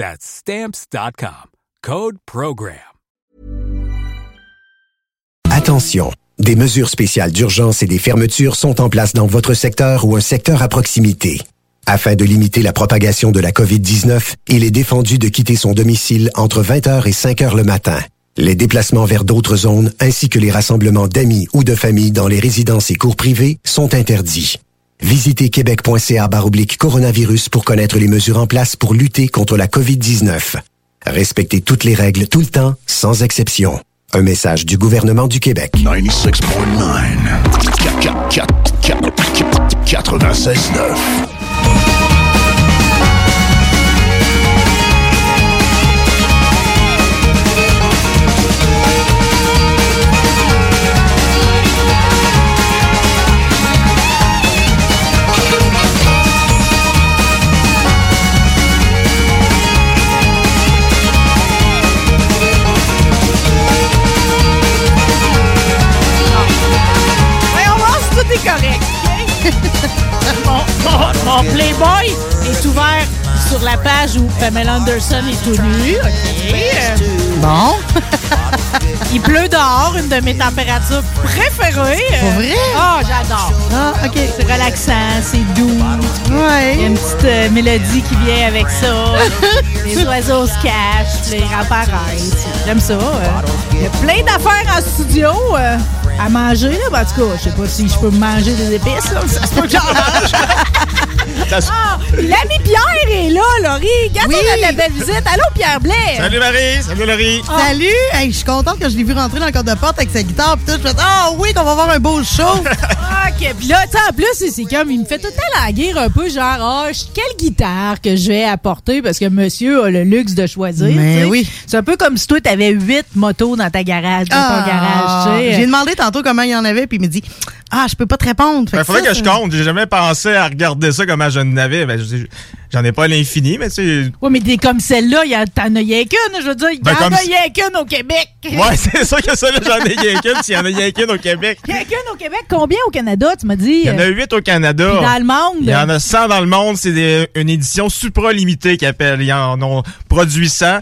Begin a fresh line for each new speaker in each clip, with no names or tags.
That's stamps.com. Code program.
Attention, des mesures spéciales d'urgence et des fermetures sont en place dans votre secteur ou un secteur à proximité. Afin de limiter la propagation de la COVID-19, il est défendu de quitter son domicile entre 20h et 5h le matin. Les déplacements vers d'autres zones ainsi que les rassemblements d'amis ou de familles dans les résidences et cours privés sont interdits. Visitez québec.ca baroblique coronavirus pour connaître les mesures en place pour lutter contre la COVID-19. Respectez toutes les règles tout le temps, sans exception. Un message du gouvernement du Québec.
96.9 96.9
mon, mon- mon Playboy est ouvert sur la page où Pamela Anderson est tout nue.
Bon.
Il pleut dehors, une de mes températures préférées.
Pour vrai?
Ah, j'adore.
Ah, OK.
C'est relaxant, c'est doux. Il y a
Ouais.
une petite euh, mélodie qui vient avec ça. Les oiseaux se cachent, puis ils réapparaissent. J'aime ça. euh. Il y a plein d'affaires en studio euh, à manger. Là. Ben, en tout cas, je sais pas si je peux manger des épices. Là. Ça se peut que j'en mange. Ah, L'ami Pierre est là, Laurie. Regarde
Oui.
la belle visite. Allô, Pierre Blais.
Salut Marie, salut Laurie.
Salut! Hey, je suis contente que je l'ai vu rentrer dans le cadre de porte avec sa guitare pis tout. Je fais Ah oui, qu'on va avoir un beau show!
OK. Puis là, tu sais, en plus, c'est- comme, il me fait tout le temps la guerre un peu, genre, ah, je- quelle guitare que je vais apporter parce que monsieur a le luxe de choisir.
Mais oui.
C'est un peu comme si toi, t'avais huit motos dans ta garage, dans ton garage, tu sais.
Ah, J'ai demandé tantôt comment il y en avait, puis il me dit Ah, je peux pas te répondre. Fait
Il
que
faudrait
ça,
que je compte. J'ai jamais pensé à regarder ça comment je n'avais. Ben, je- J'en ai pas à l'infini, mais tu sais.
Ouais, mais des comme celle-là, il y a- t'en as rien qu'une, je veux dire. Il y
Ben,
en a rien qu'une au Québec.
Ouais, c'est sûr que ça, là, j'en ai rien qu'une. S'il y en a rien qu'une au Québec.
Il y en a qu'une au Québec? Combien au Canada, tu m'as dit?
Il y en a 8 au Canada.
Puis dans le monde?
Il y en a 100 dans le monde. C'est une édition supra limitée qu'ils appellent. Ils en ont produit 100.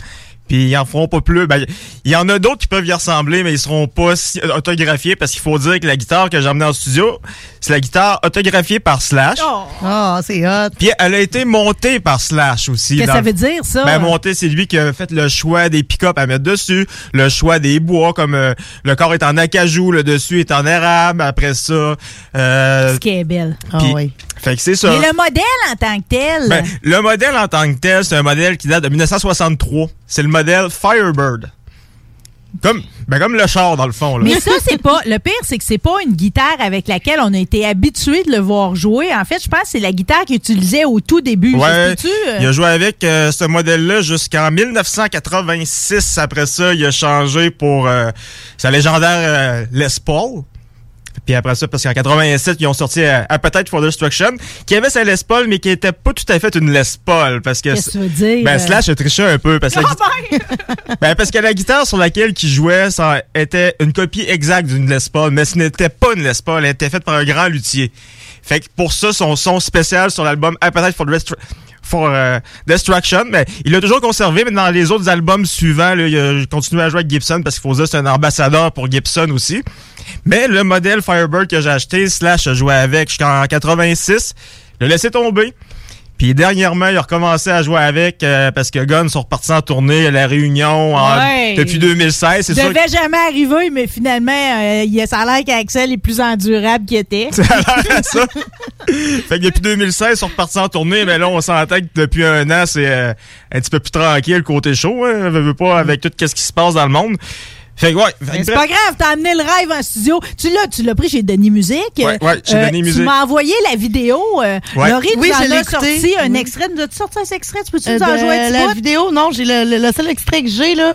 Puis ils en feront pas plus. Ben, il y en a d'autres qui peuvent y ressembler, mais ils seront pas si autographiés parce qu'il faut dire que la guitare que j'ai emmenée en studio, c'est la guitare autographiée par Slash.
Oh.
Ah, c'est hot.
Puis elle a été montée par Slash aussi.
Qu'est-ce que ça veut dire, ça?
Ben, monter, c'est lui qui a fait le choix des pick-up à mettre dessus, le choix des bois, comme euh, le corps est en acajou, le dessus est en érable, après ça. Euh,
Ce qui est belle.
Ah
puis-
oui.
fait que c'est ça.
Mais le modèle en tant que tel?
Ben, le modèle en tant que tel, c'est un modèle qui date de 1963. C'est le modèle Firebird. Comme, ben, comme le char, dans le fond. Là.
Mais ça, c'est pas. Le pire, c'est que c'est pas une guitare avec laquelle on a été habitué de le voir jouer. En fait, je pense que c'est la guitare qu'il utilisait au tout début.
Ouais,
euh?
il a joué avec euh, ce modèle-là jusqu'en 1986. Après ça, il a changé pour euh, sa légendaire euh, Les Paul. Puis après ça, parce qu'en 87, ils ont sorti euh, Appetite for Destruction, qui avait sa Les Paul, mais qui était pas tout à fait une Les Paul. Parce que,
Qu'est-ce que tu veux dire?
ben,
euh?
Slash a triché un peu. Parce que, ben, parce que la guitare sur laquelle il jouait, ça était une copie exacte d'une Les Paul, mais ce n'était pas une Les Paul, elle était faite par un grand luthier. Fait que pour ça, son son spécial sur l'album Appetite for Destru- for euh, Destruction, mais il l'a toujours conservé, mais dans les autres albums suivants, là, il a continué à jouer avec Gibson parce qu'il faut dire c'est un ambassadeur pour Gibson aussi. Mais le modèle Firebird que j'ai acheté, Slash a joué avec jusqu'en 86, l'a laissé tomber. Puis dernièrement, il a recommencé à jouer avec euh, parce que Guns sont repartis en tournée à la Réunion en-
Ouais.
depuis 2016. C'est
Ça
que-
devait jamais arriver, mais finalement, euh, il- ça a l'air qu'Axel est plus endurable qu'il était.
Ça a ça. fait que depuis 2016, ils sont repartis en tournée, mais là, on s'entend que depuis un an, c'est euh, un petit peu plus tranquille côté show, hein, veux pas, avec tout ce qui se passe dans le monde. Fait que ouais. fait que
Mais c'est
bref.
pas grave, t'as amené le rêve en studio. Tu l'as, tu l'as pris chez Denis Musique.
Ouais, ouais, chez
Euh,
Denis
Tu
Musique.
m'as envoyé la vidéo. Euh,
Ouais.
Laurie, tu
Oui, je l'ai
as
écouté.
sorti un
Oui.
extrait. Nous as-tu sorti un extrait? Tu peux-tu
Euh,
nous en jouer un petit
la
bout?
vidéo, non, j'ai le, le- le seul extrait que j'ai là,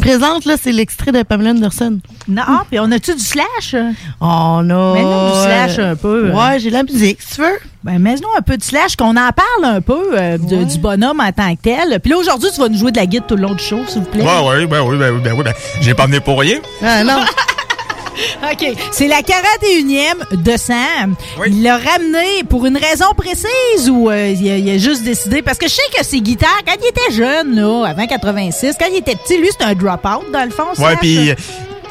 présente là, c'est l'extrait de Pamela Anderson.
Non, puis on a-tu du slash?
On a.
Mets-nous du slash un peu.
Ouais, j'ai la musique, si tu veux.
Ben, mets-nous un peu de slash, qu'on en parle un peu euh, de-
Ouais.
du bonhomme en tant que tel. Puis là, aujourd'hui, tu vas nous jouer de la guide tout le long du show, s'il vous plaît.
Ouais, ouais, ben oui, ben oui, ben oui, ben, j'ai pas amené pour rien.
Ah non.
OK. C'est la 41e de Sam.
Oui.
Il l'a ramené pour une raison précise ou euh, il, a, il a juste décidé? Parce que je sais que ses guitares, quand il était jeune, là, avant 86, quand il était petit, lui, c'était un drop-out, dans le fond.
Ouais,
Slash.
puis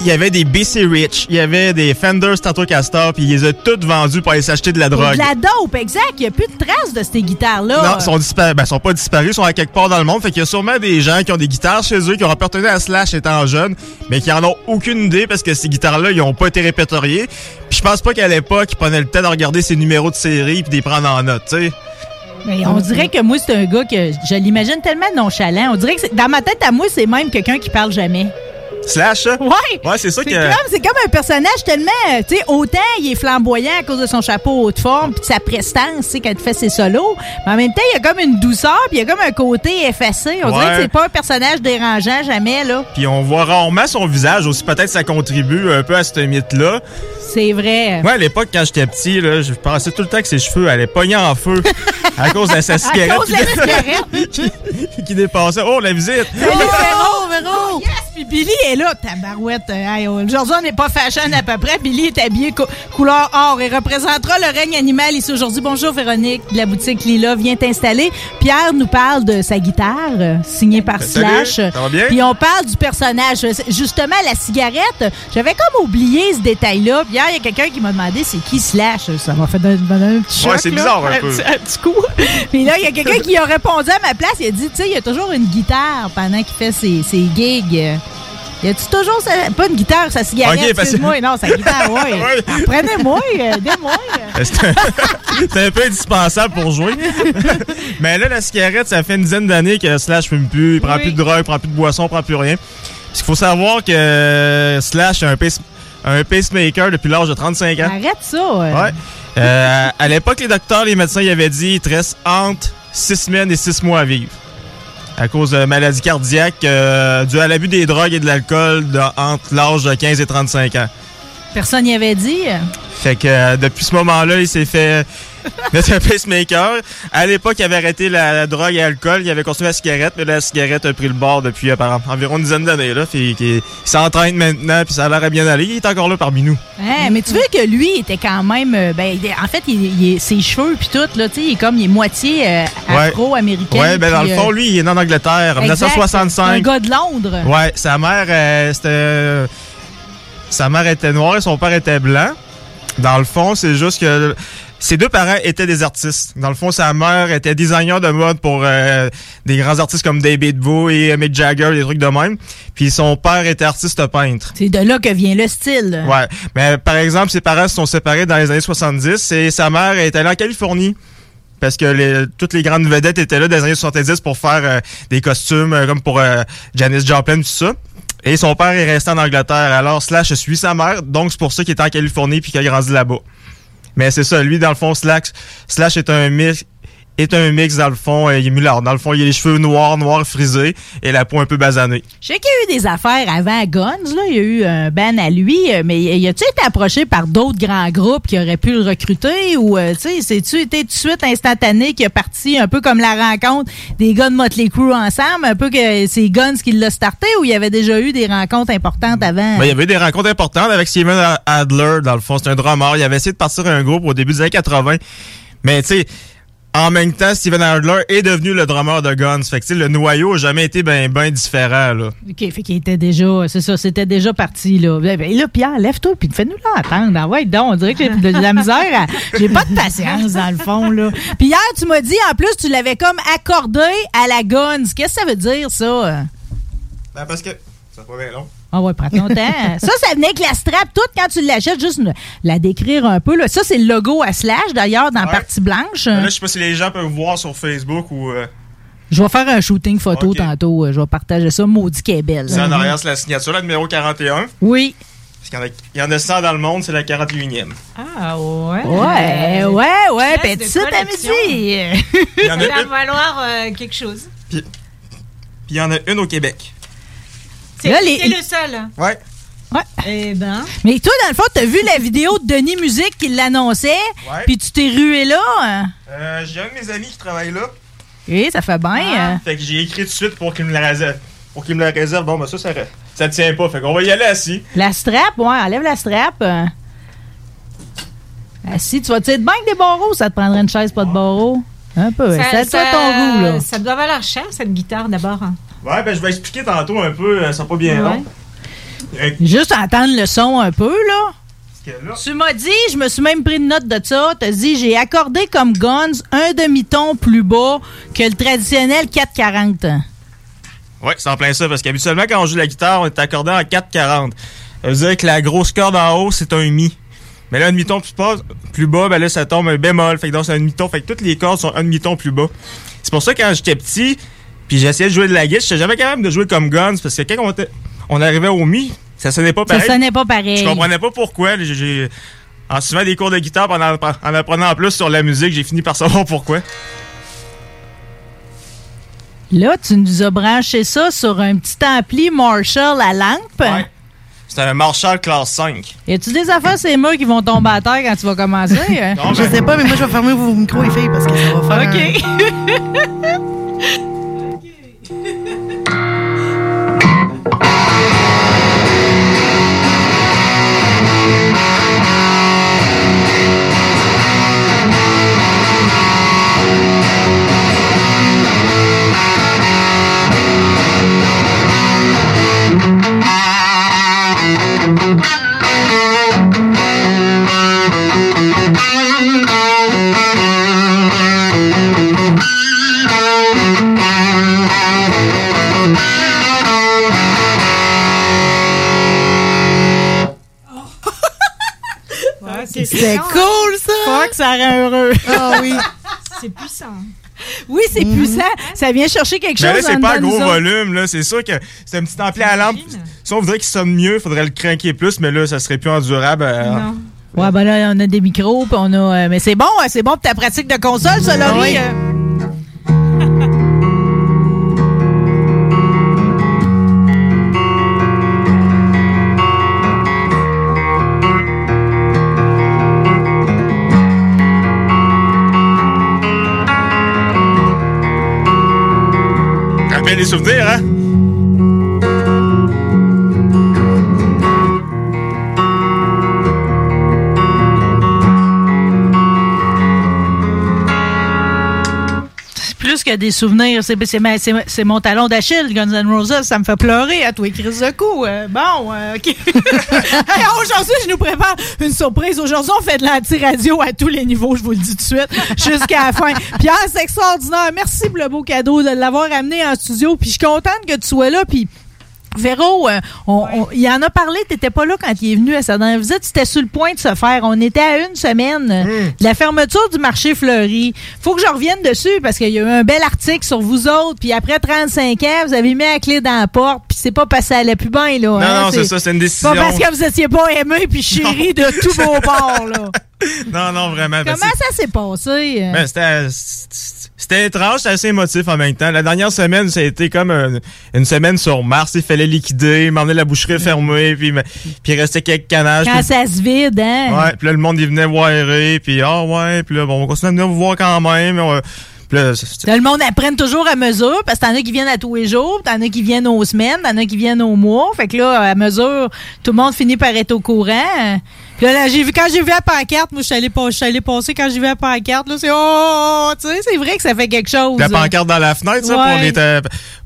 il y avait des BC Rich, il y avait des Fender Stratocaster, puis il les a toutes vendus pour aller s'acheter de la drogue.
de la dope, exact. Il n'y a plus de traces de ces guitares-là.
Non, ils sont, disparus, ben, ils sont pas disparus, ils sont à quelque part dans le monde. Fait qu'il y a sûrement des gens qui ont des guitares chez eux, qui ont appartenu à Slash étant jeunes, mais qui en ont aucune idée parce que ces guitares-là, ils ont pas été répertoriées. Puis je pense pas qu'à l'époque, ils prenaient le temps de regarder ces numéros de série puis de les prendre en note, tu sais.
Mais on dirait que moi, c'est un gars que je l'imagine tellement nonchalant. On dirait que dans ma tête, à moi, c'est même quelqu'un qui parle jamais.
Slash, hein?
Ouais!
Ouais, c'est ça que.
comme, c'est comme un personnage tellement, euh, tu sais, autant il est flamboyant à cause de son chapeau haute forme puis de sa prestance, tu sais, quand il fait ses solos, mais en même temps, il y a comme une douceur puis il y a comme un côté effacé. On dirait que c'est pas un personnage dérangeant jamais, là.
Puis on voit rarement son visage aussi. Peut-être ça contribue un peu à ce mythe-là.
C'est vrai.
Moi, à l'époque, quand j'étais petit, là, je pensais tout le temps que ses cheveux allaient pogner en feu à cause de sa cigarette,
À cause de la cigarette.
qui- qui dépassait. Oh, la visite!
Salut, Véro!
Véro!
Yes! Puis Billy est là. Tabarouette. euh, hey, aujourd'hui, on n'est pas fashion à peu près. Billy est habillé cou- couleur or et représentera le règne animal ici aujourd'hui. Bonjour, Véronique de la boutique Lila. Vient t'installer. Pierre nous parle de sa guitare, euh, signée par
Ben, salut,
Slash.
ça va bien?
Puis on parle du personnage. Euh, Justement, la cigarette, j'avais comme oublié ce détail-là. Hier, il y a quelqu'un qui m'a demandé c'est qui Slash? Ça m'a fait donner un, petit choc.
Ouais, c'est
là.
bizarre un peu.
un petit coup. Puis là, il y a quelqu'un qui a répondu à ma place. Il a dit, tu sais, il y a toujours une guitare pendant qu'il fait ses, ses gigs. Y a-tu toujours sa- pas une guitare, sa cigarette,
Ok, parce que-
excuse-moi? Non, sa guitare, oui.
Ouais.
Prenez-moi, euh.
Euh, C'est un, peu indispensable pour jouer? Mais là, la cigarette, ça fait une dizaine d'années que Slash fume plus, il prend
Oui.
plus de drogue, il prend plus de boisson, il prend plus rien. Parce qu'il faut savoir que Slash a un, pace- un pacemaker depuis l'âge de 35 ans.
Arrête ça. euh.
Ouais. Euh, à l'époque, les docteurs, les médecins, ils avaient dit il te reste entre 6 semaines et 6 mois à vivre. À cause de maladies cardiaques euh, dues à l'abus des drogues et de l'alcool entre l'âge de 15 et 35 ans.
Personne n'y avait dit?
Fait que euh, depuis ce moment-là, il s'est fait mettre un pacemaker. À l'époque, il avait arrêté la, la drogue et l'alcool. Il avait continué la cigarette, mais la cigarette a pris le bord depuis environ une dizaine d'années. Là, fait il s'entraîne maintenant, puis ça a l'air à bien aller. Il est encore là parmi nous.
Hein, mais tu veux que lui était quand même. euh, ben, il en fait, il, il ses cheveux puis tout, là, il est comme, il est moitié euh,
Ouais.
afro-américain.
Ouais, ben dans le fond,
euh,
lui, il est né en Angleterre, en
exact,
1965.
Un gars de Londres.
Ouais, sa mère, euh, c'était. euh, sa mère était noire et son père était blanc. Dans le fond, c'est juste que ses deux parents étaient des artistes. Dans le fond, sa mère était designer de mode pour euh, des grands artistes comme David Bowie, et Mick Jagger, des trucs de même. Puis son père était artiste peintre.
C'est de là que vient le style.
Ouais. Mais par exemple, ses parents se sont séparés dans les années 70 et sa mère est allée en Californie. Parce que les- toutes les grandes vedettes étaient là dans les années 70 pour faire euh, des costumes euh, comme pour euh, Janis Joplin, tout ça. Et son père est resté en Angleterre. Alors Slash suit sa mère, donc c'est pour ça qu'il est en Californie puis qu'il a grandi là-bas. Mais c'est ça, lui, dans le fond, Slash, Slash est un mix, est un mix dans le fond. euh, Il est. Dans le fond, il a les cheveux noirs, noirs frisés et la peau un peu basanée.
Je sais qu'il y a eu des affaires avant Guns, là. Il y a eu un ban à lui, euh, mais y a-tu été approché par d'autres grands groupes qui auraient pu le recruter ou, euh, tu sais, c'est-tu été tout de suite instantané qu'il est parti un peu comme la rencontre des gars de Motley Crue ensemble, un peu que c'est Guns qui l'a starté ou il y avait déjà eu des rencontres importantes avant?
Ben, il y avait des rencontres importantes avec Steven Adler, dans le fond. C'est un drummer. Il avait essayé de partir un groupe au début des années 80. Mais, tu sais, en même temps, Steven Adler est devenu le drummer de Guns. Fait que, le noyau n'a jamais été ben, ben différent, là.
OK, fait qu'il était déjà, c'est ça, c'était déjà parti, là. Ben, ben, là, Pierre, lève-toi, puis fais-nous l'entendre. Ah ouais, donc, on dirait que j'ai de la misère. à- J'ai pas de patience, dans le fond, là. Puis hier, tu m'as dit, en plus, tu l'avais comme accordé à la Guns. Qu'est-ce que ça veut dire, ça?
Ben, parce que. Ça va bien long.
Ah ouais, prends ton temps. Ça, ça venait avec la strap, toute quand tu l'achètes, juste une- la décrire un peu. Là. Ça, c'est le logo à slash, d'ailleurs, dans la
Ouais.
partie blanche.
Ben là, je sais pas si les gens peuvent voir sur Facebook ou. euh,
Je vais faire un shooting photo tantôt. Je vais partager ça. Maudit qu'elle est belle.
c'est en arrière, c'est la signature, la numéro 41.
Oui.
Parce qu'il y en a, il y en a 100 dans le monde, c'est la 41e.
Ah ouais.
Ouais, ouais, ouais.
pièce
Petit
de
ça à
collection.
midi.
Il y en
Ça
a
va valoir euh, quelque chose.
puis il y en a une au Québec.
C'est
les-
le seul.
Ouais.
Eh ben.
Mais toi, dans le fond, t'as vu la vidéo de Denis Musique qui l'annonçait,
Ouais.
puis tu t'es rué là. hein?
Euh, j'ai un de mes amis qui travaille là.
Eh, ça fait bien.
Ah.
hein?
Fait que j'ai écrit tout de suite pour qu'il me la réserve. Pour qu'il me la réserve. Bon, ben ça, ça, ça tient pas. Fait qu'on va y aller assis.
La strap, ouais, enlève la strap. euh. Ah, si, tu vas te dire bien que des barreaux, ça te prendrait une chaise, pas de barreaux? Un peu. C'est ça ton goût, là.
Ça doit valoir cher, cette guitare, d'abord.
Ouais, ben je vais expliquer tantôt un peu. euh, Ça pas bien
Ouais.
long. Euh,
Juste entendre le son un peu, là. Tu m'as dit, je me suis même pris une note de ça. T'as dit, j'ai accordé comme Guns un demi-ton plus bas que le traditionnel 440.
Ouais, c'est en plein ça. Parce qu'habituellement, quand on joue la guitare, on est accordé en 4-40. Ça veut dire que la grosse corde en haut, c'est un mi. Mais là, un demi-ton plus bas, plus bas, ben là, ça tombe un bémol. Fait que donc, c'est un demi-ton. Fait que toutes les cordes sont un demi-ton plus bas. C'est pour ça que quand j'étais petit, puis j'essayais de jouer de la guitare, j'étais jamais capable de jouer comme Guns. Parce que quand on, était- on arrivait au mi, ça sonnait pas
Ça
pareil.
sonnait pas pareil.
Je comprenais pas pourquoi. J'ai- en suivant des cours de guitare, en, appre- en apprenant en plus sur la musique, j'ai fini par savoir pourquoi.
Là, tu nous as branché ça sur un petit ampli Marshall à lampe.
C'est un Marshall classe 5.
Y a-tu des affaires, ces murs qui vont tomber à terre quand tu vas commencer? hein?
Non,
Je sais pas, mais moi, je vais fermer vos micros, les filles, parce que ça va faire.
OK. C'est cool, ça! Fuck, ça rend heureux.
Ah oui.
C'est puissant.
Oui, c'est puissant. Ça vient chercher quelque
Mais là,
chose.
c'est pas
de
gros volume, là. C'est sûr que c'est un petit ampli à lampe. Si on voudrait qu'il sonne mieux, il faudrait le craquer plus, mais là, ça serait plus endurable. euh,
Non.
Ouais, ben là, on a des micros, puis on a. euh, mais c'est bon, hein, c'est bon pour ta pratique de console, ça, Laurie.
Oui.
euh.
Rappelle les souvenirs,
des souvenirs. C'est, mon talon d'Achille, Guns N' Roses. Ça me fait pleurer à tous les crises de coups. Euh, bon, euh, OK. Hey, aujourd'hui, je nous prépare une surprise. Aujourd'hui, on fait de l'anti-radio à tous les niveaux, je vous le dis tout de suite, jusqu'à la fin. Pierre, c'est extraordinaire. Merci pour le beau cadeau de l'avoir amené en studio. Puis je suis contente que tu sois là. Puis Véro, euh, on- on- il en a parlé, t'étais pas là quand il est venu à sa dernière visite, c'était sur le point de se faire. On était à une semaine euh, de la fermeture du marché fleuri. Faut que je revienne dessus parce qu'il y a eu un bel article sur vous autres, puis après 35 ans, vous avez mis la clé dans la porte, puis c'est pas passé à la plus bien, là.
Non,
hein,
non, c'est ça, c'est une décision.
Pas parce que vous étiez pas aimé puis chéri de tous vos bords, là.
Non, non, vraiment. ben,
Comment ça s'est passé? euh?
Ben, c'était. C'était étrange, c'était assez émotif en même temps. La dernière semaine, ça a été comme un- une semaine sur Mars. Il fallait liquider, m'emmener la boucherie fermée, puis, puis il restait quelques canages.
Quand ça se vide, hein?
Ouais, puis là, le monde, il venait voir, puis ah ouais, puis là, bon, on continue à venir vous voir quand même. on- Là,
le monde apprenne toujours à mesure, parce que t'en as qui viennent à tous les jours, t'en as qui viennent aux semaines, t'en as qui viennent aux mois. Fait que là, à mesure, tout le monde finit par être au courant. Puis là, là, j'ai vu, quand j'ai vu la pancarte, moi, je suis allé, allé passer quand j'ai vu la pancarte, là, c'est oh, tu sais, c'est vrai que ça fait quelque chose.
la pancarte dans la fenêtre, ça,
Ouais.
pour, les, euh,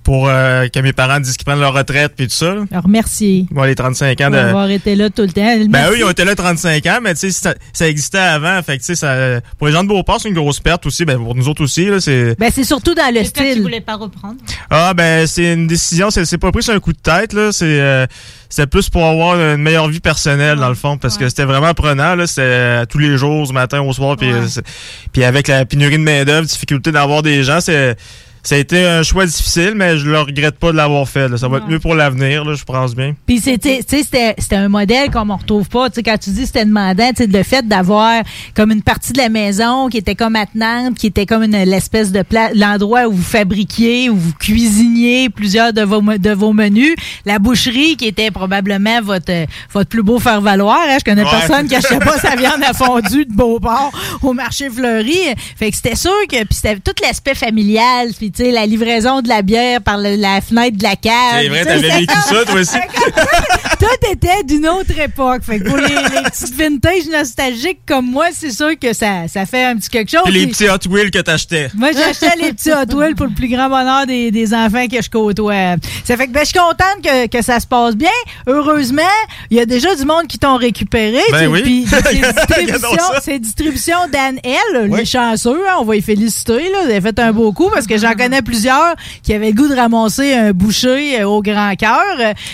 pour euh, que mes parents disent qu'ils prennent leur retraite, puis tout ça. Là.
Alors, merci
Bon, les 35 ans de...
d'avoir été là tout le temps.
Ben eux, ils ont été là 35 ans, mais tu sais, ça, ça existait avant. Fait que tu sais, ça, pour les gens de Beauport, c'est une grosse perte aussi. Ben pour nous autres aussi, là, c'est.
Ben, c'est surtout dans le
Et toi, tu
style.
voulais pas reprendre?
Ah ben c'est une décision, c'est c'est pas pris sur un coup de tête là, c'est euh, c'était plus pour avoir une meilleure vie personnelle dans le fond parce que c'était vraiment prenant là, c'était euh, tous les jours, du matin au soir puis
Ouais.
euh, c'est- puis avec la pénurie de main d'œuvre, difficulté d'avoir des gens, c'est ça a été un choix difficile, mais je le regrette pas de l'avoir fait. là. Ça va être mieux pour l'avenir, je pense bien.
Puis c'était, tu sais, c'était, c'était un modèle qu'on ne retrouve pas. Tu sais, quand tu dis c'était demandant, tu sais, le fait d'avoir comme une partie de la maison qui était comme attenante, qui était comme une l'espèce de l'endroit où vous fabriquiez, où vous cuisiniez plusieurs de vos de vos menus, la boucherie qui était probablement votre votre plus beau faire valoir. Hein? Je connais
Ouais.
personne qui achetait pas sa viande à fondue de Beauport au marché Fleuri. Fait que c'était sûr que puis c'était tout l'aspect familial, puis tu sais la livraison de la bière par le- la fenêtre de la cave.
C'est vrai, t'avais vécu ça toi aussi.
tout était d'une autre époque. Fait que pour les, les petites vintage nostalgiques comme moi, c'est sûr que ça, ça fait un petit quelque chose.
Puis les petits Hot Wheels que t'achetais.
Moi, j'achetais les petits Hot Wheels pour le plus grand bonheur des, des enfants que je côtoie. Ça fait que ben, je suis contente que, que ça se passe bien. Heureusement, il y a déjà du monde qui t'ont récupéré.
Ben oui.
Puis c'est distribution, d'Anne L.
Oui.
Les chanceux, hein, on va y féliciter. Là. Vous avez fait un beau coup parce que j'en connais plusieurs qui avaient le goût de ramasser un boucher euh, au grand cœur.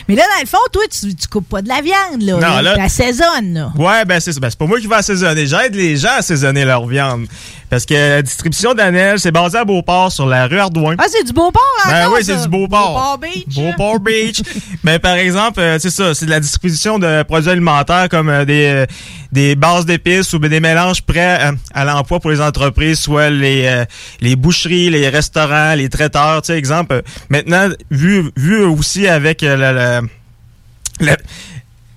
Mais là, dans le fond, toi, tu, tu coupes pas de la viande. Là,
Non, là-
Tu assaisonnes. Là.
Ouais, ben c'est ça. Ben, c'est pas moi qui vais assaisonner. J'aide les gens à assaisonner leur viande. Parce que la distribution d'Anel, c'est basé à Beauport, sur la rue Ardouin.
Ah, c'est du beau port
Ben oui, c'est du Beauport.
Beauport Beach.
Beauport Beach. ben, par exemple, euh, c'est ça, c'est de la distribution de produits alimentaires comme euh, des, euh, des bases d'épices ou ben, des mélanges prêts à l'emploi pour les entreprises, soit les, les boucheries, les restaurants, les traiteurs. Tu sais, exemple, maintenant, vu, vu aussi avec la, la, la,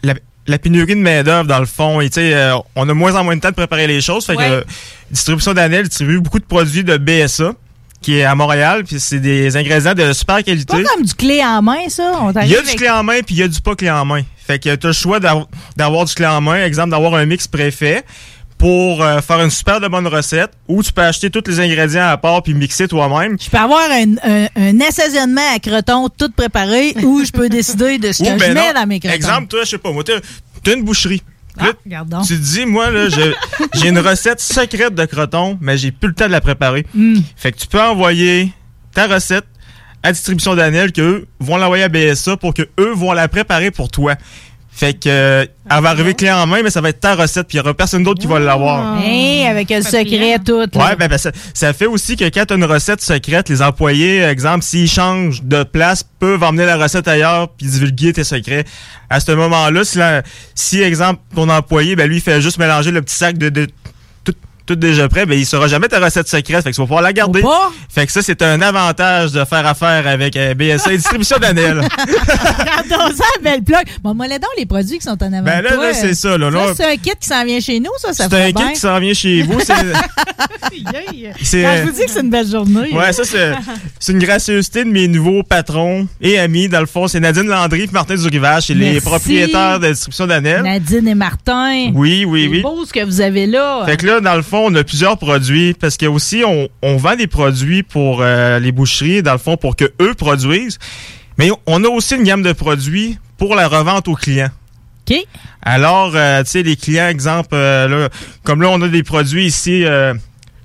la- la pénurie de main-d'œuvre, dans le fond, et euh, on a moins en moins de temps de préparer les choses. Fait
Ouais.
que euh, Distribution d'Anel distribue beaucoup de produits de BSA, qui est à Montréal, puis c'est des ingrédients de super
Pas
qualité.
comme du clé en main, ça. On
Il y a du clé en main, puis il y a du pas clé en main. Fait que tu as le choix d'av- d'avoir du clé en main, exemple d'avoir un mix préfet pour euh, faire une super de bonne recette, ou tu peux acheter tous les ingrédients à part puis mixer toi-même.
Je peux avoir un, un, un assaisonnement à croton tout préparé ou je peux décider de ce que je
ben
mets
non,
dans mes crotons.
Exemple, toi, je sais pas, moi, t'as une boucherie.
Ah,
Là,
regarde donc.
tu te dis, moi, là, j'ai une recette secrète de croton, mais j'ai plus le temps de la préparer.
Hmm.
Fait que tu peux envoyer ta recette à distribution d'Anel, qu'eux vont l'envoyer à BSA pour que eux vont la préparer pour toi. Fait que euh, elle va arriver clé en main, mais ça va être ta recette, puis il y aura personne d'autre qui va l'avoir.
Hey, avec le secret tout. là.
Ouais, ben, ben, ça, ça fait aussi que quand tu as une recette secrète, les employés, exemple, s'ils changent de place, peuvent emmener la recette ailleurs puis divulguer tes secrets. À ce moment-là, si, la- si exemple, ton employé, ben lui, il fait juste mélanger le petit sac de, de tout, déjà prêt, ben il saura jamais ta recette secrète. Fait que tu vas pouvoir la garder.
Pas.
Fait que ça, c'est un avantage de faire affaire avec euh, BSA et distribution d'Anel.
Regarde ça, belle plug. Bon, moi, là, donc, les produits qui sont en avant
ben là, c'est ça, là. là
c'est un kit qui s'en vient chez nous, ça, ça
c'est un
bien.
kit qui s'en vient chez vous. C'est, c'est,
Quand je vous dis que c'est une belle journée.
Ouais, ça, c'est, c'est une gracieuseté de mes nouveaux patrons et amis. Dans le fond, c'est Nadine Landry et Martin Durivage. C'est les propriétaires de la distribution d'Anel.
Nadine et Martin.
Oui, oui,
C'est
oui.
beau ce que vous avez là.
Fait que là, dans le fond, on a plusieurs produits parce que aussi, on, on vend des produits pour euh, les boucheries, dans le fond, pour que eux produisent. Mais on a aussi une gamme de produits pour la revente aux clients.
OK.
Alors, euh, tu sais, les clients, exemple, euh, là, comme là, on a des produits ici,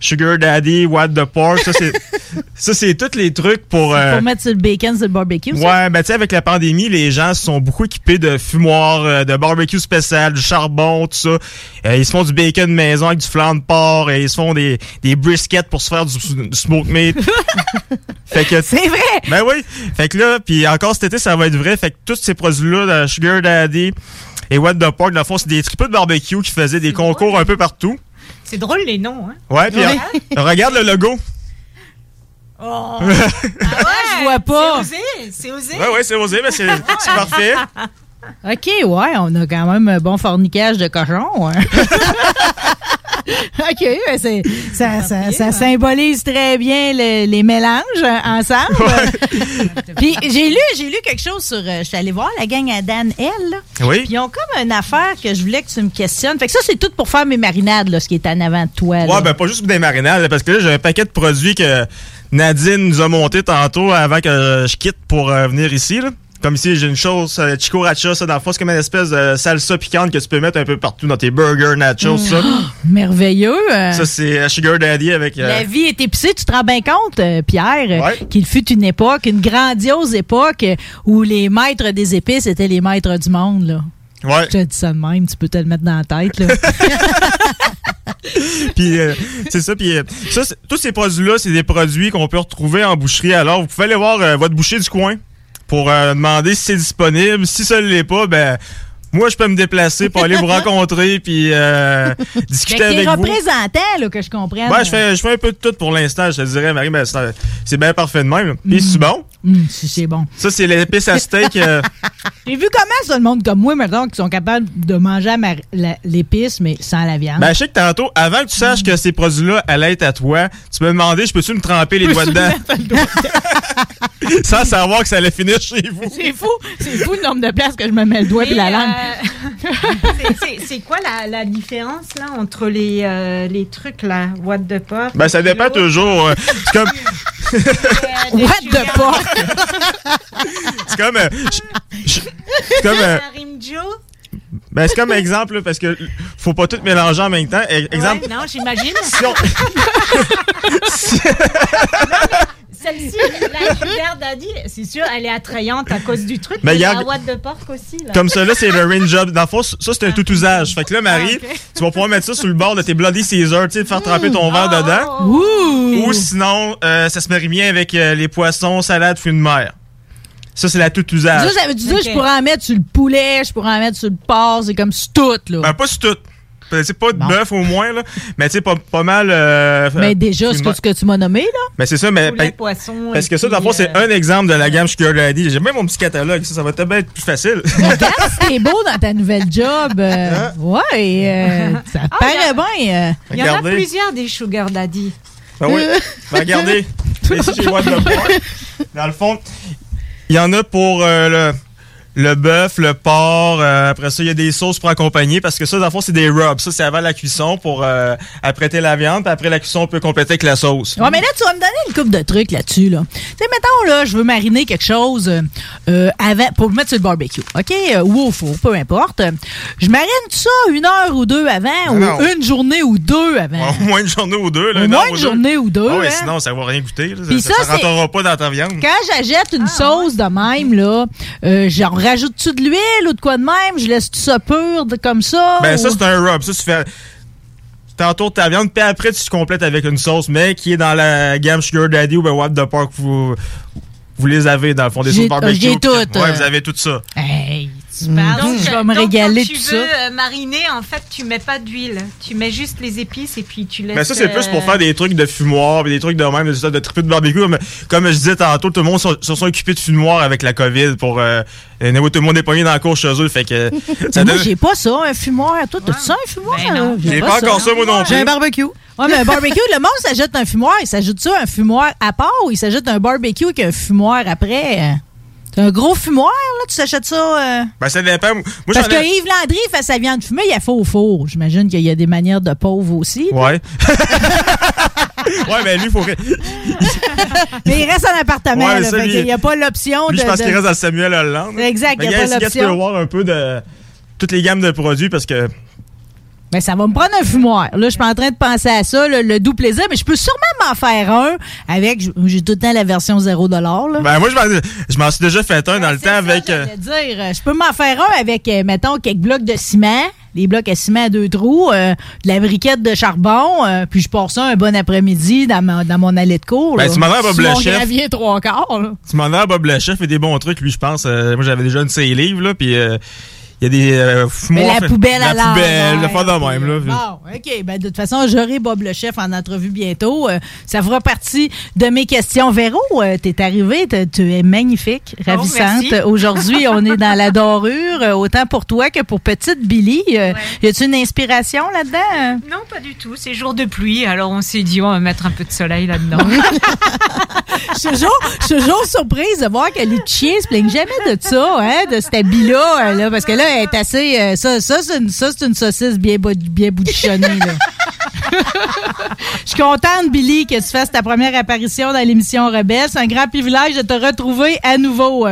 Sugar Daddy, What the Pork, ça, c'est, ça, c'est tous les trucs pour... euh,
Pour mettre sur le bacon, sur le barbecue. ça?
Ouais, ben tu sais, avec la pandémie, les gens se sont beaucoup équipés de fumoirs, euh, de barbecue spécial, du charbon, tout ça. Euh, ils se font du bacon maison avec du flan de porc, et ils se font des, des briskets pour se faire du, du smoke meat. fait que
C'est vrai.
ben oui. Fait que là, puis encore cet été, ça va être vrai. Fait que tous ces produits-là, de Sugar Daddy et What the Pork, dans le fond, c'est des triples de barbecue qui faisaient des concours un peu partout.
C'est drôle les noms, hein?
Ouais, puis regarde le logo.
Oh. Ah ouais, je vois pas.
C'est osé, c'est osé.
Ouais, ouais, c'est osé, mais c'est parfait.
OK, ouais, on a quand même un bon fornicage de cochon. ouais. OK, ben c'est- ça, ça, ça symbolise très bien le- les mélanges euh, ensemble. Puis j'ai lu, j'ai lu quelque chose sur. euh, je suis allée voir la gang à Dan L. là.
Oui.
Puis ils ont comme une affaire que je voulais que tu me questionnes. Fait que ça, c'est tout pour faire mes marinades, là, ce qui est en avant de toi. là.
Ouais, ben pas juste pour des marinades, parce que là, j'ai un paquet de produits que Nadine nous a monté tantôt avant que je quitte pour euh, venir ici. Là. Comme ici, j'ai une chose, euh, Chicoracha, ça, dans le fond, c'est comme une espèce de salsa piquante que tu peux mettre un peu partout dans tes burgers, nachos, ça.
Merveilleux. euh.
Ça, c'est euh, Sugar Daddy avec... euh,
La vie est épicée, tu te rends bien compte, Pierre,
Ouais.
qu'il fut une époque, une grandiose époque où les maîtres des épices étaient les maîtres du monde. Là.
Ouais.
Je te dis ça de même, tu peux te le mettre dans la tête. Là.
Puis euh, c'est ça. Puis euh, ça, tous ces produits-là, c'est des produits qu'on peut retrouver en boucherie. Alors, vous pouvez aller voir euh, votre boucher du coin pour euh, demander si c'est disponible. Si ça ne l'est pas, ben moi, je peux me déplacer pour aller vous rencontrer puis euh, discuter avec vous.
représentant, là, que je comprenne.
Ouais, je fais, je fais un peu de tout pour l'instant. Je te dirais, Marie, ben, c'est bien parfait de même. Puis c'est bon?
Hum, si c'est bon.
Ça, c'est l'épice à steak. euh,
J'ai vu comment ça, le monde comme moi, maintenant, qui sont capables de manger l'épice, mais sans la viande.
ben, je sais que tantôt, avant que tu saches que ces produits-là allaient être à toi, tu me demandais, je peux-tu me tremper les doigts dedans? Sans savoir que ça allait finir chez vous.
c'est fou, c'est fou le nombre de places que je me mets le doigt et
Et,
la langue.
euh, c'est- c'est- quoi la, la différence là entre les, euh, les trucs là, what the pop
Ben, ça dépend toujours. euh, C'est comme,
What the fuck?
c'est comme, euh, c'est comme, euh,
Joe?
ben, c'est comme exemple, là, parce que faut pas tout mélanger en même temps. E- Exemple,
non, j'imagine.
si on-
Celle-ci, la Sugar Daddy, c'est sûr, elle est attrayante à cause du truc.
Mais
Mais
regarde-
la what the pork aussi. Là.
comme ça, là, c'est le range job. Dans le fond, ça, c'est un tout usage. Fait que là, Marie,
Ah, ok.
tu vas pouvoir mettre ça sur le bord de tes Bloody Caesar, tu sais, faire tremper ton verre
Oh,
dedans.
oh, oh.
Ouh!
Ou sinon, euh, ça se marie bien avec euh, les poissons, salades, fruits de mer. Ça, c'est la tout usage.
Que
Ok.
je pourrais en mettre sur le poulet, je pourrais en mettre sur le porc, c'est comme sur tout, là.
Ben, pas sur tout. Ben, C'est pas de
Bon.
bœuf au moins, là. Mais tu sais, pas, pas mal. euh,
mais déjà,
fruits
ce que, ce que tu m'as nommé, là.
Mais c'est ça, mais.
Poulet,
ben,
poisson.
parce que ça, dans le fond, c'est
euh,
un exemple de la gamme Sugar Daddy. J'ai même mon petit catalogue, ça, ça va peut-être être plus facile.
Regarde t'es beau dans ta nouvelle job. euh, ouais, euh, ça
Ah,
paraît bien. euh.
Il y en a plusieurs des Sugar Daddy.
Ben oui. Ben, regardez. Ici, j'ai Pork. Dans le fond, il y en a pour euh, le, le bœuf, le porc. euh, après ça, il y a des sauces pour accompagner parce que ça, dans le fond, c'est des rubs. Ça, c'est avant la cuisson pour euh, apprêter la viande. Puis après la cuisson, on peut compléter avec la sauce.
Ouais, mais là, tu vas me donner une coupe de trucs là-dessus, là. Tu sais, mettons, là, je veux mariner quelque chose euh, avant, pour le mettre sur le barbecue, OK? Ou au four, peu importe. Je marine tout ça une heure ou deux avant, ou
non.
une journée ou deux avant.
Au moins une journée ou deux. Là,
Au moins une
ou deux.
journée ou deux,
Ah ouais,
hein?
sinon, ça va rien goûter. Là. Ça,
c'est-
rentrera pas dans ta viande.
Quand j'achète une sauce de même, là, euh, j'en rajoute-tu de l'huile ou de quoi de même? Je laisse tout ça pur de- comme ça?
Ben, ça, c'est un rub. Ça, tu fais. T'entoures ta viande, puis après, tu te complètes avec une sauce, mais qui est dans la gamme Sugar Daddy ou ben What the Park. Vous, vous les avez, dans le fond, des sauces barbecue.
j'ai toutes,
Ouais,
euh.
vous avez tout ça.
Hey, tu
Donc,
parles, je vais me
donc,
régaler
quand tu veux euh, mariner, en fait, tu mets pas d'huile. Tu mets juste les épices et puis tu laisses.
Mais ça, c'est plus pour
euh,
faire des trucs de fumoir, des trucs de même, de, de triper de barbecue. Comme, comme je disais tantôt, tout le monde se sont occupés de fumoir avec la COVID pour. Euh, euh, tout le monde est pogné dans la cour chez eux. Fait que. Ça
Moi,
donne-
j'ai pas ça, un fumoir. Toi, t'as ça, un fumoir?
Ben?
J'ai pas encore ça, moi non
J'ai un
plus.
barbecue.
Ouais, mais un barbecue, le monde s'ajoute un fumoir. Il s'ajoute ça, un fumoir à part ou il s'ajoute un barbecue avec un fumoir après? C'est un gros fumoir, là? Tu s'achètes ça? euh?
Ben, ça dépend. Moi,
Parce que Yves Landry fait sa viande fumée, il a fait au four. J'imagine qu'il y a des manières de pauvres aussi.
Ouais. ouais, mais lui, il faut.
Mais il reste en appartement,
Ouais,
là.
ça,
fait
lui-
qu'il n'y a pas l'option de.
je pense
de-
qu'il reste le Samuel Hollande.
Exact, il n'y a
Mais
pas l'option.
voir un peu de toutes les gammes de produits parce que.
Mais ça va me prendre un fumoir. Là, je suis pas en train de penser à ça, le, le doux plaisir, mais je peux sûrement m'en faire un avec. J'ai tout le temps la version 0 là.
Ben, moi, je m'en- je m'en suis déjà fait un dans le temps
ça,
avec. euh,
j'allais dire. Euh, Je peux m'en faire un avec, euh, mettons, quelques blocs de ciment, des blocs à ciment à deux trous, euh, de la briquette de charbon, euh, puis je pars ça un bon après-midi dans, ma- dans mon allée de cours.
Ben,
là.
tu m'en as Bob le chef.
gravier trois quarts. là.
Tu m'en as, Bob le chef fait des bons trucs, lui, je pense. Euh, moi, j'avais déjà une de ses livres, là, puis euh, y a des euh, fumoirs-
la poubelle à
La poubelle, le faire de même, là.
Bon, OK. Ben, de toute façon, j'aurai Bob le chef en entrevue bientôt. Euh, ça fera partie de mes questions. Véro, euh, t'es arrivé, t'es- tu es magnifique, ravissante.
merci.
Aujourd'hui, on est dans la dorure, euh, autant pour toi que pour petite Billy. Euh, Y a-tu une inspiration là-dedans?
Non, pas du tout. C'est jour de pluie, alors on s'est dit on va mettre un peu de soleil là-dedans.
Je suis toujours, je suis toujours surprise de voir que les chiens se plaignent jamais de ça, hein, de cet habit-là, là, parce que là, elle est assez. euh, ça, ça, c'est une, ça, c'est une saucisse bien, bou- bien boudichonnée, là. Je suis contente, Billy, que tu fasses ta première apparition dans l'émission Rebelle. C'est un grand privilège de te retrouver à nouveau.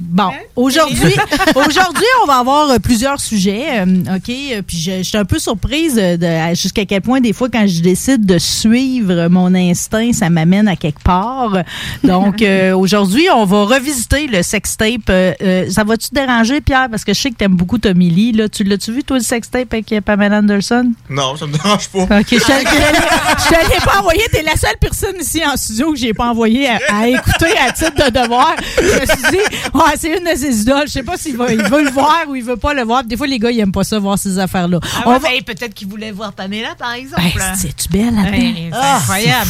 Bon, aujourd'hui, aujourd'hui, on va avoir euh, plusieurs sujets, euh, ok? euh, Puis je, je suis un peu surprise de jusqu'à quel point des fois quand je décide de suivre mon instinct, ça m'amène à quelque part. Donc euh, aujourd'hui, on va revisiter le sextape. Euh, ça va-tu te déranger, Pierre, parce que je sais que t'aimes beaucoup Tommy Lee. Là, tu l'as-tu vu toi le sextape avec Pamela Anderson?
Non, ça me dérange pas.
Ok, je l'ai pas envoyé. T'es la seule personne ici en studio que j'ai pas envoyé à, à écouter à titre de devoir. Je me suis dit, ouais, c'est une de ses idoles. Je sais pas s'il va, il veut le voir ou il veut pas le voir. Des fois, les gars, ils aiment pas ça, voir ces affaires-là.
Ah
On
ouais,
va-
ben, peut-être qu'il voulait voir Pamela, par exemple.
Ben, c'est-tu belle, la
c'est incroyable.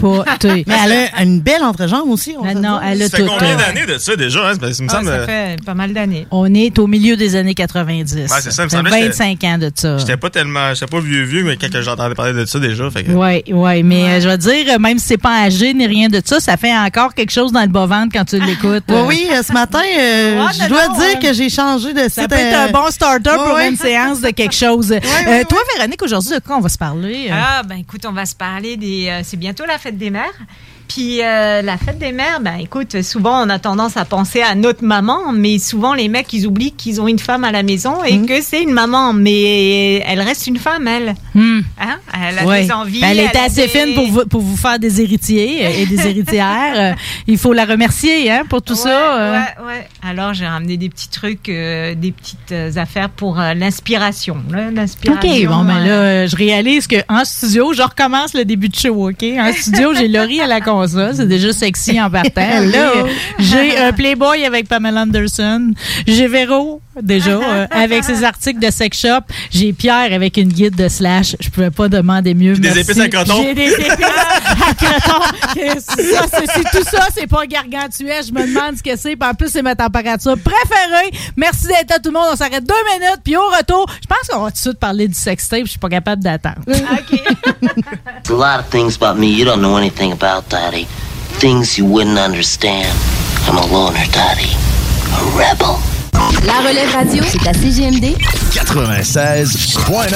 fou, hein? Mais elle a une belle entrejambe aussi. on
Ah
va
non, elle a
Ça fait
tout.
combien
euh,
d'années de ça déjà? Hein? Ça me
Ah,
semble.
ça fait pas mal d'années.
On est au milieu des années 90.
Ouais, c'est ça, me
fait
semblait que
25 ans de ça.
J'étais pas tellement. J'étais pas vieux vieux, mais quand que j'entendais parler de ça déjà. Que...
Oui, oui, mais euh, je vais dire, euh, même si c'est pas âgé ni rien de ça, ça fait encore quelque chose dans le bas-ventre quand tu l'écoutes.
Oui,
euh.
oui, euh, ce matin, euh,
Ouais,
je dois
non,
dire
euh,
que j'ai changé de site.
Ça peut être
euh,
un bon starter pour
ouais,
une séance de quelque chose. Euh,
ouais,
toi, Véronique, aujourd'hui, de quoi on va se parler?
Ah, ben écoute, on va se parler des. euh, c'est bientôt la fête des mères. Puis euh, la fête des mères, ben écoute, souvent on a tendance à penser à notre maman, mais souvent les mecs ils oublient qu'ils ont une femme à la maison et que c'est une maman, mais elle reste une femme elle.
Hmm.
Hein? Elle a
Ouais.
des envies.
Ben, elle était
a
assez
des-
fine pour vous, pour vous faire des héritiers et des héritières. Il faut la remercier hein, pour tout
Ouais,
ça. euh.
Ouais, ouais. Alors j'ai ramené des petits trucs, euh, des petites euh, affaires pour euh, l'inspiration.
OK, bon, ben là, je réalise qu'en studio, je recommence le début de show, OK? En studio, j'ai Laurie à la c'est déjà sexy en partant. Euh, j'ai un Playboy avec Pamela Anderson. J'ai Véro, déjà, euh, avec ses articles de sex shop. J'ai Pierre avec une guide de slash. Je pouvais pas demander mieux.
Des
merci.
épices à coton.
J'ai des épices à coton. C'est ça, c'est c'est tout ça, c'est pas gargantuesque. Je me demande ce que c'est. Puis en plus, c'est ma température préférée. Merci d'être là, tout le monde. On s'arrête deux minutes. Puis au retour, je pense qu'on va tout de suite parler du sextape. Je suis pas capable d'attendre.
A lot of things about me you don't know anything about, Daddy. Things you wouldn't understand. I'm a loner, Daddy. A rebel.
La relève radio, c'est à CGMD
96.9,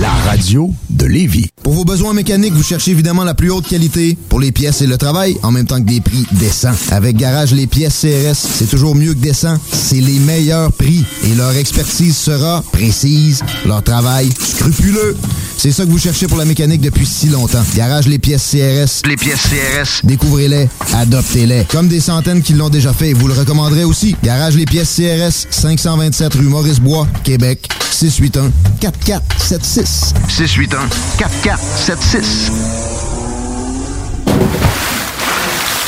la radio de Lévis.
Pour vos besoins mécaniques, vous cherchez évidemment la plus haute qualité pour les pièces et le travail, en même temps que des prix décents. Avec Garage Les Pièces CRS, c'est toujours mieux que décent. C'est les meilleurs prix et leur expertise sera précise, leur travail scrupuleux. C'est ça que vous cherchez pour la mécanique depuis si longtemps. Garage Les Pièces CRS. Les pièces CRS. Découvrez-les, adoptez-les. Comme des centaines qui l'ont déjà fait, vous le recommanderez aussi. Garage Les Pièces CRS, 527 rue Maurice-Bois, Québec, 681 4476.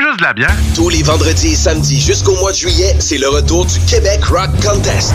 juste la.
Tous les vendredis et samedis jusqu'au mois de juillet, c'est le retour du Québec Rock Contest.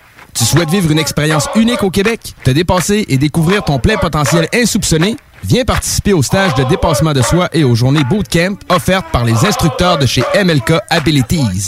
Tu souhaites vivre une expérience unique au Québec, te dépasser et découvrir ton plein potentiel insoupçonné? Viens participer au stage de dépassement de soi et aux journées bootcamp offertes par les instructeurs de chez MLK Abilities.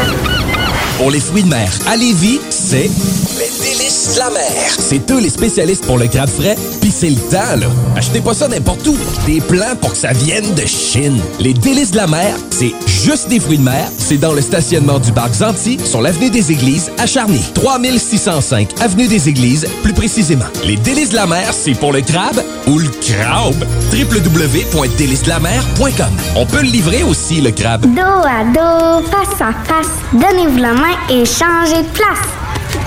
Pour les fruits de mer. À Lévis, c'est les délices de la mer. C'est eux les spécialistes pour le crabe frais, puis c'est le temps, là. Achetez pas ça n'importe où. Des plans pour que ça vienne de Chine. Les délices de la mer, c'est juste des fruits de mer. C'est dans le stationnement du parc Zanti, sur l'avenue des Églises, à Charny. 3605 avenue des Églises, plus précisément. Les délices de la mer, c'est pour le crabe ou le crabe. www.délicesdelamer.com On peut le livrer aussi, le crabe.
Dos à dos, face à face, donnez-vous la main et changez de place.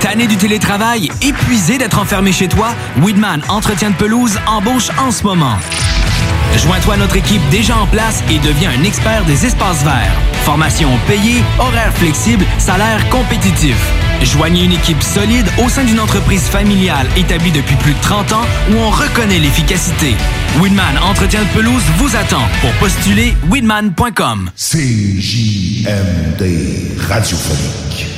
Tanné du télétravail, épuisé d'être enfermé chez toi? Weedman Entretien de pelouse embauche en ce moment. Joins-toi à notre équipe déjà en place et deviens un expert des espaces verts. Formation payée, horaires flexibles, salaire compétitif. Joignez une équipe solide au sein d'une entreprise familiale établie depuis plus de 30 ans où on reconnaît l'efficacité. Winman Entretien de pelouse vous attend. Pour postuler, winman.com.
CJMD radiophonique.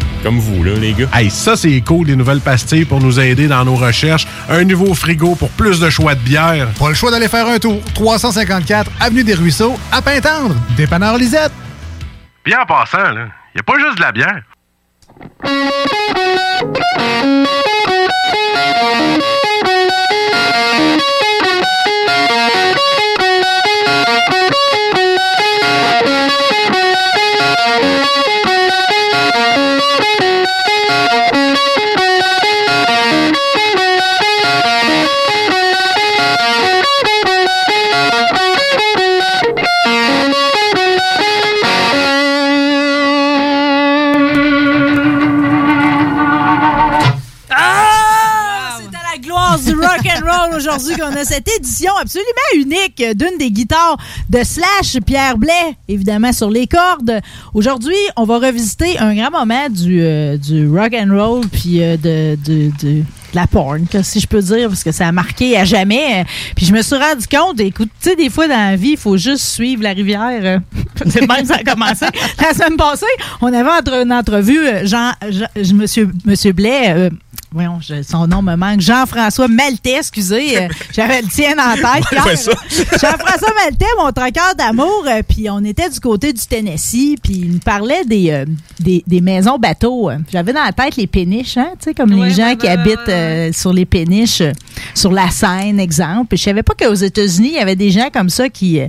comme vous, là, les gars.
Hey, ça, c'est cool, les nouvelles pastilles pour nous aider dans nos recherches. Un nouveau frigo pour plus de choix de bière.
Pas le choix d'aller faire un tour. 354 Avenue des Ruisseaux, à Pintendre. Dépanneur Lisette.
Puis en passant, il n'y a pas juste de la bière.
Aujourd'hui qu'on a cette édition absolument unique d'une des guitares de Slash, Pierre Blais, évidemment sur les cordes. Aujourd'hui, on va revisiter un grand moment du, euh, du rock and roll puis euh, de, de, la porn, si je peux dire, parce que ça a marqué à jamais. Puis je me suis rendu compte, écoute, tu sais, des fois dans la vie, il faut juste suivre la rivière. C'est même ça a commencé. La semaine passée, on avait entre, une entrevue, euh, Jean, Jean- monsieur, monsieur Blais, euh, voyons, je- son nom me manque, Jean-François Maltais, excusez, euh, j'avais le tien en tête. Jean-François Maltais, mon traqueur d'amour, euh, puis on était du côté du Tennessee, puis il nous parlait des, euh, des, des maisons bateaux. J'avais dans la tête les péniches, hein, tu sais, comme les gens qui habitent euh, sur les péniches, sur la Seine, exemple. Puis je savais pas qu'aux États-Unis, il y avait des gens comme ça qui,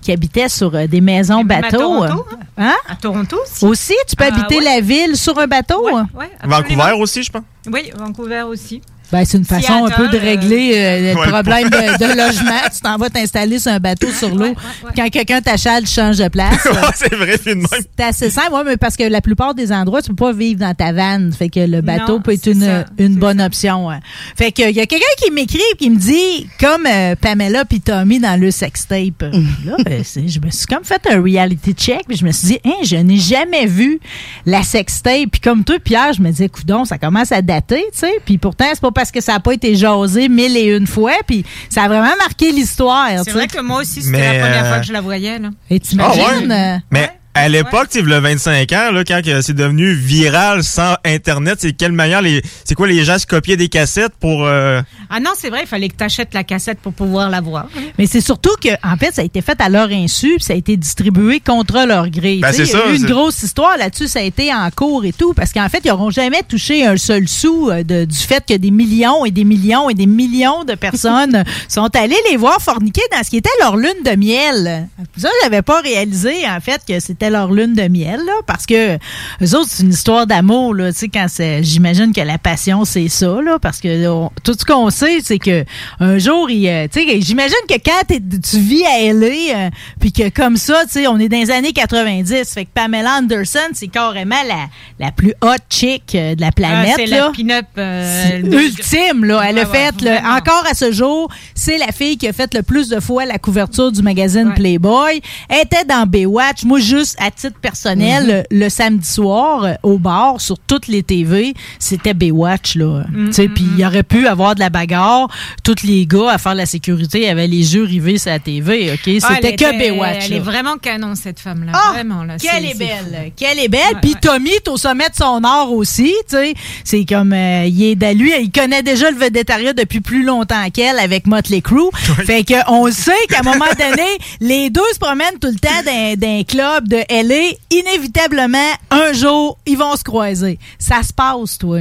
qui habitaient sur euh, des maisons
même à
bateaux.
Toronto,
euh. Hein?
À Toronto aussi.
Aussi, tu peux
Ah,
habiter
ouais.
la ville sur un bateau. hein?
Ouais,
Vancouver aussi, je pense.
Oui, Vancouver aussi.
Ben, c'est une façon un peu de
Seattle,
régler euh, le
Ouais,
problème de, de logement. Tu t'en vas t'installer sur un bateau sur l'eau. Quand quelqu'un t'achale, tu changes de place.
c'est vrai, même.
C'est assez simple, ouais, mais parce que la plupart des endroits, tu peux pas vivre dans ta vanne. Fait que le bateau
Non,
peut être une,
ça,
une bonne option. ouais. Fait que il y a quelqu'un qui m'écrit et qui me dit, comme euh, Pamela puis Tommy dans le sextape. Là, ben, c'est- je me suis comme fait un reality check puis je me suis dit, hein, je n'ai jamais vu la sextape. Puis comme toi, Pierre, je me disais, coudon, ça commence à dater, tu sais. Puis pourtant, c'est pas parce que ça a pas été jasé mille et une fois. Puis ça a vraiment marqué l'histoire.
C'est vrai que moi aussi, c'était la première
euh,
fois que je la voyais. Là.
Et t'imagines?
Ah ouais?
euh,
Mais à l'époque, tu le 25 ans, là, quand c'est devenu viral sans Internet, c'est quelle manière les, c'est quoi les gens se copiaient des cassettes pour, euh,
Ah non, c'est vrai, il fallait que tu achètes la cassette pour pouvoir la voir.
Mais c'est surtout que, en fait, ça a été fait à leur insu, puis ça a été distribué contre leur gré.
Ben, c'est
Il y a
ça,
eu une grosse histoire là-dessus, ça a été en cours et tout, parce qu'en fait, ils n'auront jamais touché un seul sou euh, de- du fait que des millions et des millions et des millions de personnes sont allés les voir forniquer dans ce qui était leur lune de miel. Ça, j'avais pas réalisé, en fait, que c'était leur lune de miel, là, parce que eux autres, c'est une histoire d'amour, là, tu sais, quand c'est, j'imagine que la passion, c'est ça, là, parce que on- tout ce qu'on sait, c'est que un jour, il, euh, tu sais, j'imagine que quand tu vis à LA, euh, puis que comme ça, tu sais, on est dans les années 90, fait que Pamela Anderson, c'est carrément la, la plus hot chick euh, de la planète,
Ah, c'est
là.
la pin-up. euh,
ultime, là. Elle a
ouais,
fait, le- encore à ce jour, c'est la fille qui a fait le plus de fois la couverture du magazine Playboy. Elle était dans Baywatch. Moi, juste à titre personnel,
Mm-hmm.
le, le samedi soir, euh, au bar, sur toutes les TV, c'était Baywatch, là. Tu sais, puis il y aurait pu avoir de la bagarre. Tous les gars à faire la sécurité avaient les yeux rivés sur la TV, OK?
Ah,
C'était que
était-
Baywatch,
Elle
là.
est vraiment canon, cette femme-là.
Ah,
vraiment, là.
Qu'elle est belle, qu'elle est belle. Puis Tommy est au sommet de son art aussi, tu sais. C'est comme, euh, il est de lui, il connaît déjà le végétariat depuis plus longtemps qu'elle avec Motley Crue. Fait que on sait qu'à un moment donné, les deux se promènent tout le temps dans, dans un club de LA. Inévitablement, un jour, ils vont se croiser. Ça se passe, toi,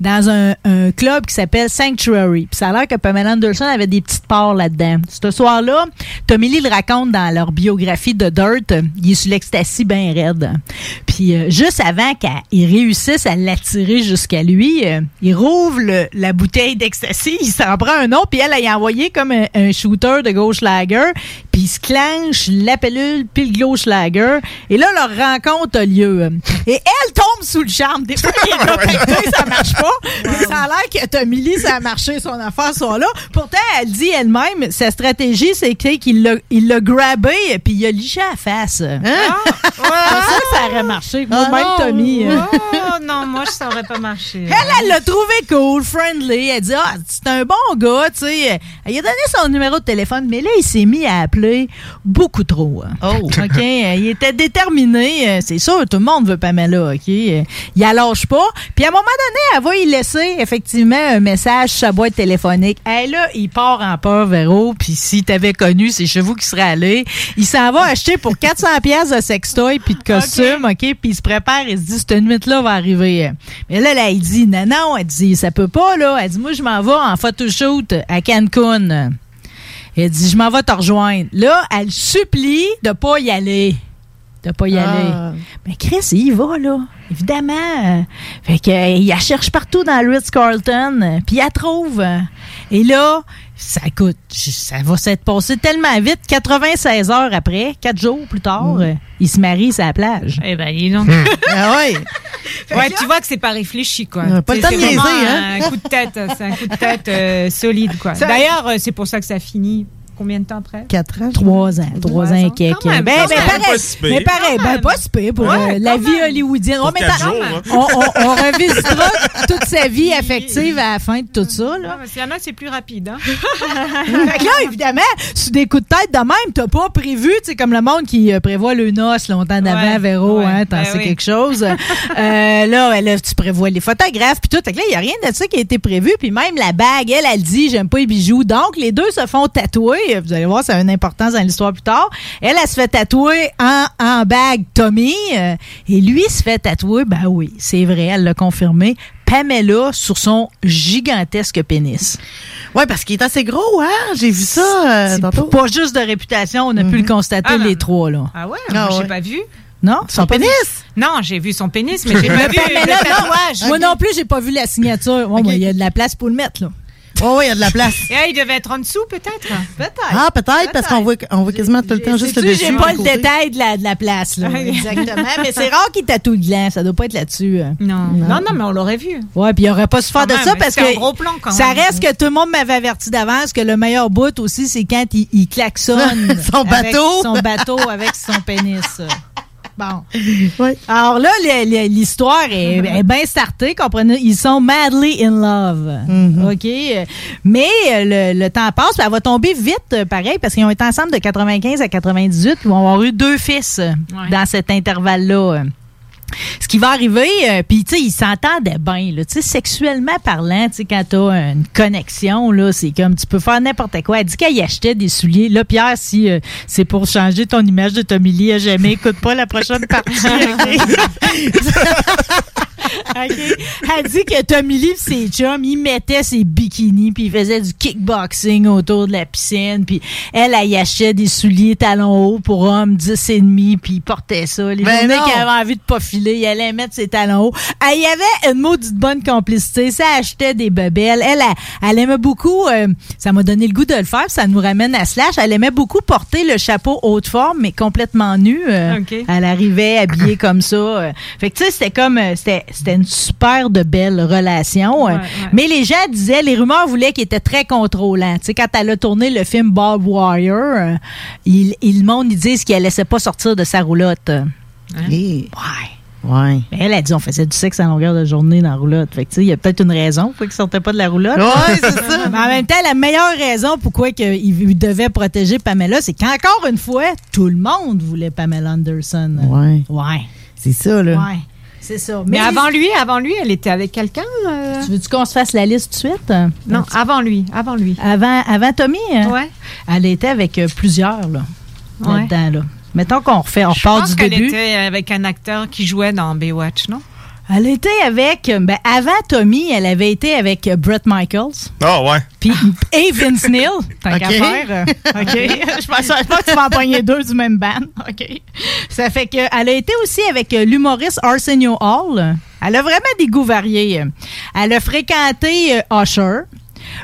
dans un, club qui s'appelle Sanctuary. Puis ça a l'air que Pamela Anderson avait des petites parts là-dedans. Ce soir-là, Tommy Lee le raconte dans leur biographie de Dirt. Il est sur l'ecstasy bien raide. Puis euh, juste avant qu'il réussisse à l'attirer jusqu'à lui, euh, il rouvre la bouteille d'ecstasy, il s'en prend un autre, puis elle, elle a envoyé comme un, un shooter de gauche lager, puis il se clenche la pilule, puis le gauche lager, et là, leur rencontre a lieu. Et elle tombe sous le charme. Des fois, gars pactés, ça marche pas. Ça a l'air que Tommy Lee, ça a marché son affaire ce soir-là. Pourtant, elle dit elle-même, sa stratégie, c'est que- qu'il l'a il l'a grabé, puis il a liché à la face. Hein? C'est ça que ça aurait marché.
Ah
même. Tommy. euh.
Oh non, moi, ça aurait pas marché.
Elle, elle l'a trouvé cool, friendly. Elle dit, ah, c'est un bon gars, tu sais. Elle a donné son numéro de téléphone, mais là, il s'est mis à appeler beaucoup trop. Oh. OK. Il était déterminé. Euh, C'est sûr, tout le monde veut Pamela, OK? Euh, Il la lâche pas. Puis à un moment donné, elle va y laisser, effectivement, un message sur sa boîte téléphonique. Et là, il part en peur, Véro. Puis si t'avais connu, c'est chez vous qui serait allé. Il s'en va acheter pour 400 pièces de sextoy puis de costume, OK? Puis il se prépare, il se dit, cette nuit-là va arriver. Mais là, là, il dit, non, non, elle dit, ça peut pas, là. Elle dit, moi, je m'en vais en photoshoot à Cancun. Elle dit, je m'en vais te rejoindre. Là, elle supplie de pas y aller. De pas y
Ah.
aller. Mais Chris, il y va, là. Évidemment. Fait que, euh, il la cherche partout dans le Ritz-Carlton, euh, puis il la trouve. Et là, ça coûte, ça va s'être passé tellement vite. 96 heures après, 4 jours plus tard, euh, il se marie sur la plage.
Eh ben, dis donc.
ah ouais.
Ouais, tu vois que c'est pas réfléchi, quoi.
On a pas le temps de niaiser, hein?
Un coup de tête, c'est un coup de tête euh, solide, quoi. D'ailleurs, euh, c'est pour ça que ça finit combien de temps après?
4 ans.
Trois ans. Trois ans et quelques.
Quand même,
ben,
quand
ben,
même.
pareil.
Pas si pire.
Mais pareil, ben, pas si pire pour
Ouais,
euh, la vie hollywoodienne.
Pour
Oh, mais
quatre hein.
on, on, on revisitera toute sa vie affective à la fin de tout ça. Là.
Y en a, c'est plus rapide. Hein?
Fait que là, évidemment, sur des coups de tête de même, t'as pas prévu, tu sais, comme le monde qui euh, prévoit le noce longtemps d'avant,
Ouais,
Véro,
ouais,
hein, t'en
ben
sais
oui.
quelque chose. Euh, là, là, tu prévois les photographes, puis tout. Fait que là, il y a rien de ça qui a été prévu, puis même la bague, elle, elle dit, j'aime pas les bijoux. Donc, les deux se font tatouer. Vous allez voir, ça a une importance dans l'histoire plus tard. Elle, elle se fait tatouer en, en bague Tommy, euh, et lui se fait tatouer, ben oui, c'est vrai, elle l'a confirmé, Pamela sur son gigantesque pénis.
Ouais, parce qu'il est assez gros, hein? J'ai vu ça euh.
Pas juste de réputation, on a pu le constater
Ah,
les trois, là.
Ah ouais?
Ah ouais.
j'ai pas vu.
Non?
Son pénis?
Non, j'ai vu son pénis, mais j'ai pas vu
Pamela,
le
non. Moi non plus, j'ai pas vu la signature. Bon, ben, Il y a de la place pour le mettre, là.
Oh, oui, il y a de la place.
Et il devait être en dessous, peut-être.
Peut-être.
Ah, peut-être, parce qu'on voit, on voit quasiment tout le temps juste le dessus.
J'ai pas
le
détail de la, de la place, là. Exactement. mais c'est rare qu'il tatoue le gland. Ça doit pas être là-dessus. euh.
Non. non, non, mais on l'aurait vu.
Ouais, puis il aurait pas su faire
Quand
de
même,
ça parce
c'est
que
un gros plan, quand
ça
même.
reste que tout le monde m'avait averti d'avance que le meilleur bout aussi, c'est quand il, il klaxonne
Son
avec
bateau.
son bateau avec son pénis. Bon. Alors là, l'histoire est, est bien startée, comprenez. Ils sont madly in love.
Mm-hmm.
OK? Mais le, le temps passe, puis elle va tomber vite, pareil, parce qu'ils ont été ensemble de 95 à 98, puis ils vont avoir eu deux fils dans cet intervalle-là. Ce qui va arriver, euh, puis tu sais, ils s'entendaient bien, là, tu sais, sexuellement parlant, tu sais, quand t'as une connexion, là, c'est comme, tu peux faire n'importe quoi. Elle dit qu'elle achetait des souliers. Là, Pierre, si euh, c'est pour changer ton image de Tommy Lee à jamais, écoute pas la prochaine partie, OK? Elle dit que Tommy Lee pis ses chums, ils mettaient ses bikinis puis ils faisaient du kickboxing autour de la piscine puis elle, elle y achetait des souliers talons hauts pour hommes 10 et demi puis ils portaient ça. Les
non.
qui avaient envie de pas filer, ils allaient mettre ses talons hauts. Ah, Il y avait une maudite bonne complicité. Ça achetait des bebelles. Elle, elle, elle aimait beaucoup, euh, ça m'a donné le goût de le faire, puis ça nous ramène à Slash. Elle aimait beaucoup porter le chapeau haute forme, mais complètement nu. euh,
OK.
Elle arrivait habillée comme ça. euh. Fait que tu sais, c'était comme, c'était c'était une super de belle relation. euh.
Ouais, ouais.
Mais les gens disaient, les rumeurs voulaient qu'il était très contrôlant. Tu sais, quand elle a tourné le film Bob Wire, euh, il, il- le monde, ils disent qu'elle laissait pas sortir de sa roulotte.
Eh.
Ouais.
Ouais.
Mais elle a dit on faisait du sexe à longueur de journée dans la roulotte. Fait que, tu sais, il y a peut-être une raison pour qu'il sortait pas de la roulotte.
Ouais, c'est ça.
Mais en même temps, la meilleure raison pourquoi il devait protéger Pamela, c'est qu'encore une fois, tout le monde voulait Pamela Anderson.
Ouais.
Ouais.
C'est ça, là.
Ouais. C'est ça.
Mais avant lui, avant lui, elle était avec quelqu'un euh?
Tu veux-tu qu'on se fasse la liste tout de suite?
Non, avant lui, avant lui.
Avant, avant Tommy? hein?
Ouais.
Elle était avec euh, plusieurs, là.
Ouais.
Là-dedans, là. Mettons qu'on refait, on
Je
part
pense
du
qu'elle
début.
était avec un acteur qui jouait dans Baywatch, non?
Elle était avec, euh, ben, avant Tommy, elle avait été avec euh, Brett Michaels.
Ah ouais.
Puis, et Vince Neil, tant qu'à
OK.
faire. euh, OK. je pense je pense que tu vas en pogner deux du même band. OK. Ça fait que elle a été aussi avec l'humoriste Arsenio Hall. Elle a vraiment des goûts variés. Elle a fréquenté Usher.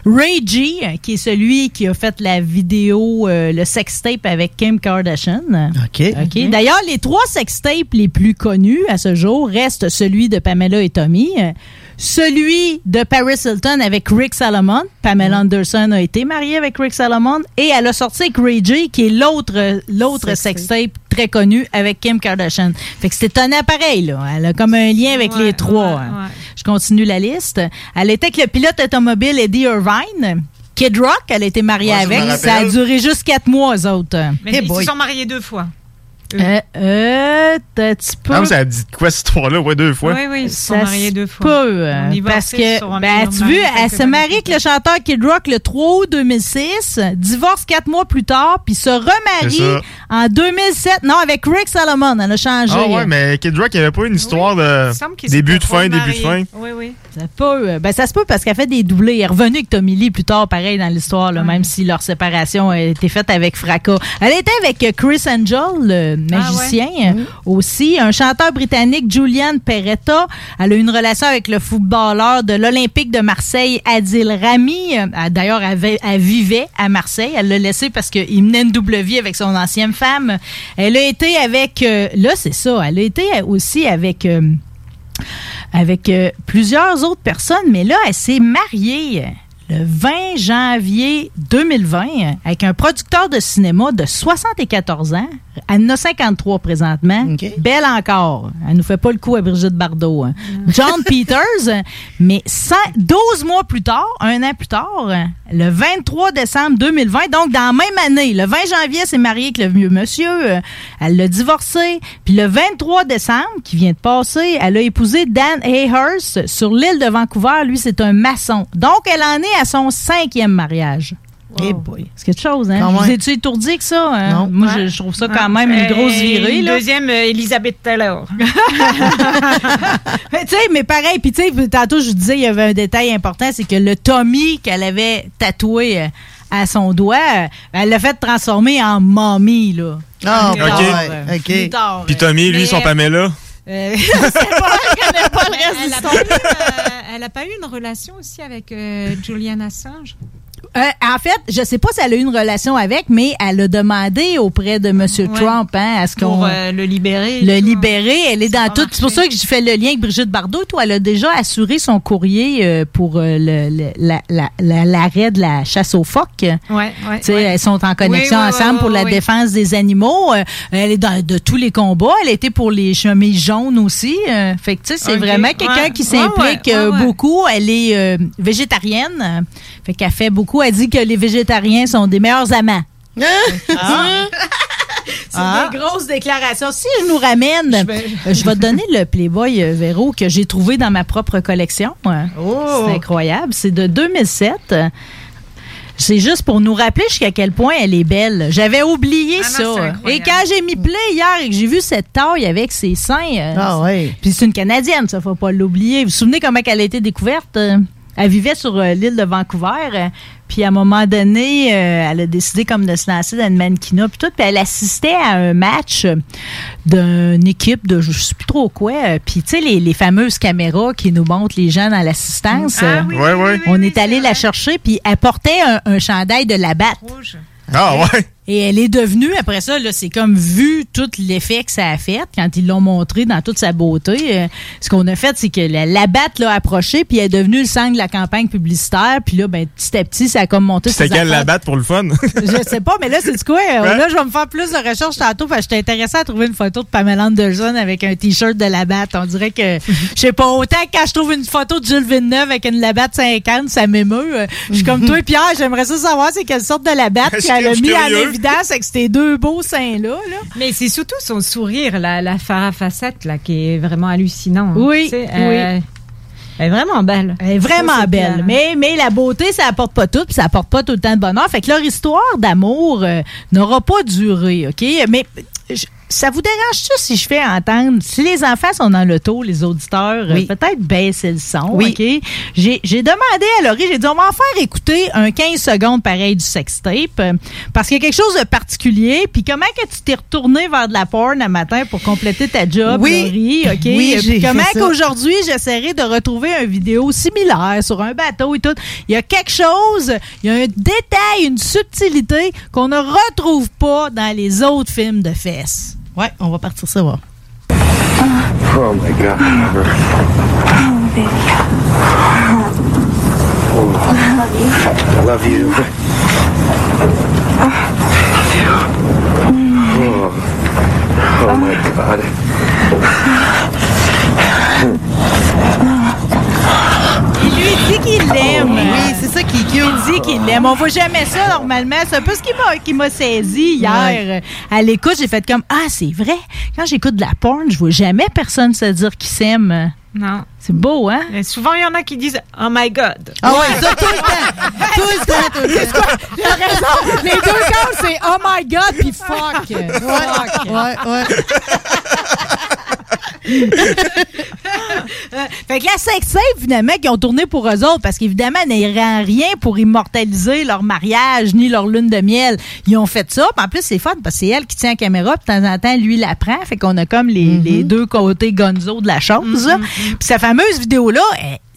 Ray G, euh, qui est celui qui a fait la vidéo, euh, le sextape avec Kim Kardashian.
OK.
OK. D'ailleurs, les trois sextapes les plus connus à ce jour restent celui de Pamela et Tommy, euh, celui de Paris Hilton avec Rick Salomon. Pamela Anderson a été mariée avec Rick Salomon et elle a sorti avec Ray J, qui est l'autre l'autre sextape très connu avec Kim Kardashian. Fait que c'est un appareil, là. Elle a comme un lien avec les trois. hein. Je continue la liste. Elle était avec le pilote automobile Eddie Irvine. Kid Rock, elle a été mariée
Ouais,
avec. Ça a duré juste quatre mois, eux autres.
Mais ils se sont mariés deux fois.
Euh, euh, t'as petit peu.
Ah, ça a dit quoi cette histoire-là? Ouais, deux fois.
Oui, oui, ils se sont
Ça
mariés
se
deux fois.
peut,
va
parce que, ben,
million
tu
de
veux,
mariés,
elle mariée
plus
avec le chanteur Kid Rock le 3 août 2006, divorce quatre mois plus tard, puis se remarie en 2007. Non, avec Rick Salomon, elle a changé.
Ah ouais, mais Kid Rock, il n'y avait pas une histoire de début de fin, début de fin.
Oui, oui.
Ça peut, euh, ben ça se peut parce qu'elle fait des doublés. Elle est revenue avec Tommy Lee plus tard, pareil dans l'histoire, là, même si leur séparation a été faite avec fracas. Elle était avec Chris Angel, le magicien, euh, aussi. Un chanteur britannique, Julian Peretta. Elle a eu une relation avec le footballeur de l'Olympique de Marseille, Adil Rami. Euh, D'ailleurs, elle, vivait à Marseille. Elle l'a laissé parce qu'il menait une double vie avec son ancienne femme. Elle a été avec... euh, là, c'est ça. Elle a été aussi avec... euh, avec euh, plusieurs autres personnes, mais là, elle s'est mariée le 20 janvier 2020 avec un producteur de cinéma de 74 ans. Elle en a 53 présentement. Belle encore. Elle nous fait pas le coup à Brigitte Bardot. hein. John Peters, mais cent- 12 mois plus tard, un an plus tard, le 23 décembre 2020, donc dans la même année, le 20 janvier, elle s'est mariée avec le vieux monsieur. euh, Elle l'a divorcé. Puis le 23 décembre, qui vient de passer, elle a épousé Dan Hayhurst sur l'île de Vancouver. Lui, c'est un maçon. Donc, elle en est à son cinquième mariage. Boy. C'est quelque chose, hein?
Quand
Vous êtes-tu étourdi que ça? hein?
Non.
Moi,
Ouais.
je, je trouve ça
Ouais.
quand même une grosse
Euh,
virée.
Une
là.
deuxième, euh, Elisabeth Taylor.
Mais tu sais, mais pareil, puis tu sais, tantôt je vous disais, il y avait un détail important, c'est que le Tommy qu'elle avait tatoué euh, à son doigt, euh, elle l'a fait transformer en mommy, là.
Ah,
tard,
ok.
OK.
plus tard,
Puis Tommy, lui,
mais,
son Pamela?
euh, je sais pas, je connais pas le reste de
Elle a, pas eu, euh, elle a pas eu une relation aussi avec euh, Julian Assange?
Euh, en fait, je sais pas si elle a eu une relation avec, mais elle a demandé auprès de M. Trump hein, à ce qu'on
Pour euh, le libérer.
le libérer. Elle est dans tout. C'est pour ça que je fais le lien avec Brigitte Bardot. Toi, elle a déjà assuré son courrier euh, pour le- le- la- la- la- l'arrêt de la chasse aux phoques.
Ouais, ouais,
Tu sais,
ouais.
Elles sont en connexion
Oui, oui,
ensemble
oui,
pour la défense des animaux. Elle est dans de tous les combats. Elle a été pour les chemises jaunes aussi. Fait que tu sais, c'est vraiment quelqu'un qui s'implique beaucoup. Elle est végétarienne. Fait qu'elle fait beaucoup. Elle dit que les végétariens sont des meilleurs amants.
Ah.
C'est des grosses déclarations. Si je nous ramène, euh, je vais, te donner le Playboy euh, Véro que j'ai trouvé dans ma propre collection. Euh,
Oh.
C'est incroyable. C'est de 2007. Euh, C'est juste pour nous rappeler jusqu'à quel point elle est belle. J'avais oublié
Ah non,
ça. Et quand j'ai mis play hier et que j'ai vu cette taille avec ses seins,
Ah ouais.
puis c'est une Canadienne, ça faut pas l'oublier. Vous vous souvenez comment elle a été découverte? Elle vivait sur euh, l'île de Vancouver. euh, puis à un moment donné, euh, elle a décidé comme de se lancer dans une mannequinat puis tout. Puis elle assistait à un match d'une équipe de je sais plus trop quoi. Puis tu sais, les, les fameuses caméras qui nous montrent les gens dans l'assistance.
Ah
euh,
oui,
ouais.
on est allé la chercher, puis elle portait un, un chandail de la batte.
Rouge.
Ah ouais.
Et elle est devenue, après ça, là, c'est comme vu tout l'effet que ça a fait quand ils l'ont montré dans toute sa beauté. euh, ce qu'on a fait, c'est que la, la batte l'a approchée, puis elle est devenue le sang de la campagne publicitaire. Puis là, ben, petit à petit, ça a comme monté.
C'était quelle la batte pour le fun?
Je sais pas, mais là, c'est quoi? Euh, Là, je vais me faire plus de recherches tantôt parce que j'étais intéressée à trouver une photo de Pamela Anderson avec un T-shirt de la batte. On dirait que, je sais pas, autant que quand je trouve une photo de Jules Villeneuve avec une Labatt 50, ça m'émeut. Euh, Je suis comme toi, Pierre, j'aimerais ça savoir c'est quelle sorte de Labatt
Je
qu'elle a mis
curieux?
Évidence avec ces deux beaux seins-là. Là.
Mais c'est surtout son sourire, la, la Farah Facette, là, qui est vraiment hallucinant.
Oui,
Tu sais,
oui.
euh, Elle est vraiment belle.
Elle est vraiment
Ça,
belle.
clair.
Mais, mais la beauté, ça apporte pas tout, puis ça apporte pas tout le temps de bonheur. Fait que leur histoire d'amour euh, n'aura pas duré, OK? Mais je- ça vous dérange-tu si je fais entendre, si les enfants sont dans l'auto, les auditeurs, euh, peut-être baisser le son,
Oui.
OK? J'ai j'ai demandé à Laurie, j'ai dit, on va en faire écouter un 15 secondes pareil du sextape, euh, parce qu'il y a quelque chose de particulier, puis comment que tu t'es retourné vers de la porn un matin pour compléter ta job,
Oui.
Laurie, OK?
Oui,
puis comment qu'aujourd'hui, j'essaierai de retrouver une vidéo similaire sur un bateau et tout? Il y a quelque chose, il y a un détail, une subtilité qu'on ne retrouve pas dans les autres films de fesses.
Ouais, on va partir ça voir.
Oh my god. I love you. Oh, oh my god.
Il lui dit qu'il l'aime.
Oui, c'est ça qui est cute.
Il dit qu'il l'aime. On voit jamais ça normalement. C'est un peu ce qui m'a, qui m'a saisi hier. Euh, À l'écoute, j'ai fait comme Ah, c'est vrai. Quand j'écoute de la porn, je vois jamais personne se dire qu'il s'aime.
Non.
C'est beau, hein?
Souvent, il y en a qui disent Oh my God.
Ah ouais, ça tout le temps. Tout le temps, tout le temps.
Il a raison. Les deux cas, c'est Oh my God puis fuck. Fuck.
Ouais, ouais.
Fait que la sextape, finalement, qu'ils ont tourné pour eux autres, parce qu'évidemment, n'ayant rien pour immortaliser leur mariage ni leur lune de miel. Ils ont fait ça. Puis en plus, c'est fun, parce que c'est elle qui tient la caméra, puis de temps en temps, lui la prend. Fait qu'on a comme les, les deux côtés gonzo de la chose. Puis sa fameuse vidéo-là,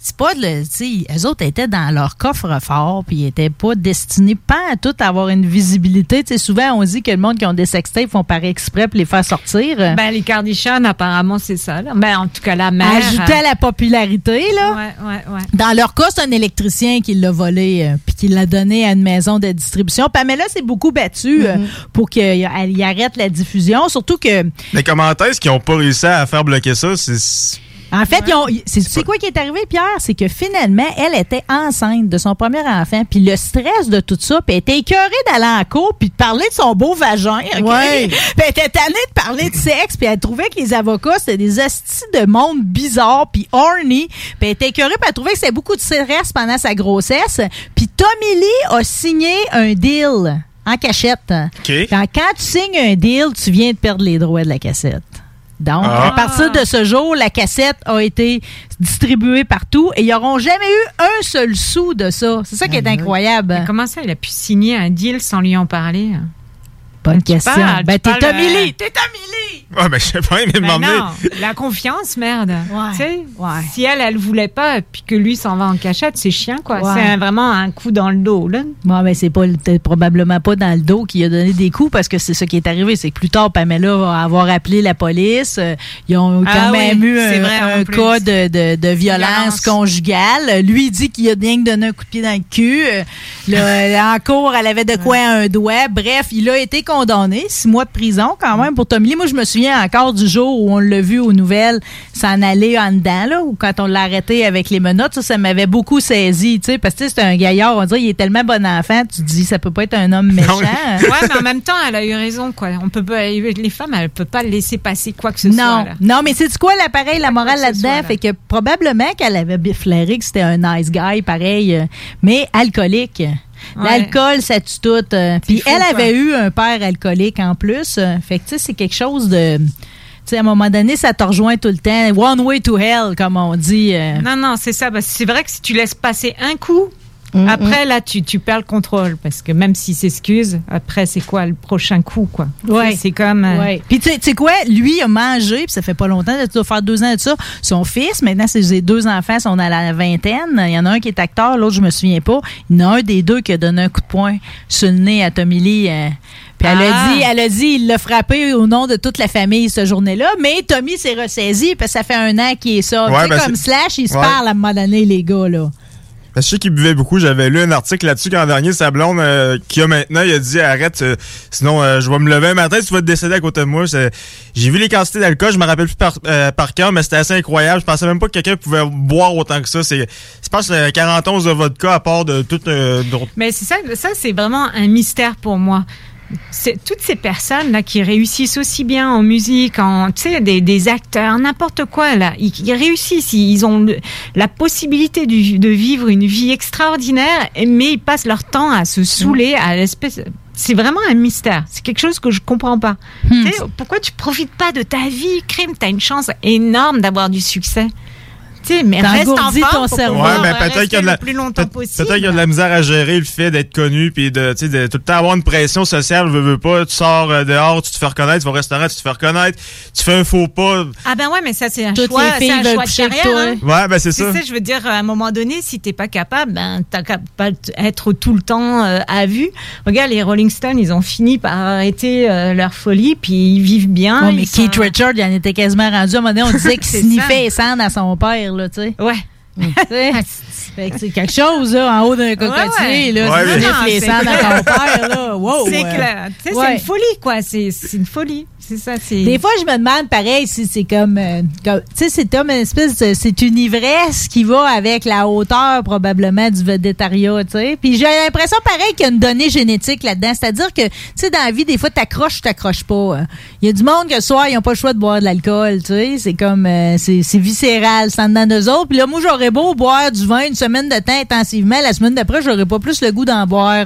c'est pas le, eux autres étaient dans leur coffre-fort, puis ils étaient pas destinés pas à tout à avoir une visibilité. Tu sais, souvent, on dit que le monde qui ont des sextapes font par exprès pour les faire sortir.
Ben, les Kardashian, apparemment, c'est ça. Là. Ben, en tout cas, la mère.
Ajouter à la popularité, là.
Ouais, ouais, ouais.
Dans leur cas, c'est un électricien qui l'a volé euh, puis qui l'a donné à une maison de distribution. Pamela s'est beaucoup battue euh, pour qu'elle y arrête la diffusion. Surtout que,
Mais comment est-ce qu'ils n'ont pas réussi à faire bloquer ça? C'est.
En fait, c'est quoi qui est arrivé, Pierre? C'est que finalement, elle était enceinte de son premier enfant. Puis le stress de tout ça, puis elle était écœurée d'aller en cours puis de parler de son beau vagin. OK?
Ouais.
Puis elle était tannée de parler de sexe, puis elle trouvait que les avocats, c'était des hosties de monde bizarres, puis horny. Puis elle était écœurée, puis elle trouvait que c'était beaucoup de stress pendant sa grossesse. Puis Tommy Lee a signé un deal en cachette.
OK.
Quand, quand tu signes un deal, tu viens de perdre les droits de la cassette. Donc,
Ah.
à partir de ce jour, la cassette a été distribuée partout et ils n'auront jamais eu un seul sou de ça. C'est ça qui est incroyable.
Mais comment ça, il a pu signer un deal sans lui en parler?
Bonne
Tu
question.
parles,
ben, t'es Tommy
euh,
Lee. T'es Tommy Lee.
Ouais, ben, je sais pas, il m'a
Ben
demandé.
non, la confiance, merde. Tu sais, Si elle, elle voulait pas, puis que lui s'en va en cachette, c'est chiant, quoi.
Ouais.
C'est vraiment un coup dans le dos, là.
Bon, ben, c'est pas, probablement pas dans le dos qui a donné des coups parce que c'est ça qui est arrivé. C'est que plus tard, Pamela va avoir appelé la police. Euh, Ils ont quand
Ah
même
oui,
eu un,
vrai,
cas de, de, de violence,
Violence.
conjugale. Lui, il dit qu'il a bien que donné un coup de pied dans le cul. Euh, là, en cours, elle avait de quoi un doigt. Bref, il a été condamné. Six mois de prison quand même pour Tommy Lee. Moi, je me souviens encore du jour où on l'a vu aux nouvelles s'en aller en dedans, là, ou quand on l'a arrêté avec les menottes. Ça, ça m'avait beaucoup saisi, tu sais, parce que c'est un gaillard. On dirait il est tellement bon enfant. Tu te dis, ça peut pas être un homme méchant.
ouais, mais en même temps, elle a eu raison, quoi. On peut pas, les femmes, elles peuvent pas laisser passer quoi que ce soit.
Non,
là.
non, mais c'est quoi l'appareil, la morale là-dedans?
là.
Fait que probablement qu'elle avait bien flairé que c'était un nice guy, pareil, euh, mais alcoolique. L'alcool, ça tue tout. euh, Puis elle avait eu un père alcoolique en plus. euh, Fait que, tu sais, c'est quelque chose de. Tu sais, à un moment donné, ça te rejoint tout le temps. One way to hell, comme on dit. euh.
Non, non, c'est ça. c'est vrai que si tu laisses passer un coup,
Mm,
après, là, tu, tu perds le contrôle. Parce que même s'il s'excuse, après, c'est quoi le prochain coup, quoi?
Ouais.
C'est- comme. euh,
Ouais. Puis tu sais- tu quoi, lui a mangé, puis ça fait pas longtemps, ça doit faire deux ans de ça. Son fils, maintenant ses deux enfants sont à la vingtaine. Il y en a un qui est acteur, l'autre je me souviens pas. Il y en a un des deux qui a donné un coup de poing sur le nez à Tommy Lee. euh, puis elle
Ah.
a dit, elle a dit, il l'a frappé au nom de toute la famille ce journée-là. Mais Tommy s'est ressaisi parce que ça fait un an qu'il est ça.
Ouais,
tu sais,
ben,
comme Slash, il se
Ouais.
parle à un moment donné, les gars là.
Je sais qu'il buvait beaucoup. J'avais lu un article là-dessus quand dernier, sa blonde, euh, qui a maintenant, il a dit arrête, euh, sinon euh, je vais me lever un matin, tu vas te décéder à côté de moi. J'ai vu les quantités d'alcool, je me rappelle plus par, euh, par cœur, mais c'était assez incroyable. Je pensais même pas que quelqu'un pouvait boire autant que ça. C'est, je pense, que c'est 40 onces de vodka à part de tout. euh, d'autres-
Mais c'est ça, ça c'est vraiment un mystère pour moi. C'est toutes ces personnes là qui réussissent aussi bien en musique, en tu sais des, des acteurs, n'importe quoi là, ils, ils réussissent, ils ont le- la possibilité de, de vivre une vie extraordinaire, mais ils passent leur temps à se saouler à l'espèce. C'est vraiment un mystère. C'est quelque chose que je comprends pas. Tu sais, pourquoi tu profites pas de ta vie, crime? T'as une chance énorme d'avoir du succès. Tu sais, mais reste en forme
ton cerveau.
Ouais, peut-être qu'il y a de la,
le plus longtemps possible.
peut-être qu'il y a de la misère à gérer le fait d'être connu puis de, tu sais, de tout le temps avoir une pression sociale, veux, veux pas, tu sors euh, dehors, tu te fais reconnaître, tu vas au restaurant, tu te fais reconnaître, tu fais un faux pas.
Ah ben ouais, mais ça c'est un
Toutes
choix, c'est un choix de carrière.
toi.
hein.
Ouais, ben c'est
Tu
ça.
sais, je veux dire, à un moment donné, si t'es pas capable, ben t'as capable d'être tout le temps euh, à vue. Regarde, les Rolling Stones, ils ont fini par arrêter euh, leur folie, puis ils vivent bien.
Ouais, mais Keith
sont-
Richards, il en était quasiment rendu. À un moment donné, on disait qu'il sniffait cendres à son père, là, tu sais.
Ouais.
Que c'est quelque chose, là, en haut d'un cocotier,
ouais.
là.
Ouais,
tu
Non,
les ton père, là. Wow.
c'est
euh,
clair. Tu sais,
ouais.
c'est une folie, quoi. C'est c'est une folie. C'est ça, c'est.
Des fois, je me demande, pareil, si c'est comme, euh, comme- tu sais, c'est comme une espèce de, c'est une ivresse qui va avec la hauteur, probablement, du vedettariat, tu sais. Puis j'ai l'impression, pareil, qu'il y a une donnée génétique là-dedans. C'est-à-dire que, tu sais, dans la vie, des fois, t'accroches ou t'accroches pas. hein. Il y a du monde que le soir, ils ont pas le choix de boire de l'alcool, tu sais. C'est comme, euh, c'est c'est viscéral, c'est en dedans d'eux autres. Puis là, moi, j'aurais beau boire du vin une semaine de temps intensivement. La semaine d'après, j'aurais pas plus le goût d'en boire.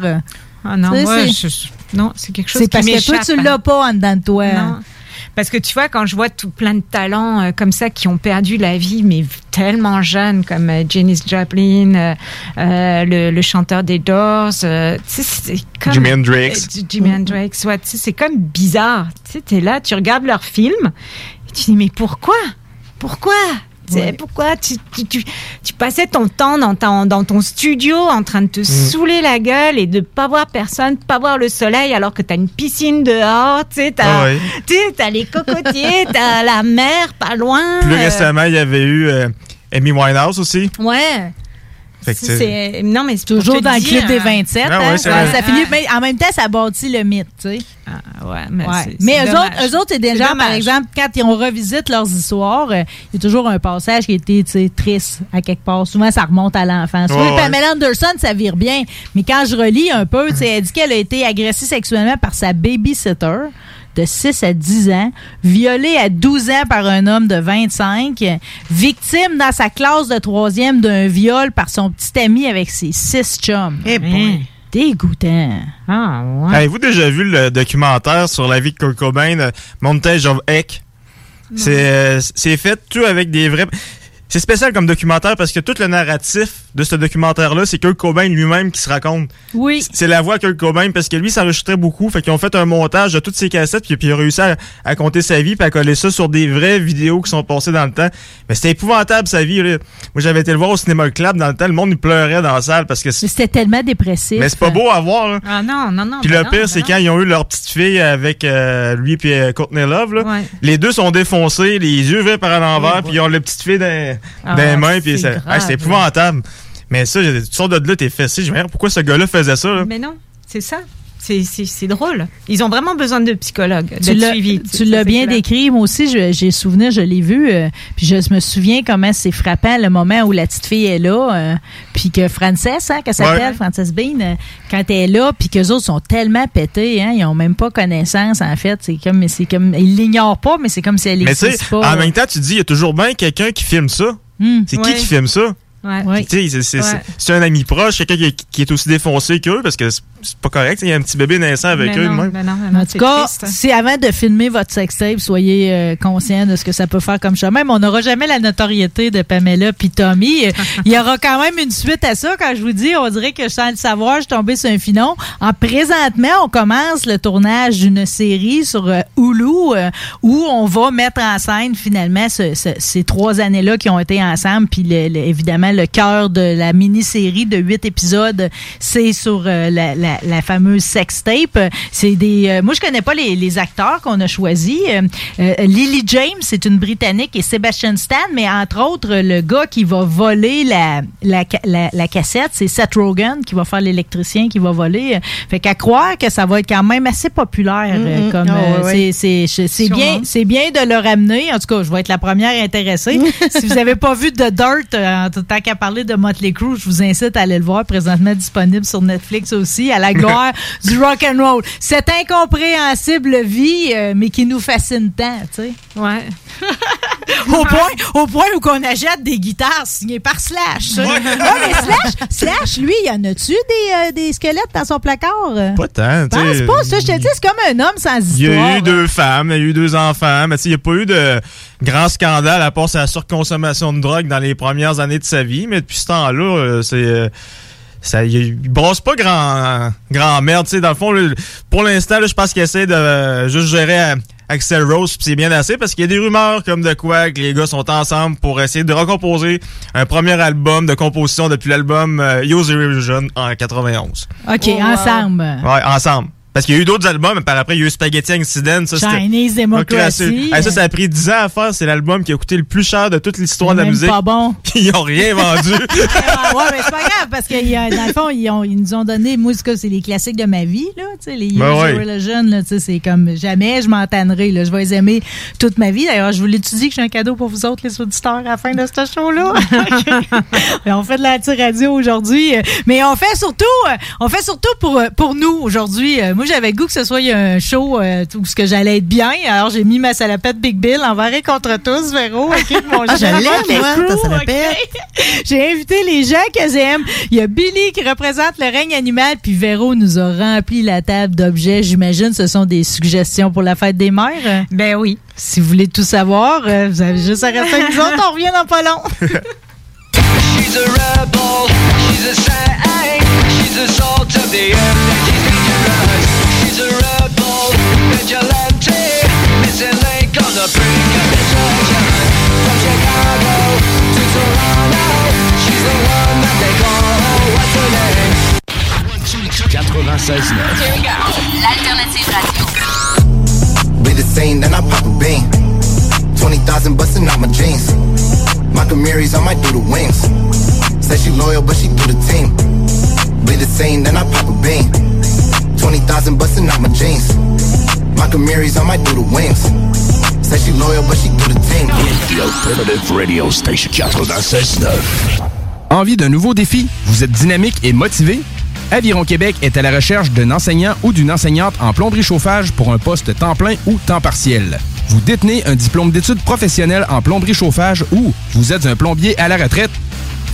Ah non,
Tu sais,
moi,
c'est-
je- non, c'est quelque chose
C'est
qui
parce que toi,
m'échappe,
tu
hein.
l'as pas en dedans de toi.
Non. Parce que tu vois, quand je vois tout plein de talents euh, comme ça qui ont perdu la vie, mais tellement jeunes, comme euh, Janis Joplin, euh, euh, le, le chanteur des Doors, euh, tu sais, c'est comme...
Jimi Hendrix.
Euh, Jimi Hendrix, ouais, tu sais, c'est comme bizarre. Tu sais, t'es là, tu regardes leurs films, et tu dis, mais pourquoi? Pourquoi? Tu sais, Pourquoi tu, tu, tu, tu passais ton temps dans, ta- dans ton studio en train de te saouler la gueule et de pas voir personne, pas voir le soleil alors que t'as une piscine dehors, tu sais, t'as
ouais.
tu t'as les cocotiers, t'as la mer pas loin.
Plus
euh,
récemment, il y avait eu euh, Amy Winehouse aussi.
Ouais. C'est- non, mais c'est
Toujours dans le club des
hein.
27.
Ah ouais,
hein, ça, finit, mais en même temps, ça bâtit le mythe, tu sais.
Ah, ouais, mais
Ouais.
c'est-
Mais eux autres, eux autres, c'est des gens, par exemple, quand ils- on revisite leurs histoires, euh, il y a toujours un passage qui était tu sais, triste à quelque part. Souvent, ça remonte à l'enfance. Oui,
ouais.
Pamela Anderson, ça vire bien. Mais quand je relis un peu, tu sais, elle dit qu'elle a été agressée sexuellement par sa babysitter de 6 à 10 ans, violée à 12 ans par un homme de 25, victime dans sa classe de troisième d'un viol par son petit ami avec ses six chums.
Eh boy.
Dégoûtant.
Ah, ouais.
Avez-vous déjà vu le documentaire sur la vie de Kurt Cobain, euh, Montage of Heck? C'est euh, c'est fait tout avec des vrais. C'est spécial comme documentaire parce que tout le narratif de ce documentaire-là, c'est Kurt Cobain lui-même qui se raconte.
Oui.
C'est la voix de Kurt Cobain parce que lui s'enregistrait beaucoup. Fait qu'ils ont fait un montage de toutes ses cassettes puis, puis il a réussi à, à compter sa vie puis à coller ça sur des vraies vidéos qui sont passées dans le temps. Mais c'était épouvantable sa vie. Là. Moi j'avais été le voir au cinéma club dans le temps. Le monde il pleurait dans la salle parce que.
C'était tellement dépressif.
Mais c'est pas beau à voir. Là.
Ah non, non, non.
Puis
ben
le pire,
ben
c'est quand ils ont eu leur petite fille avec euh, lui puis euh, Courtney Love. Là.
Ouais.
Les deux sont défoncés, les yeux verts par l'envers, puis ils ont la petite fille dans,
Ah,
dans les mains. puis
c'est
ça-
grave.
c'est épouvantable. Mais ça, tu sors de là, t'es fessé. Je me dis, pourquoi ce gars-là faisait ça? là?
Mais non, c'est ça. C'est- C'est c'est drôle. Ils ont vraiment besoin de psychologues,
Tu
de
l'as-
suivi.
tu l'as bien décrit. Moi aussi, je- j'ai souvenir, je l'ai vu. euh, puis je me souviens comment c'est frappant le moment où la petite fille est là. euh, puis que Frances, hein, qu'elle s'appelle,
Ouais.
Frances Bean, euh, quand elle est là, puis qu'eux autres sont tellement pétés, hein, ils ont même pas connaissance, en fait. C'est comme, c'est comme, ils l'ignorent pas, mais c'est comme si elle
Mais tu sais,
n'existe pas.
en même temps, tu te dis, il y a toujours bien quelqu'un qui filme ça.
Hmm.
C'est
Ouais.
qui qui filme ça?
Ouais.
C'est-
Ouais.
c'est- un ami proche, quelqu'un qui, est- qui est aussi défoncé qu'eux, parce que c'est pas correct. Il y a un petit bébé naissant avec
Mais
eux.
non, mais non, mais non,
En tout
c'est
cas,
triste.
si avant de filmer votre sextape, soyez euh, conscient de ce que ça peut faire comme chemin. Mais on n'aura jamais la notoriété de Pamela puis Tommy. Il y aura quand même une suite à ça. Quand je vous dis, on dirait que sans le savoir, je suis tombée sur un filon. En présentement, on commence le tournage d'une série sur euh, Hulu euh, où on va mettre en scène finalement ce- ce- ces trois années-là qui ont été ensemble. Puis le- le- cœur de la mini-série de huit épisodes, c'est sur euh, la, la- la fameuse sextape. C'est des. euh, moi, je connais pas les, les acteurs qu'on a choisis. Euh, Lily James, c'est une Britannique, et Sebastian Stan, mais entre autres, le gars qui va voler la, la, ca- la- la cassette, c'est Seth Rogen qui va faire l'électricien qui va voler. Fait qu'à croire que ça va être quand même assez populaire. comme
Ah, ouais,
c'est- c'est c'est
Sûrement.
bien, c'est bien de le ramener. En tout cas, je vais être la première intéressée. si vous n'avez pas vu The Dirt, en tout tant qu'à parler de Motley Crue, je vous incite à aller le voir. Présentement disponible sur Netflix aussi, à la gloire du rock and roll. Cette incompréhensible vie, euh, mais qui nous fascine tant, tu sais.
Ouais.
au point, au point où qu'on achète des guitares signées par Slash. Ouais, mais Slash, Slash, lui, y en a-tu des, euh, des squelettes dans son placard?
Pas tant. tu sais.
Pense pas, ça, je te dis, c'est comme un homme sans
Il y
histoire.
a eu deux femmes, il y a eu deux enfants, mais tu sais, il n'y a pas eu de grand scandale à part sa surconsommation de drogue dans les premières années de sa vie. Mais depuis ce temps-là, euh, c'est. Ça, il, il brosse pas grand, grand merde, tu sais. Dans le fond, là, pour l'instant, là, je pense qu'il essaie de euh, juste gérer euh, Axel Rose, c'est bien assez parce qu'il y a des rumeurs comme de quoi que les gars sont ensemble pour essayer de recomposer un premier album de composition depuis l'album euh, Use Illusion en 91.
OK, ensemble.
Ouais, ensemble. Parce qu'il y a eu d'autres albums, mais par après, il y a eu Spaghetti Incident. Ça,
Chinese Democracy.
Hey, ça, ça a pris 10 ans à faire. C'est l'album qui a coûté le plus cher de toute l'histoire de la musique.
pas bon.
Ils ont rien vendu.
Ouais, mais c'est pas grave, parce que y a- dans le fond, ils, ont- ils nous ont donné, moi, c'est les classiques de ma vie, là, tu sais, les
Ben ouais.
Religion, là, tu sais, c'est comme jamais je m'entannerai, là, je vais les aimer toute ma vie. D'ailleurs, je vous dit que j'ai un cadeau pour vous autres, les auditeurs, à la fin de ce show-là. On fait de la radio aujourd'hui, euh, mais on fait surtout, euh, on fait surtout pour, euh, pour nous aujourd'hui. Euh, Moi, j'avais goût que ce soit un show euh, où ce que j'allais être bien, alors j'ai mis ma salopette Big Bill envers et contre tous, Véro, mon
Ah, je l'aime, moi, ta.
J'ai invité les gens que j'aime. Il y a Billy qui représente le règne animal, puis Véro nous a rempli la table d'objets. J'imagine ce sont des suggestions pour la fête des mères.
Ben oui.
Si vous voulez tout savoir, euh, vous avez juste à rester avec nous autres. On revient dans pas long.
She's a rebel, she's a saint, she's the salt of the earth and she's dangerous. She's a rebel, vigilante, missing link on the brink of destruction. From Chicago to Toronto, she's the one that they call, oh, what's her name?
96
Here we go. L'alternative radio.
Be the same, then I pop a bean. 20,000 busting out my jeans. My Camaries, I might do the wings. Say she loyal, but she do the team. Be the same, then I pop a bean. 20,000 busting out my jeans. My Camaries, I might do the wings. Say she loyal, but she do the team.
The Alternative Radio Station 96.9.
Envie d'un nouveau défi? Vous êtes dynamique et motivé? Aviron Québec est à la recherche d'un enseignant ou d'une enseignante en plomberie chauffage pour un poste temps plein ou temps partiel. Vous détenez un diplôme d'études professionnelles en plomberie chauffage ou vous êtes un plombier à la retraite?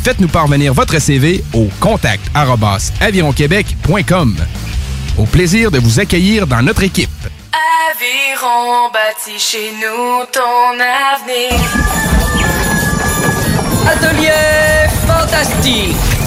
Faites-nous parvenir votre CV au contact avironquebec.com. Au plaisir de vous accueillir dans notre équipe.
aviron bâti chez nous ton avenir.
Atelier fantastique.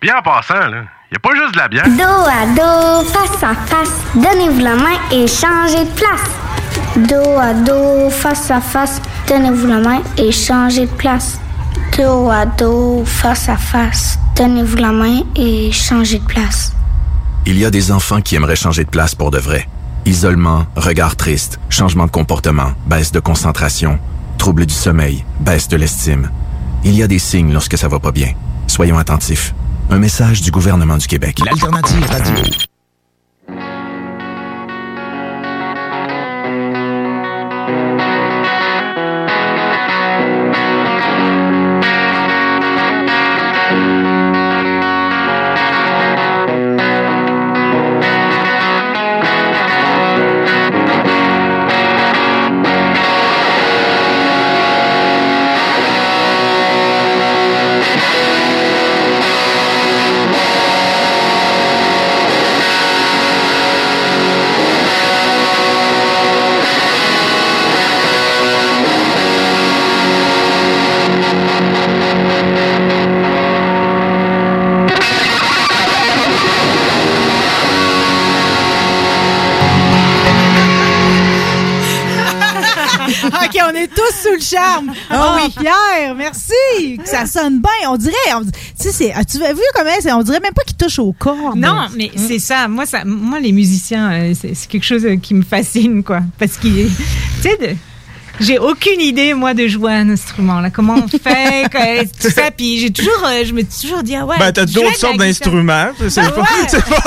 Bien en passant, là, y a pas juste de la bière.
Dos à dos, face à face, donnez-vous la main et changez de place. Dos à dos, face à face, donnez-vous la main et changez de place. Dos à dos, face à face, donnez-vous la main et changez de place.
Il y a des enfants qui aimeraient changer de place pour de vrai. Isolement, regard triste, changement de comportement, baisse de concentration, trouble du sommeil, baisse de l'estime. Il y a des signes lorsque ça va pas bien. Soyons attentifs. Un message du gouvernement du Québec.
L'alternative radio.
Ça sonne bien. On dirait, on- tu sais, c'est- as-tu vu comment c'est? On dirait même pas qu'il touche au corps.
Non, mais c'est ça. Moi, ça, moi, les musiciens, euh, c'est c'est quelque chose euh, qui me fascine, quoi. Parce que, tu sais, j'ai aucune idée, moi, de jouer un instrument. Là, comment on fait, quoi, tout ça. Puis j'ai toujours, euh, je me suis toujours dit, ah ouais.
Ben, t'as d'autres sortes d'instruments. C'est pas-
ouais.
c'est pas-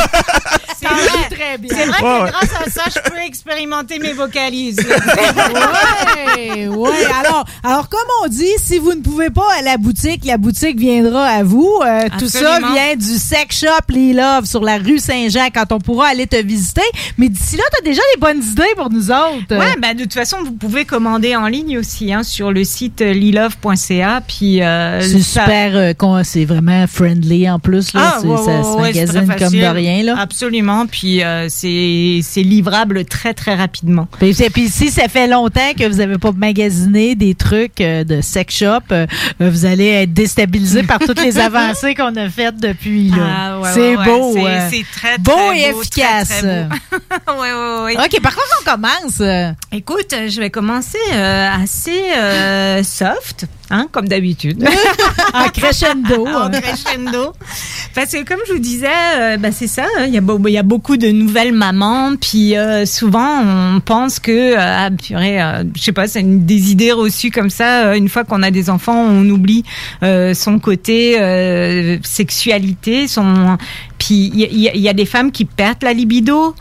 C'est vrai.
très bien.
C'est vrai que
ouais.
grâce à ça, je peux expérimenter mes vocalises.
ouais, ouais. Alors, alors, comme on dit, si vous ne pouvez pas à la boutique, la boutique viendra à vous. Euh, tout ça vient du Sex Shop Les Love sur la rue Saint-Jean quand on pourra aller te visiter. Mais d'ici là, tu as déjà des bonnes idées pour nous autres.
Ouais, ben, de toute façon, vous pouvez commander en ligne aussi hein, sur le site euh, lilove.ca. Puis euh,
C'est
ça-
super, euh, con- c'est vraiment friendly en plus. Là.
Ah,
C'est-
ouais,
ça
ouais,
se
ouais, c'est
magasine
très
comme
facile.
de rien. Là.
Absolument. Puis euh, c'est c'est livrable très, très rapidement.
Puis, puis si ça fait longtemps que vous n'avez pas magasiné des trucs euh, de sex shop, euh, vous allez être déstabilisé par toutes les avancées qu'on a faites depuis. là.
Ah, ouais,
c'est
ouais,
beau.
C'est-
euh,
c'est très, très
beau
beau,
et
très,
efficace.
très beau. ouais, ouais, ouais.
OK, par contre, on commence.
Écoute, je vais commencer euh, assez euh, soft Hein, comme d'habitude.
en crescendo.
en crescendo. Parce que comme je vous disais, euh, ben, c'est ça, hein, il y, a y beaucoup de nouvelles mamans, puis euh, souvent on pense que, euh, ah, purée, euh, je sais pas, c'est des idées reçues comme ça, une fois qu'on a des enfants, on oublie son côté sexualité, son... Puis y, y il y a des femmes qui perdent la libido.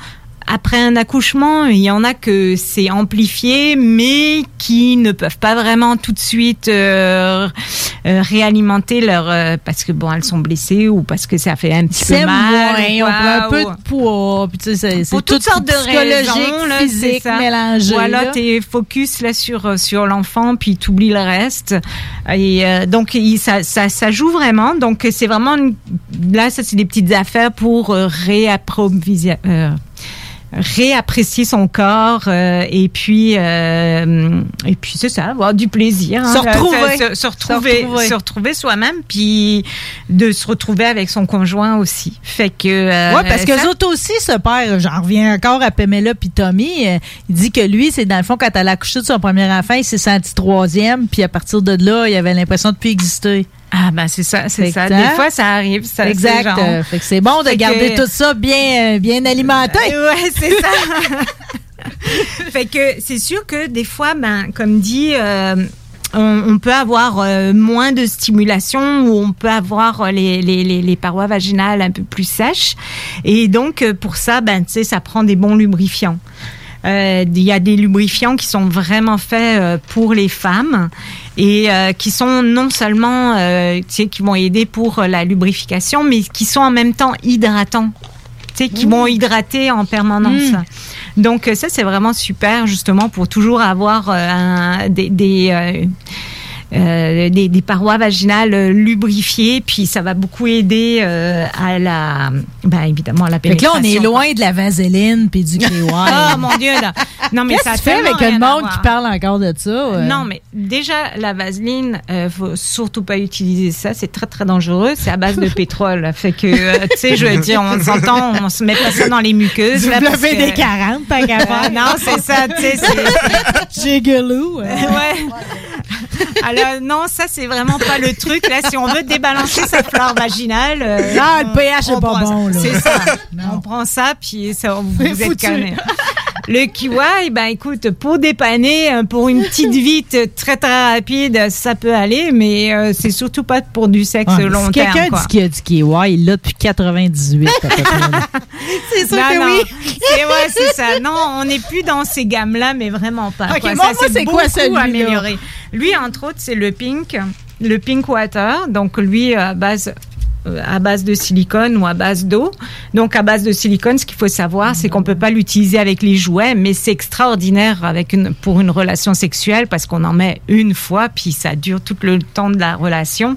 Après un accouchement, il y en a que c'est amplifié, mais qui ne peuvent pas vraiment tout de suite euh, euh, réalimenter leur euh, parce que bon elles sont blessées ou parce que ça fait un petit peu mal.
moins, on prend un peu de poids, puis tu sais, c'est- c'est
pour toutes
tout
sortes de raisons, là,
physique.
Voilà,
là.
t'es focus là sur sur l'enfant, puis t'oublies le reste. Et donc il- ça, ça ça joue vraiment. Donc c'est vraiment une- là ça c'est des petites affaires pour réapprovisionner. Réapprécier son corps euh, et puis euh, et puis c'est ça avoir du plaisir hein.
Se retrouver.
se, se retrouver
Se retrouver.
se retrouver soi-même puis de se retrouver avec son conjoint aussi fait que euh,
ouais, parce que
ça-
les autres aussi se perdent. J'en reviens encore à Pamela puis Tommy. il dit que lui, c'est dans le fond, quand elle a accouché de son premier enfant, il s'est senti troisième, puis à partir de là, il avait l'impression de plus exister.
Ah, ben c'est ça, c'est ça. Des fois, ça arrive. Ça,
exact.
genre-
euh, fait que c'est bon de garder
que-
tout ça bien, euh, bien alimenté.
Ouais, c'est ça. fait que c'est sûr que des fois, ben, comme dit, euh, on, on peut avoir euh, moins de stimulation ou on peut avoir euh, les, les, les, les parois vaginales un peu plus sèches. Et donc, euh, pour ça, ben, tu sais, ça prend des bons lubrifiants. Euh, Il y a des lubrifiants qui sont vraiment faits euh, pour les femmes et euh, qui sont non seulement euh, tu sais, qui vont aider pour euh, la lubrification, mais qui sont en même temps hydratants. Tu sais, qui vont hydrater en permanence.
Mm.
Donc euh, ça c'est vraiment super justement pour toujours avoir euh, un- des des, euh, euh, des des parois vaginales euh, lubrifiées, puis ça va beaucoup aider euh, à la, ben évidemment à la
Fait que là,
pénétration.
on est loin de la vaseline puis du KY.
Ah mon dieu là. Non mais ça
tu fais avec le monde qui parle encore de ça? euh?
Non, mais déjà, la vaseline, euh, faut surtout pas utiliser ça. C'est très, très dangereux. C'est à base de pétrole. Fait que, euh, tu sais, je veux dire, on s'entend, on se met pas ça dans les muqueuses.
Du
là, parce que-
des 40, tant qu'à faire.
Euh, non, c'est ça, tu sais, c'est...
Gigolo.
ouais. Alors, non, ça, c'est vraiment pas le truc. Là, si on veut débalancer sa flore vaginale... euh,
Ah, le pH est
on
pas
prend ça.
bon, là.
C'est ça. On prend ça, puis ça, vous, vous êtes calmé. Le kiwi, ben écoute, pour dépanner, euh, pour une petite vite très très rapide, ça peut aller, mais euh, c'est surtout pas pour du sexe
Ouais,
long
si
terme.
quelqu'un dit qu'il y a du KY, il l'a depuis 98 à peu près. là.
C'est
sûr que oui.
C'est ouais, c'est ça. Non, on n'est plus dans ces gammes-là, mais vraiment pas.
Ok,
quoi.
moi,
Ça
c'est quoi
amélioré. Lui, entre autres, c'est le pink, le pink water. Donc lui, à base à base de silicone ou à base d'eau. Donc à base de silicone, ce qu'il faut savoir, c'est qu'on peut pas l'utiliser avec les jouets, mais c'est extraordinaire avec une pour une relation sexuelle parce qu'on en met une fois puis ça dure tout le temps de la relation.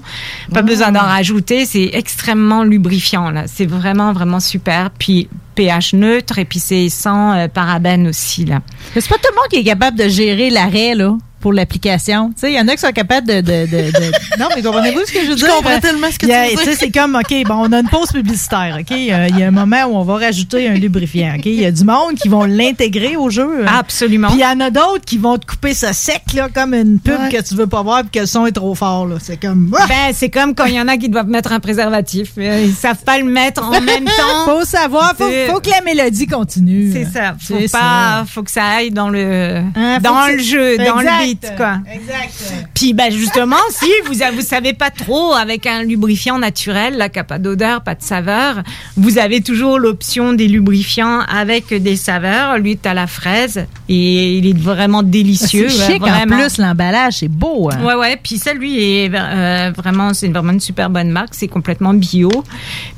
Pas besoin d'en rajouter, c'est extrêmement lubrifiant là. C'est vraiment vraiment super. Puis pH neutre et puis c'est sans euh, parabènes aussi là.
Mais c'est pas tout le monde qui est capable de gérer l'arrêt, là, pour l'application. Tu sais, il y en a qui sont capables de. de, de, de- Non, mais comprenez-vous ce que je veux
Je
dire?
comprends tellement ce que
a-
tu dire.
c'est comme, OK, bon, on a une pause publicitaire, OK? Euh, Il y a un moment où on va rajouter un lubrifiant, OK? Il y a du monde qui vont l'intégrer au jeu. hein?
Absolument.
Puis il y en a d'autres qui vont te couper ça sec, là, comme une pub
Ouais.
que tu veux pas voir puis que le son est trop fort, là. C'est comme. Ah!
Ben, c'est comme quand il y en a qui doivent mettre un préservatif. Euh, Ils savent pas le mettre en même temps.
Faut savoir, faut,
C'est-
faut que la mélodie continue.
C'est ça. Faut pas, faut que ça aille dans le,
Hein,
dans
que
le jeu, dans le beat, quoi.
Exact.
Puis, ben, justement, si vous, vous savez pas trop avec un lubrifiant naturel, là, qui a pas d'odeur, pas de saveur, vous avez toujours l'option des lubrifiants avec des saveurs. Lui, t'as la fraise et il est vraiment délicieux.
C'est chic en
vraiment.
plus, l'emballage, c'est beau. hein.
Ouais, ouais. Puis ça, lui, est euh, vraiment, c'est vraiment une super bonne marque. C'est complètement bio.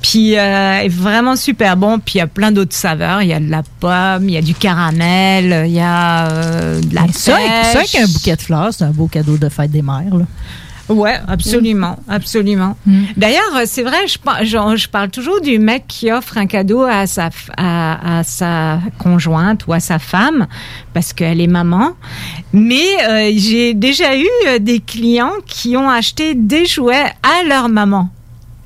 Puis euh, est vraiment super bon. Puis il y a plein d'autres saveurs. Il y a de la pomme, il y a du caramel, il y a euh, de la
Mais
pêche.
ça qu'un bouquet de fleurs, c'est un beau cadeau de fête des mères. Là.
Ouais, absolument, absolument. D'ailleurs, euh, c'est vrai, je, par- je, je parle toujours du mec qui offre un cadeau à sa, f- à, à sa conjointe ou à sa femme parce qu'elle est maman. Mais euh, j'ai déjà eu euh, des clients qui ont acheté des jouets à leur maman.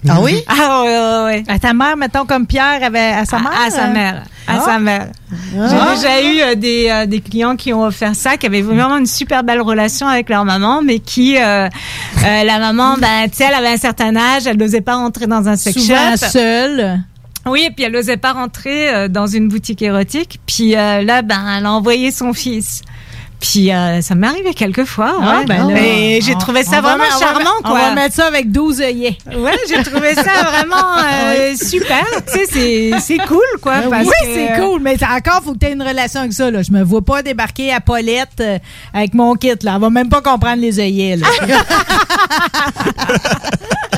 Ah oui?
Ah ouais, ouais, ouais.
À ta mère, mettons, comme Pierre avait à sa mère?
À, à sa mère. À
Ah.
sa mère.
Ah.
J'ai déjà eu euh, des, euh, des clients qui ont offert ça, qui avaient vraiment une super belle relation avec leur maman, mais qui, euh, euh, la maman, ben, tu sais, elle avait un certain âge, elle n'osait pas rentrer dans un sex
Souvent
shop.
seule.
Oui, et puis elle n'osait pas rentrer euh, dans une boutique érotique. Puis euh, là, ben, elle a envoyé son fils. Puis euh, ça m'est arrivé quelques fois.
Ah,
ouais.
ben là,
et j'ai
on-
trouvé ça
on
vraiment
mettre- on va
charmant, quoi.
On va mettre ça avec 12 œillets.
Ouais, j'ai trouvé ça vraiment euh, super. Tu sais, c'est- c'est cool, quoi. parce
oui,
que-
c'est cool, mais encore, faut que tu aies une relation avec ça. Là. Je me vois pas débarquer à Paulette euh, avec mon kit. Là. Elle va même pas comprendre les œillets. Là.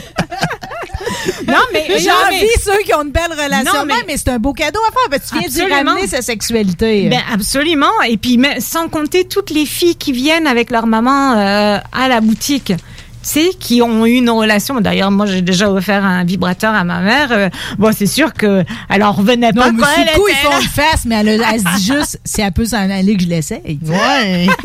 Non, mais
J'ai
non,
envie
mais-
ceux qui ont une belle relation.
Non, mais-
c'est un beau cadeau à faire. parce que tu viens
Absolument.
ramener sa sexualité.
Ben, absolument. Et puis, mais sans compter toutes les filles qui viennent avec leur maman euh, à la boutique. Tu sais, qui ont eu une relation. D'ailleurs, moi, j'ai déjà offert un vibrateur à ma mère. Euh, bon, c'est sûr que elle en revenait pas.
non, mais coup, ils font le face, mais elle, a- elle se dit juste, si elle peut s'en aller, que je l'essaye.
Ouais.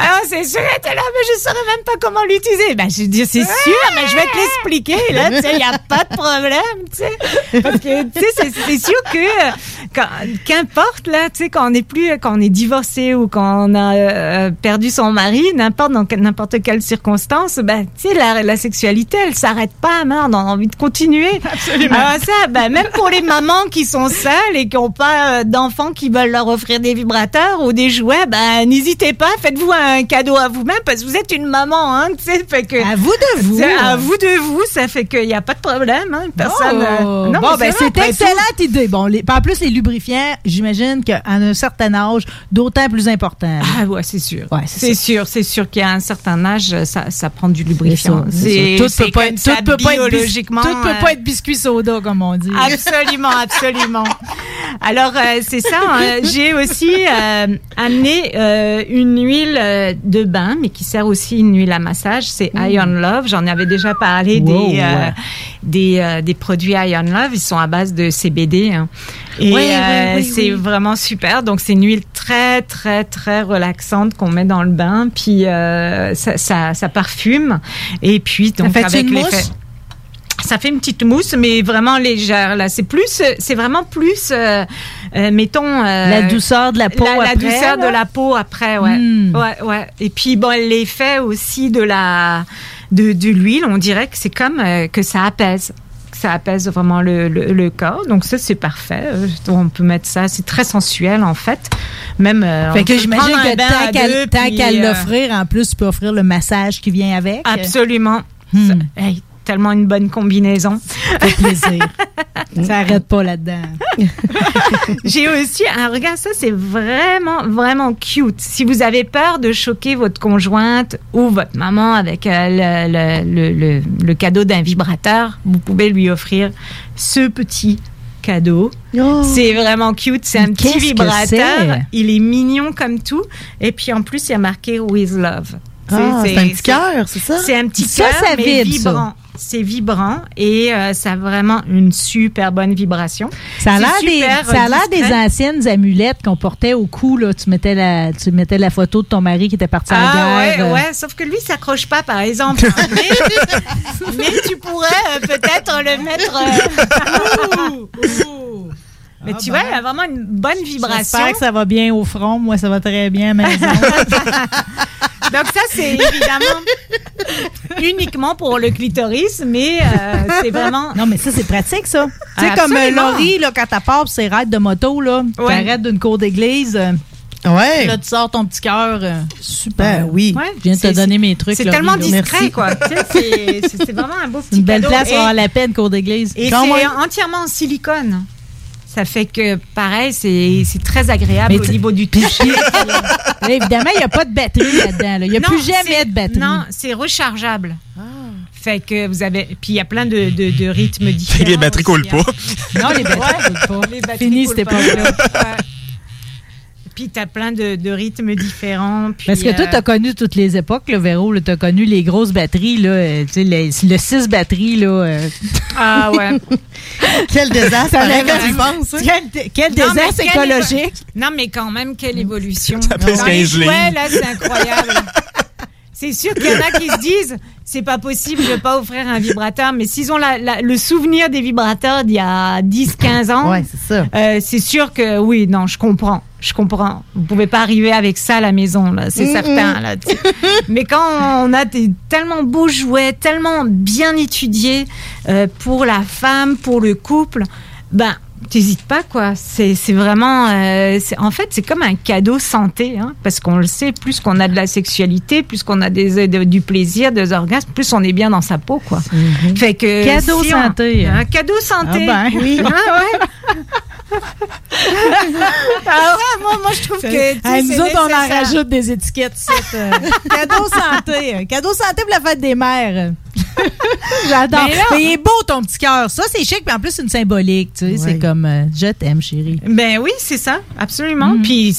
Ah, c'est sûr, elle était là, mais je saurais même pas comment l'utiliser. Ben, je dis, c'est sûr, mais je vais te l'expliquer, là, tu sais, il n'y a pas de problème, tu sais. Parce que, tu sais, c'est- c'est sûr que, qu'importe, là, tu sais, quand on est plus, quand on est divorcé ou quand on a euh, perdu son mari, n'importe, dans n'importe quelle circonstance, ben, tu sais, la, la sexualité, elle s'arrête pas, merde, on a envie de continuer.
Absolument.
Alors ça, ben, même pour les mamans qui sont seules et qui n'ont pas euh, d'enfants qui veulent leur offrir des vibrateurs ou des jouets, ben, n'hésitez pas, faites-vous un cadeau à vous-même parce que vous êtes une maman, hein, tu sais, fait que.
À vous de vous.
À vous de vous, ça fait qu'il n'y a pas de problème, hein, personne. euh,
Oh.
non,
bon, ben, c'est excellente idée. Bon, les, en plus, les lubrifiants, j'imagine qu'à un certain âge, d'autant plus important.
Ah ouais, c'est sûr.
Ouais,
C'est sûr, c'est sûr qu'à un certain âge, ça, ça prend du lubrifiant.
C'est. Tout peut pas
comme
être-
ça,
tout peut pas être
biologiquement.
tout peut
euh,
pas être biscuit soda, comme on dit.
Absolument, absolument. Alors, euh, c'est ça. hein. J'ai aussi euh, amené euh, une huile de bain, mais qui sert aussi une huile à massage. C'est Iron Love. J'en avais déjà parlé
Wow,
des, euh,
ouais.
des, euh, des produits Iron Love. Ils sont à base de CBD. hein. Et
Oui, oui, oui,
c'est vraiment super. Donc, c'est une huile très, très, très relaxante qu'on met dans le bain. Puis, euh, ça, ça, ça parfume. Et puis, donc, avec
mousse?
ça fait une petite mousse, mais vraiment légère. Là, c'est plus, c'est vraiment plus, euh, euh, mettons euh,
La douceur de la peau
la, la
après,
douceur
là?
de la peau après, ouais,
Hmm.
ouais, ouais. Et puis bon, l'effet aussi de la, de, de l'huile, on dirait que c'est comme que ça apaise. Ça apaise vraiment le, le, le corps, donc ça c'est parfait. Euh, On peut mettre ça, c'est très sensuel en fait. Même. euh,
Fait que j'imagine que tant qu'à
euh,
l'offrir, en plus, tu peux offrir le massage qui vient avec.
Absolument.
Hmm.
Hey, tellement une bonne combinaison.
Ça fait plaisir. ça arrête pas là-dedans.
J'ai aussi un regarde ça c'est vraiment vraiment cute. Si vous avez peur de choquer votre conjointe ou votre maman avec euh, le, le, le, le cadeau d'un vibrateur, vous pouvez lui offrir ce petit cadeau. C'est vraiment cute, c'est un
Oh.
Petit vibrateur, il est mignon comme tout et puis en plus il y a marqué with love.
Ah, c'est un petit cœur, c'est ça?
C'est un petit cœur
ça
mais
vibre, ça.
C'est vibrant et euh, ça a vraiment une super bonne vibration.
Ça a l'air des,
super,
ça a
euh,
l'air des anciennes amulettes qu'on portait au cou. Là. Tu, mettais la, tu mettais la photo de ton mari qui était parti à la
Ah
guerre.
ouais,
euh.
ouais, sauf que lui, il s'accroche pas, par exemple. mais, mais tu pourrais euh, peut-être le mettre. euh, ouh, ouh. Mais tu vois, il a vraiment une bonne vibration.
J'espère que ça va bien au front. Moi, ça va très bien à la maison.
Donc ça, c'est évidemment uniquement pour le clitoris, mais euh, c'est vraiment...
Non, mais ça, c'est pratique, ça. Tu sais,
Ah,
comme euh. Laurie, là, quand part pour ses raids de moto, là,
Ouais.
t'arrêtes d'une cour d'église. euh,
Ouais.
Là, tu sors ton petit cœur. euh, super.
Ben oui.
Ouais,
Je viens de te
c'est-
donner mes trucs.
C'est tellement
là.
discret,
Merci.
quoi. Tu sais, c'est- vraiment un beau petit
Une belle
cadeau.
place
Et-
avoir la peine, cour d'église.
Et
Quand
c'est entièrement en silicone. Ça fait que, pareil, c'est c'est très agréable
Mais
au niveau du toucher.
Évidemment, il n'y a pas de batterie là-dedans. là. Il n'y a
Non,
plus jamais de batterie.
Non, c'est rechargeable. Fait que vous avez. Puis il y a plein de, de, de rythmes différents.
Les batteries coulent
hein.
pas.
Non, les batteries
Ouais.
coulent pas.
Les batteries
Fini
coulent
cette
pas. Ouais. Puis tu as plein de, de rythmes différents. Puis,
Parce que toi,
euh,
tu as connu toutes les époques, là, Véro. Tu as connu les grosses batteries, là, euh, tu sais, le 6 batteries. Là, euh.
Ah ouais.
Quel désastre,
Ça avait-
penses. hein?
Quel, quel
Non, mais
désastre écologique.
évo- Non, mais quand même, quelle évolution.
Ça pèse
Dans les
15
jouets,
livres.
là, c'est incroyable. C'est sûr qu'il y en a qui se disent c'est pas possible, vais pas offrir un vibrateur, mais s'ils ont la- la- le souvenir des vibrateurs d'il y a 10, 15 ans,
Ouais,
euh, c'est sûr que oui, non, je comprends. Je comprends. Vous pouvez pas arriver avec ça à la maison, là, c'est certain. Là. Mais quand on a des tellement beaux jouets, tellement bien étudiés euh, pour la femme, pour le couple, ben t'hésites pas quoi. C'est c'est vraiment, euh, c'est- en fait, c'est comme un cadeau santé, hein, parce qu'on le sait. Plus qu'on a de la sexualité, plus qu'on a des, de- du plaisir, des orgasmes, plus on est bien dans sa peau quoi. Fait que
Cadeau
si on-
santé.
un cadeau santé.
Ah ben.
oui. Ah ouais. ah ouais, moi, moi je trouve que.
nous autres, on en rajoute des étiquettes. euh. cadeau santé. euh, Cadeau santé pour la fête des mères. J'adore.
Mais
Mais il est beau ton petit cœur. Ça, c'est chic, mais en plus, c'est une symbolique. Tu sais, C'est comme euh, je t'aime, chérie.
Ben oui, c'est ça, absolument.
Mm.
Puis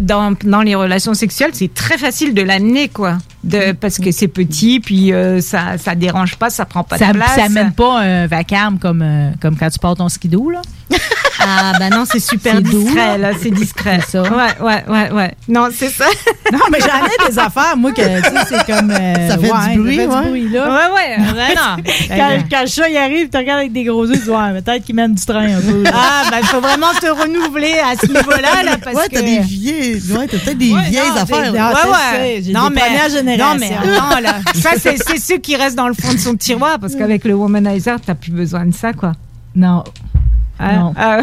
dans, dans les relations sexuelles, c'est très facile de l'amener, quoi. De, parce que c'est petit, puis euh, ça, ça dérange pas, ça prend pas
Ça,
de place.
ça mène pas un vacarme comme, euh, comme quand tu portes ton skidoo, là.
Ah, ben non, c'est super
C'est doux,
discret,
là.
là, c'est discret.
Ça.
Ouais, ouais, ouais, ouais. Non, c'est ça.
Non, mais j'en ai des affaires, moi, que, tu sais, c'est comme. euh,
Ça fait
ouais,
du bruit,
ça fait
ouais.
du bruit, là.
Ouais, ouais, ouais, non.
quand, quand le chat, il arrive, tu regardes avec des gros yeux, tu dis, ouais, peut-être qu'il mène du train un peu. là.
Ah, ben, il faut vraiment te renouveler à ce niveau-là, là, parce
ouais,
que.
t'as des vieilles. Ouais, t'as peut-être des
Ouais,
vieilles
non,
affaires.
des-
là.
Ah,
ouais, ouais. non,
des
mais, Non, mais attends, là. Ça, c'est c'est ceux qui restent dans le fond de son tiroir, parce qu'avec le womanizer, t'as plus besoin de ça, quoi.
Non.
Hein?
Non.
Euh,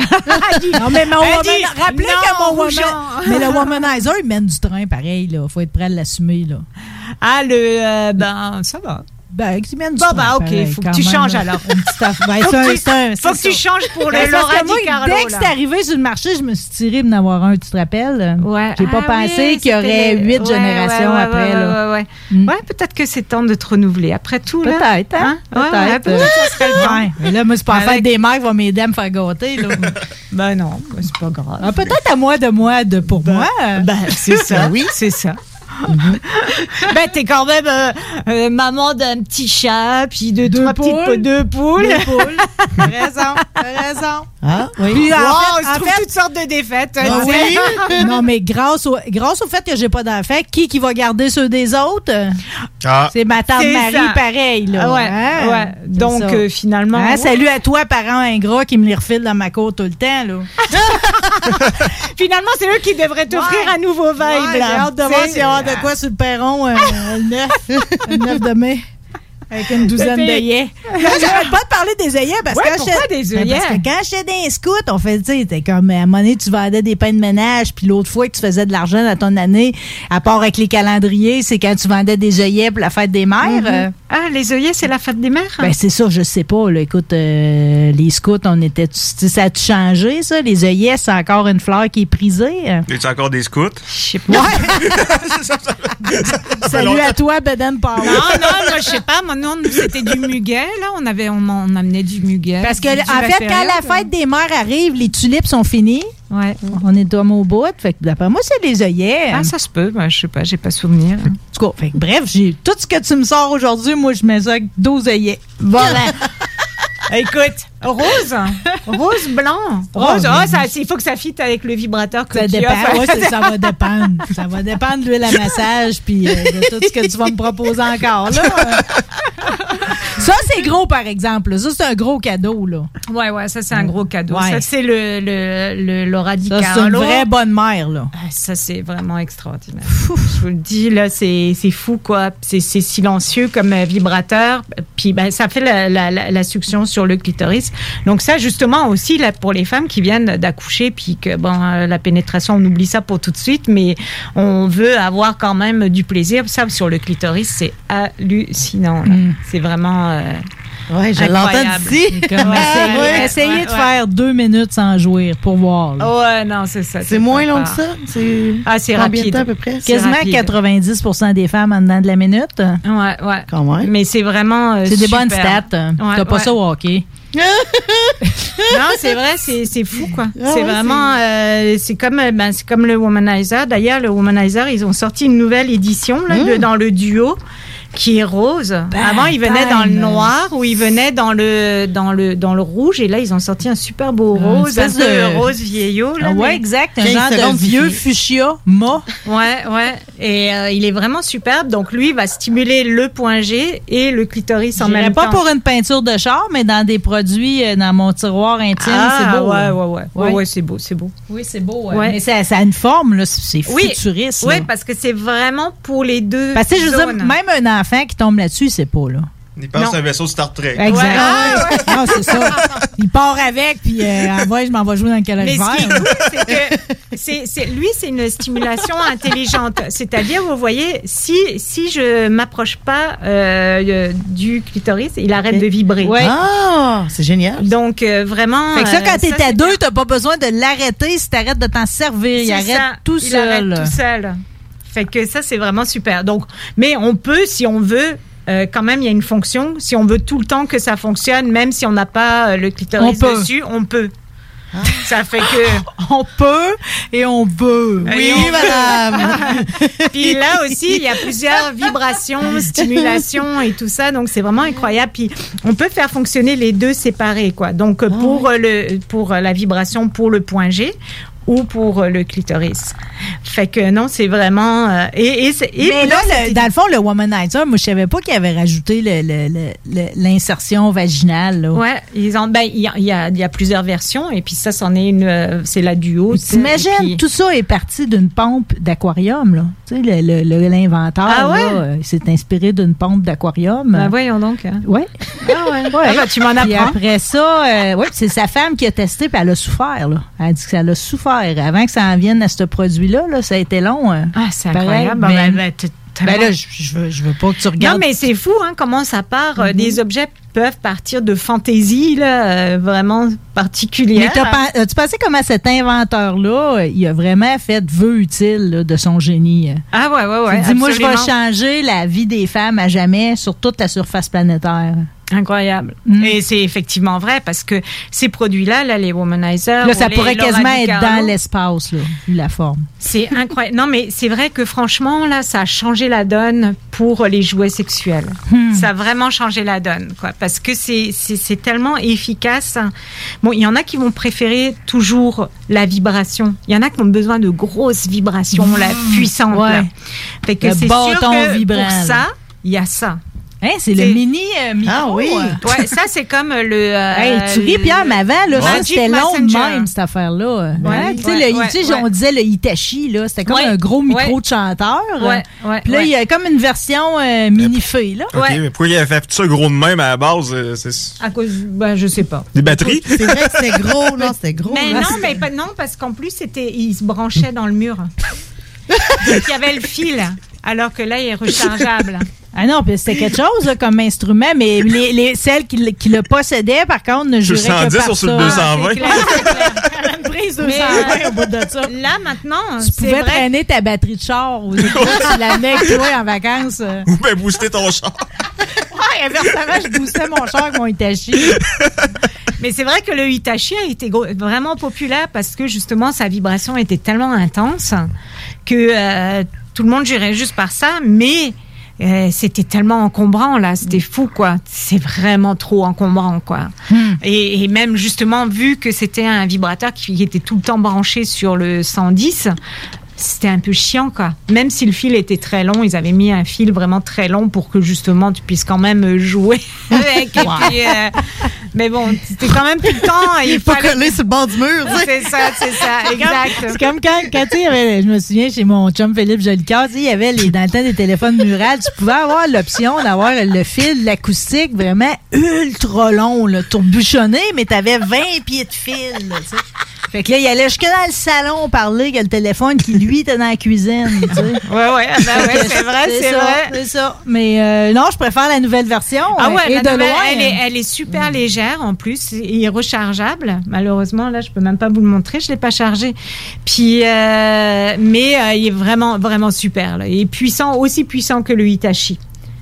Non, mais mon woman...
dit,
rappelez
non,
que mon woman... Mais le womanizer, il mène du train pareil, là. Faut être prêt à l'assumer, là.
Ah, le. euh, ben, ça va.
Ben, il du
Bon, bah, ok,
pareil,
faut que tu
même,
changes
là.
alors.
Une petite affaire. Ben,
Faut
c'est un-
que tu-
un-
faut que tu changes pour
Ben,
le Laura Di Carlo,
Dès que c'est arrivé sur le marché, je me suis tiré de n'avoir un, tu te rappelles?
Ouais.
J'ai pas
Ah
pensé
oui,
qu'il y aurait huit
ouais,
générations
ouais, ouais,
après,
ouais,
là.
Ouais, ouais,
Mm.
Ouais, peut-être que c'est temps de te renouveler. Après tout, là.
Peut-être, hein?
Ouais, ouais,
Peut-être.
peut-être ça serait le temps.
Ouais. Mais là, moi, c'est pas fête des mères qui va m'aider à me faire gâter, là.
Ben non, ben, c'est pas grave.
Ah, Peut-être à moi de moi, de pour moi.
Ben, c'est ça. oui, c'est ça. ben, t'es quand même euh, euh, maman d'un petit chat, puis de
Deux
trois
poules.
petites deux poules.
Deux poules. T'as raison, t'as raison.
Ah, oui.
Puis, en
Wow,
fait-
on se
en
trouve
fait-
toutes sortes de défaites.
Ah
tu sais.
oui? non, mais grâce au, grâce au fait que j'ai pas d'enfants, qui qui va garder ceux des autres?
Ah.
C'est ma tante
C'est
Marie,
ça.
pareil. Là.
Ah ouais,
Hein?
ouais.
C'est
Donc,
ça.
euh, finalement.
Hein,
ouais.
Salut à toi, parent ingrat, qui me les refile dans ma cour tout le temps. Là.
Finalement, c'est eux qui devraient t'offrir un nouveau vibe.
Ouais,
là.
J'ai hâte de voir de quoi sur le perron euh, le 9, le 9 de mai. Avec une douzaine d'œillets. J'arrête pas de parler des œillets parce
Ouais, des
Ben,
œillets?
Parce que quand j'étais dans les scouts, on fait, tu sais, t'es comme, à un moment donné, tu vendais des pains de ménage, puis l'autre fois que tu faisais de l'argent dans ton année, à part avec les calendriers, c'est quand tu vendais des œillets pour la fête des mères.
Mhm.
euh,
Ah, les œillets, c'est la fête des mères?
ben, c'est ça, je sais pas. Là. Écoute, euh, les scouts, on était. tu sais, Ça a changé, ça? Les œillets, c'est encore une fleur qui est prisée. euh.
Y a encore des scouts?
Je sais pas.
Salut à toi, Beden Power.
Non, non, moi, je sais pas. Moi, non, c'était du muguet, là. On, avait, on, on amenait du muguet.
Parce que,
Du-
en
du
fait, quand la fête des mères arrive, les tulipes sont finies.
Ouais.
On est comme au bout. Fait que d'après moi, c'est les œillets.
Ah, ça se peut. Ben, je sais pas, j'ai pas souvenir.
En tout cas, fait que bref, j'ai tout ce que tu me sors aujourd'hui, moi, je mets ça avec 12 œillets.
Ben, écoute, rose, rose blanc, rose.
Oh,
ça, il faut que ça fitte avec le vibrateur que
Ça
tu
dépend.
as.
Ouais, ça va dépendre. Ça va dépendre de l'huile à massage puis euh, de tout ce que tu vas me proposer encore. Là. Ça, c'est gros, par exemple. Ça, c'est un gros cadeau. Là.
Ouais, ouais, ça c'est un gros cadeau.
Ouais.
Ça c'est le, le, le Laura Di
Ça, c'est une vraie bonne mère. Là.
Ah, Ça, c'est vraiment extraordinaire. Je vous le dis, là, c'est c'est fou, quoi. C'est c'est silencieux comme euh, vibrateur. Puis, ben, ça fait la, la, la, la succion sur le clitoris. Donc, ça, justement, aussi, là, pour les femmes qui viennent d'accoucher, puis que, bon, euh, la pénétration, on oublie ça pour tout de suite, mais on veut avoir quand même du plaisir. Ça, sur le clitoris, c'est hallucinant.
Mm.
C'est vraiment. euh,
Ouais, je l'entends.
Comme
Ouais,
essayez
ouais,
essayez
ouais,
de
ouais.
faire deux minutes sans jouir pour voir. là.
Ouais, non, c'est ça.
C'est moins long que ça? C'est
Ah, c'est
combien
rapide.
de temps à peu près?
Quasiment
rapide.
90% des femmes en dedans de la minute.
Ouais, ouais.
Quand même.
Mais c'est vraiment. euh,
C'est des bonnes stats.
Ouais,
T'as pas
ouais.
ça au hockey?
Non, c'est vrai, c'est fou quoi.
Ah
c'est
ouais,
vraiment, euh, c'est comme, euh, ben, comme le Womanizer. D'ailleurs, le Womanizer, ils ont sorti une nouvelle édition là, de- dans le duo. Qui est rose. Avant, il venait dans le noir ou il venait dans le dans le dans le rouge et là ils ont sorti un super beau rose, un
de-
rose vieillot. Là,
Ah ouais, exact. Un genre de vieux fuchsia mât.
Ouais, ouais. Et euh, il est vraiment superbe. Donc lui il va stimuler le point G et le clitoris en même
pas
temps.
pour une peinture de char, mais dans des produits euh, dans mon tiroir intime,
Ah,
c'est beau.
ouais,
là.
ouais, ouais. Ouais, ouais, c'est beau, c'est beau.
Oui, c'est beau. ouais.
Ouais.
Mais ça, ça a une forme, là, c'est
Oui,
futuriste.
oui,
là.
parce que c'est vraiment pour les deux.
Parce que je veux dire, même un enfant qui tombe là-dessus, c'est pas là.
Il pense à un vaisseau Star Trek.
Exact.
Ah, ouais.
Non, c'est ça. Il part avec, puis euh, ah je m'en vais jouer dans le
Mais
calorifère.
ce qui est cool, c'est que c'est, c'est- lui, c'est une stimulation intelligente. C'est-à-dire, vous voyez, si, si je m'approche pas euh, euh, du clitoris, il arrête de vibrer.
Ouais.
Ah, c'est génial.
Donc, euh, vraiment.
Fait que ça, quand t'es à
c'est
deux, t'as pas besoin de l'arrêter si t'arrêtes de t'en servir. Il
C'est
arrête
ça,
tout
il
seul.
arrête tout seul. Fait que ça, c'est vraiment super. Donc, mais on peut, si on veut, euh, quand même, il y a une fonction. Si on veut tout le temps que ça fonctionne, même si on n'a pas euh, le clitoris
On peut.
dessus, on peut. Ça fait que.
On peut et on veut.
Oui, madame. Puis là aussi, il y a plusieurs vibrations, stimulations et tout ça. Donc, c'est vraiment incroyable. Puis, on peut faire fonctionner les deux séparés, quoi. Donc, pour, euh, le, pour euh, la vibration pour le point G ou pour euh, le clitoris. Fait que non, c'est vraiment... euh, et, et, c'est- et
Mais
puis
là, le- dans le fond, le womanizer, moi, je savais pas qu'il avait rajouté l'insertion vaginale. là.
Ouais, ils ont, ben, il y a, il y, a, il y a plusieurs versions et puis ça, c'en est une, euh, c'est la duo.
T'imagines,
puis-
tout ça est parti d'une pompe d'aquarium, là. Tu sais, le- le- le- l'inventeur,
Ah ouais?
s'est inspiré d'une pompe d'aquarium.
Ben voyons donc. hein.
Ouais.
Ah ouais.
Ouais.
Ah ben, tu m'en
Puis
apprends.
après ça, euh, ouais, c'est sa femme qui a testé, puis elle a souffert. Là. Elle a dit que ça a souffert. Avant que ça en vienne à ce produit-là, là, ça a été long. euh.
Ah, c'est
Pareil,
incroyable.
mais-
Ben, ben,
Ben là, je, je veux, je veux pas que tu regardes.
Non, mais c'est fou, hein, comment ça part.
Mhm.
euh, Des objets peuvent partir de fantaisie, là, euh, vraiment
Mais
particulière.
t'as pen- as-tu pensé comment cet inventeur-là, euh, il a vraiment fait vœu utile là, de son génie?
Ah ouais, ouais, ouais.
Il dit, moi, je vais changer la vie des femmes à jamais sur toute la surface planétaire.
Incroyable.
Mm.
Et c'est effectivement vrai parce que ces produits-là, là, les womanizers.
Là, ça
les
pourrait quasiment être dans l'espace, la forme.
C'est incroyable. Non, mais c'est vrai que franchement, là, ça a changé la donne pour les jouets sexuels.
Hmm.
Ça a vraiment changé la donne, quoi. Parce que c'est, tellement efficace. Bon, il y en a qui vont préférer toujours la vibration. Il y en a qui ont besoin de grosses vibrations, la puissante.
Ouais.
là. Fait que c'est sûr
bâton
que
vibrant,
pour ça, il y a ça.
Hein, c'est le mini euh, micro.
Ah oui.
euh.
Ouais, ça, c'est comme le. euh,
Hey, tu ris, Pierre, mais avant, là, c'était long de même, cette affaire-là.
Ouais,
Hein, tu sais,
ouais,
le-
ouais,
tu sais,
ouais.
on disait le Hitachi, là. C'était comme
Ouais,
un gros micro
ouais.
de chanteur.
Ouais, ouais,
Puis là,
ouais.
il y a comme une version euh, mini-fée, là.
OK, mais pourquoi il a fait ça gros de même à la base?
À cause, ben, je sais pas.
des batteries?
C'est vrai que c'était gros, non, c'était gros.
Mais
là.
non, mais pas- non, parce qu'en plus, c'était, il se branchait dans le mur. Il y avait le fil, alors que là, il est rechargeable.
Ah non, puis c'était quelque chose là, comme instrument, mais les, les- celles qui, le- qui le possédaient, par contre, ne
Sur
juraient que
110
par
ou sur
ça.
le 220?
C'est clair, c'est clair.
Une prise
Mais,
220
euh,
au bout de ça.
Là, maintenant,
Tu
c'est
pouvais
vrai.
traîner ta batterie de char aux États, tu l'amenais avec toi en vacances. euh.
Ou bien booster ton char.
Ouais, inversement, je boostais mon char avec mon Hitachi.
Mais c'est vrai que le Hitachi a été gros- vraiment populaire parce que justement sa vibration était tellement intense que euh, tout le monde jurait juste par ça, mais euh, c'était tellement encombrant là, c'était fou quoi. C'est vraiment trop encombrant quoi. Et, et même justement vu que c'était un vibrateur qui était tout le temps branché sur le 110. C'était un peu chiant, quoi. Même si le fil était très long, ils avaient mis un fil vraiment très long pour que justement tu puisses quand même jouer avec. Et
Wow.
puis, euh, mais bon, c'était quand même tout le temps. Il
Pas
fallait-
collé sur le bord du mur.
C'est ça, c'est ça,
C'est
exact.
comme quand, quand tu sais, il y je me souviens chez mon chum Philippe Jolicoeur, il y avait les, dans le temps des téléphones murales, tu pouvais avoir l'option d'avoir le fil, l'acoustique vraiment ultra long, là, tourbouchonné, mais tu avais 20 pieds de fil. là. Fait que là, il allait jusque dans le salon parler que le téléphone qui, lui, était dans la cuisine. tu sais.
Ouais, ouais, ah ben ouais, c'est vrai, c'est
ça,
vrai.
C'est ça. Mais euh, non, je préfère la nouvelle version.
Ah ouais,
et
la
de
nouvelle,
loin.
elle, est, elle est super légère en plus, et rechargeable. Malheureusement, là, je peux même pas vous le montrer, je l'ai pas chargé. Puis, euh, mais euh, il est vraiment, vraiment super. Là. Il est puissant, aussi puissant que le Hitachi.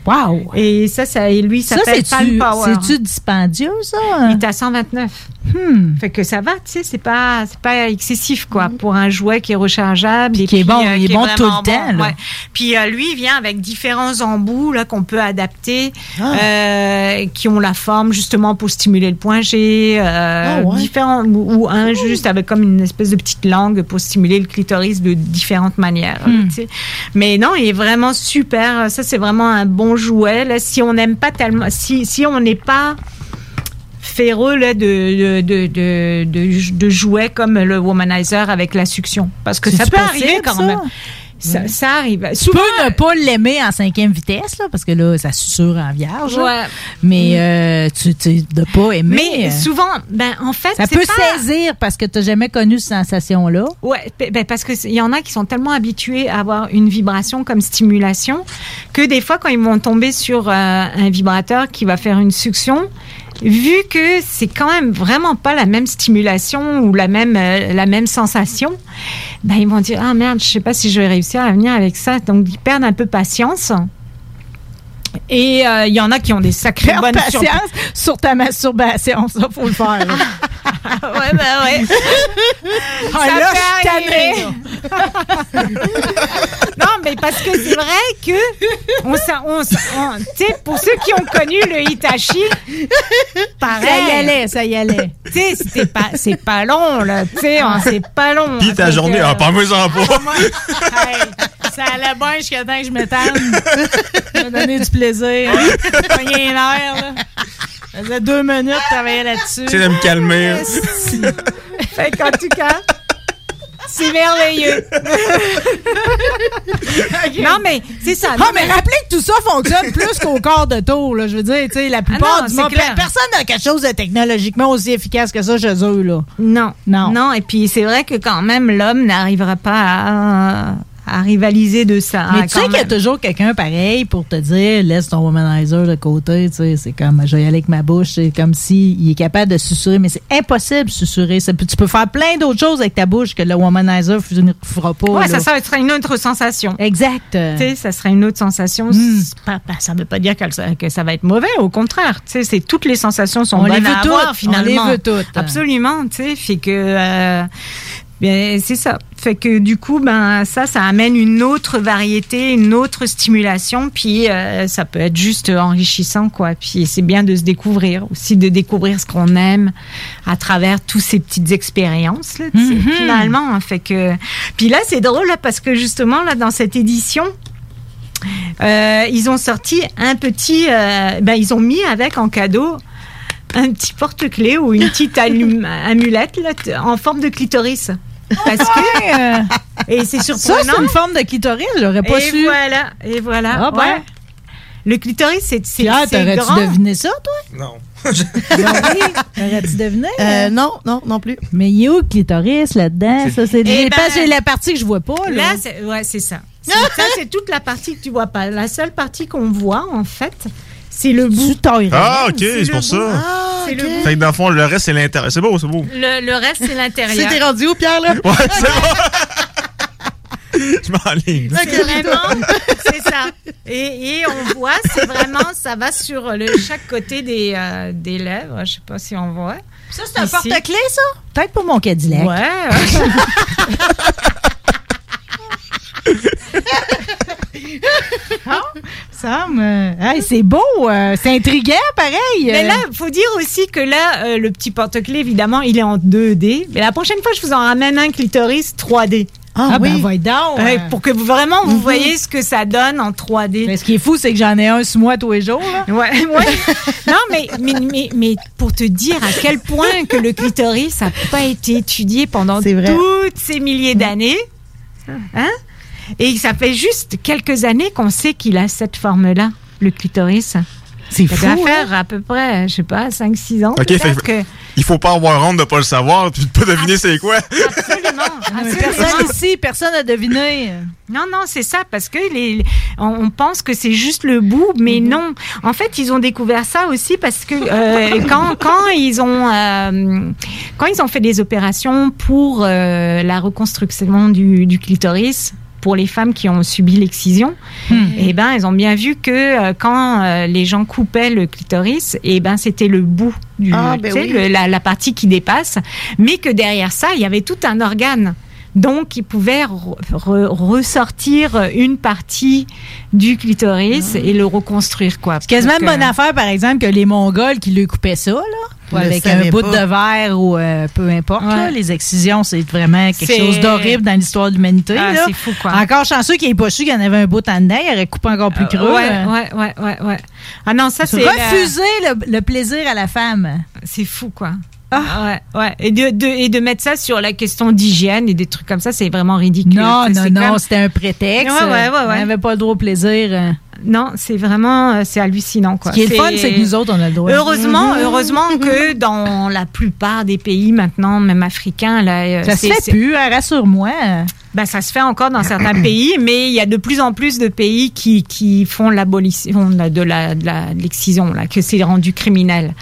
Wow.
Et ça, ça et lui, ça
Ça,
s'appelle Palm Power.
c'est-tu dispendieux, ça?
Il est à 129.
Hmm.
Fait que ça va, tu sais, c'est pas, c'est pas excessif, quoi, pour un jouet qui est rechargeable. et
qui est
puis,
bon,
euh,
il est bon tout le
vraiment
temps, là.
ouais. Puis euh, lui, il vient avec différents embouts, là, qu'on peut adapter,
Ah.
euh, qui ont la forme, justement, pour stimuler le point G,
Ah ouais.
différents, ou, ou un juste avec comme une espèce de petite langue pour stimuler le clitoris de différentes manières,
Hmm.
tu sais. Mais non, il est vraiment super. Ça, c'est vraiment un bon jouet, là. Si on n'aime pas tellement, si, si on n'est pas féreux là, de, de, de, de, jouets comme le womanizer avec la suction. Parce que ça peut arriver quand
ça?
même. Ça, ça arrive.
Tu peux ne pas l'aimer en cinquième vitesse, là, parce que là, ça susurre en vierge.
Ouais.
Mais euh, tu, tu de pas aimer.
Mais
euh,
souvent, ben, en fait,
ça peut
pas-
saisir parce que tu n'as jamais connu cette sensation-là.
Ouais, ben parce que il y en a qui sont tellement habitués à avoir une vibration comme stimulation que des fois quand ils vont tomber sur euh, un vibrateur qui va faire une succion, vu que c'est quand même vraiment pas la même stimulation ou la même euh, la même sensation, ben ils vont dire ah merde, je sais pas si je vais réussir à venir avec ça, donc ils perdent un peu patience. Et euh, il y en a qui ont des sacrées bonnes
patience sur ta masturbation, ça, faut le faire. là.
ouais, ben ouais.
Ah,
Ça
là,
peut
je suis
arriver. non, mais parce que c'est vrai que on, s'a- on, on- tu sais, pour ceux qui ont connu le Hitachi, pareil.
Ça y allait, ça y allait.
Tu sais, c'était pas, c'est pas long là. Tu sais, on- c'est pas long.
Puis ta
Donc,
journée,
euh,
ah, parle-moi-en pas.
Hey, ça allait bien jusqu'à temps que je m'étende. Ça m'a donné du plaisir. Pogné un air, là. Ça faisait deux minutes de travailler là-dessus.
C'est de me calmer.
Fait qu'en tout cas, c'est merveilleux. Non, mais c'est ça.
Ah,
Non,
mais rappelez que tout ça fonctionne plus qu'au quart de tour, là. Je veux dire, tu sais, la plupart
Ah non,
du monde,
clair.
personne n'a quelque chose de technologiquement aussi efficace que ça chez eux, là.
Non.
Non.
Non, et puis c'est vrai que quand même, l'homme n'arrivera pas à, à rivaliser de ça.
Mais
hein,
tu sais qu'il y a toujours quelqu'un pareil pour te dire laisse ton womanizer de côté, tu sais, c'est comme je vais y aller avec ma bouche, c'est comme si il est capable de susurrer, mais c'est impossible de susurrer. Ça tu peux faire plein d'autres choses avec ta bouche que le womanizer ne fera pas.
Ouais,
là.
ça, ça serait une autre sensation.
Exact.
Tu sais, ça serait une autre sensation. Pas- pas- ça ne veut pas dire que ça, que ça va être mauvais. Au contraire, tu sais, c'est toutes les sensations sont
On les
bonnes
veut
à
toutes,
avoir
on
finalement.
les veut toutes.
Absolument, tu sais, fait que euh, bien, c'est ça. Fait que du coup, ben ça, ça amène une autre variété, une autre stimulation, puis euh, ça peut être juste enrichissant, quoi. Puis c'est bien de se découvrir aussi, de découvrir ce qu'on aime à travers toutes ces petites expériences, là,
Mhm.
finalement. hein. fait que, puis là, c'est drôle là, parce que justement là, dans cette édition. Euh, ils ont sorti un petit, euh, ben ils ont mis avec en cadeau un petit porte-clés ou une petite amulette là, en forme de clitoris. Parce que et c'est
Ça,
surprenant.
c'est une forme de clitoris, j'aurais pas
et
su.
voilà, et voilà.
Ah, ben.
ouais. Le clitoris, c'est c'est
Pierre,
c'est
t'aurais-tu deviné ça, toi?
Non.
T'aurais-tu deviné?
Euh, non, non, non plus.
Mais il est où le clitoris là-dedans? Ça, c'est
Eh ben,
pas- c'est la partie que je vois pas. Là,
Là, c'est ouais, c'est ça. C'est- ça, c'est toute la partie que tu vois pas. La seule partie qu'on voit, en fait, c'est le bout.
Ah, ok, c'est pour ça.
C'est le bout.
Fait que dans le fond, le reste, c'est l'intérieur. C'est beau, c'est beau.
Le, le reste, c'est l'intérieur.
C'était rendu où, Pierre, là?
Ouais, c'est Je m'enligne.
C'est vraiment, c'est ça. Et, et on voit, c'est vraiment, ça va sur le, chaque côté des, euh, des lèvres. Je sais pas si on voit.
Ça, c'est un porte-clés, ça? Peut-être pour mon Cadillac.
Ouais.
Ça me... Hey, c'est beau, euh, c'est intriguant, pareil.
Mais
euh.
là, il faut dire aussi que là, euh, le petit porte-clés, évidemment, il est en 2D. Mais la prochaine fois, je vous en ramène un clitoris 3D.
Ah, ben, voyons donc.
Ouais, pour que vous, vraiment vous
Mhm.
voyez ce que ça donne en 3D.
Mais ce qui est fou, c'est que j'en ai un sur moi tous les jours. Là.
Ouais, ouais. non, mais, mais, mais, mais pour te dire à quel point que le clitoris n'a pas été étudié pendant toutes ces milliers d'années. Hein? Et ça fait juste quelques années qu'on sait qu'il a cette forme-là, le clitoris.
C'est
Ça
fou,
doit
hein?
faire à peu près, je sais pas, 5-6 ans.
Ok, fait
que...
il faut pas avoir honte de pas le savoir puis de pas deviner c'est quoi.
Absolument.
Personne ici, personne n'a deviné.
Non, non, c'est ça, parce que les, on, on pense que c'est juste le bout, mais non. En fait, ils ont découvert ça aussi parce que euh, quand, quand ils ont euh, quand ils ont fait des opérations pour euh, la reconstruction du, du clitoris, pour les femmes qui ont subi l'excision, et ben elles ont bien vu que euh, quand euh, les gens coupaient le clitoris, et ben c'était le bout du,
Ah, ben
sais,
oui.
le- la, la partie qui dépasse, mais que derrière ça, il y avait tout un organe. Donc, il pouvait re- re- ressortir une partie du clitoris et le reconstruire, quoi.
C'est quasiment une
Donc,
bonne affaire, par exemple, que les Mongols qui lui coupaient ça, là. Avec un bout
pas.
de verre ou euh, peu importe. là. Les excisions, c'est vraiment quelque chose d'horrible dans l'histoire de l'humanité.
Ah, c'est fou, quoi.
Encore chanceux qu'il n'ait pas su qu'il y en avait un bout en dedans. Il aurait coupé encore plus creux.
Euh, Ouais,
euh.
ouais, ouais, ouais, ouais. Ah non, ça, c'est.
Refuser le, le plaisir à la femme.
C'est fou, quoi. Ah, ouais, ouais. Et de, de- et de mettre ça sur la question d'hygiène et des trucs comme ça, c'est vraiment ridicule.
Non, non, non, c'était un prétexte.
Ouais, ouais, ouais.
On n'avait pas le droit au plaisir. euh.
Non, c'est vraiment, euh, c'est hallucinant, quoi.
Ce qui est le fun, c'est que nous autres, on a le droit.
Heureusement,
Mhm.
heureusement que dans la plupart des pays maintenant, même africains, là, euh,
Ça se fait plus, hein, rassure-moi.
Ben, ça se fait encore dans certains pays, mais il y a de plus en plus de pays qui, qui font l'abolition de la, de l'excision, là, que c'est rendu criminel.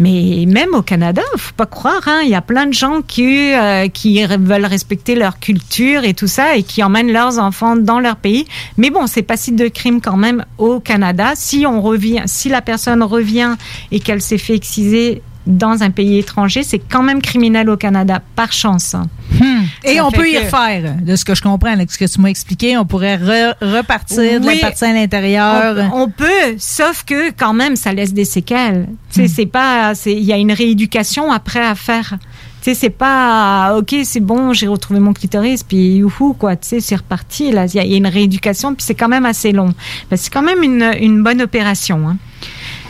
Mais même au Canada, faut pas croire, hein, il y a plein de gens qui, euh, qui veulent respecter leur culture et tout ça et qui emmènent leurs enfants dans leur pays. Mais bon, c'est passible de crime quand même au Canada. Si on revient, si la personne revient et qu'elle s'est fait exciser dans un pays étranger, c'est quand même criminel au Canada, par chance.
Hmm. Et on peut y
que-
refaire, de ce que je comprends, de ce que tu m'as expliqué. On pourrait re- repartir de
Oui.
la partie à l'intérieur.
On, on peut, sauf que quand même, ça laisse des séquelles. Tu sais,
Hmm.
c'est pas, c'est, il y a une rééducation après à faire. Tu sais, c'est pas, ok, c'est bon, j'ai retrouvé mon clitoris, puis youhou, quoi. Tu sais, c'est reparti. Là, il y, a- il y a une rééducation, puis c'est quand même assez long. Ben, c'est quand même une, une bonne opération. hein.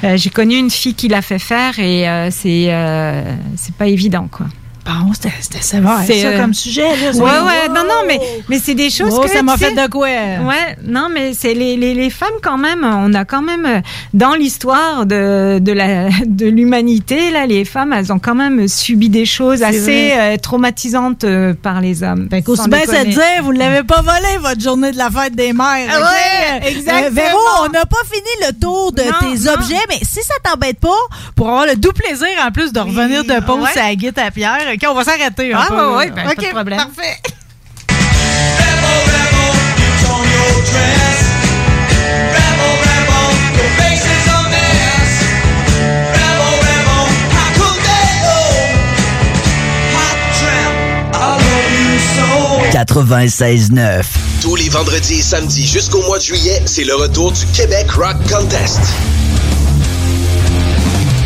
Euh, j'ai connu une fille qui l'a fait faire et euh, c'est, euh, c'est pas évident, quoi.
Bon, c'était sévère,
C'est,
ça,
euh,
comme sujet. Là,
Ouais, ouais, non, non, mais, mais c'est des choses que.
ça m'a fait de quoi?
Ouais, non, mais c'est les, les, les femmes quand même. On a quand même euh, dans l'histoire de de la de l'humanité là, les femmes, elles ont quand même subi des choses assez euh, traumatisantes euh, par les hommes.
Fait qu'aussi bien se dire, vous ne l'avez pas volé, votre journée de la fête des mères.
Ah ouais,
Euh,
exactement.
Véro, on n'a pas fini le tour de
Non,
tes
non.
objets, mais si ça t'embête pas, pour avoir le doux plaisir en plus de revenir de pause
ouais.
à la guitare à Pierre, OK, on va s'arrêter.
Ah
là.
ouais, ben, pas de
OK,
problème.
Parfait.
Tous les vendredis et samedis jusqu'au mois de juillet, c'est le retour du Québec Rock Contest.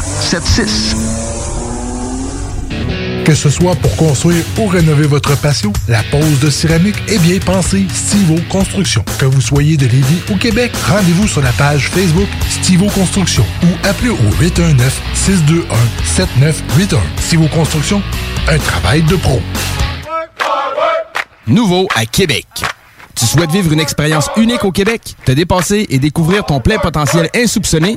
681 4476.
Que ce soit pour construire ou rénover votre patio, la pose de céramique est bien pensée Stivo Construction. Que vous soyez de Lévis ou Québec, rendez-vous sur la page Facebook Stivo Construction ou appelez au 819-621-7981. Stivo Construction, un travail de pro.
Nouveau à Québec. Tu souhaites vivre une expérience unique au Québec, te dépasser et découvrir ton plein potentiel insoupçonné?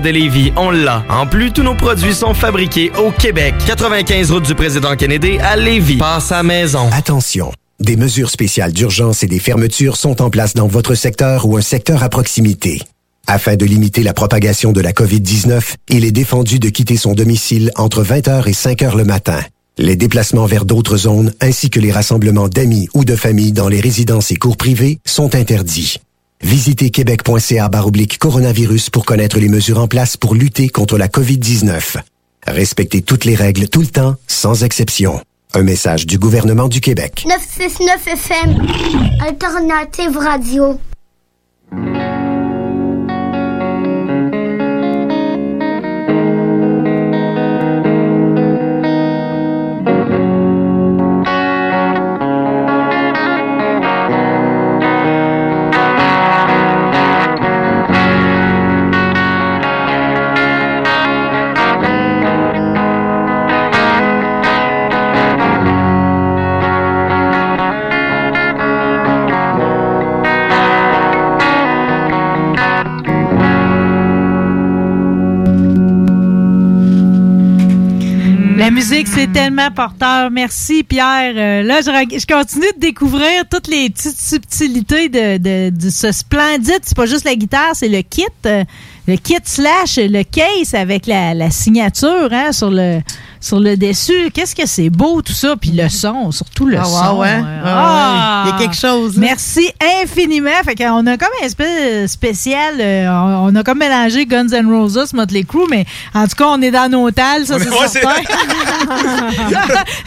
de Lévis, on l'a. En plus, tous nos produits sont fabriqués au Québec. 95 route du président Kennedy à Lévis. Passe à maison.
Attention. Des mesures spéciales d'urgence et des fermetures sont en place dans votre secteur ou un secteur à proximité. Afin de limiter la propagation de la COVID-19, il est défendu de quitter son domicile entre 20h et 5h le matin. Les déplacements vers d'autres zones ainsi que les rassemblements d'amis ou de familles dans les résidences et cours privés sont interdits. Visitez québec.ca baroblique coronavirus pour connaître les mesures en place pour lutter contre la COVID-19. Respectez toutes les règles tout le temps, sans exception. Un message du gouvernement du Québec.
969 FM, Alternative Radio.
C'est tellement porteur. Merci, Pierre. Euh, là, je, je continue de découvrir toutes les petites subtilités de, de, de ce splendide. C'est pas juste la guitare, c'est le kit. euh, le kit slash le case avec la, la signature hein, sur le sur le dessus. Qu'est-ce que c'est beau tout ça? Puis le son, surtout le
Ah,
son.
ouais, ouais.
euh,
Ah, ouais. Il y a quelque chose, là.
Merci infiniment. Fait qu'on a comme un espèce spécial. euh, on, on a comme mélangé Guns N' Roses, Motley Crue, mais en tout cas, on est dans nos tales, ça, c'est
ouais,
certain.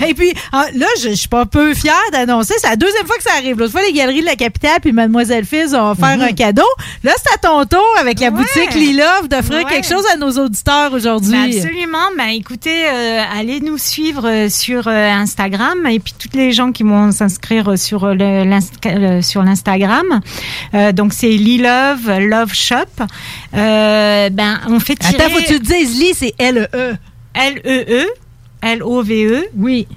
Et puis, ah, là, je, je suis pas peu fière d'annoncer. C'est la deuxième fois que ça arrive. L'autre fois, les Galeries de la Capitale puis Mademoiselle Fils ont offert
Mhm.
un cadeau. Là, c'est à ton tour avec la boutique Lilove d'offrir
Ouais.
quelque chose à nos auditeurs aujourd'hui.
Ben, absolument. Ben, écoutez, euh, allez nous suivre euh, sur euh, Instagram et puis toutes les gens qui vont s'inscrire sur euh, le- l'inst- euh, sur l'Instagram. Euh, donc c'est Lilove Love Shop. Euh, ben on fait tirer.
Attends, faut que tu le dises. Lee, c'est L-E.
L-E-E. L-O-V-E.
Oui.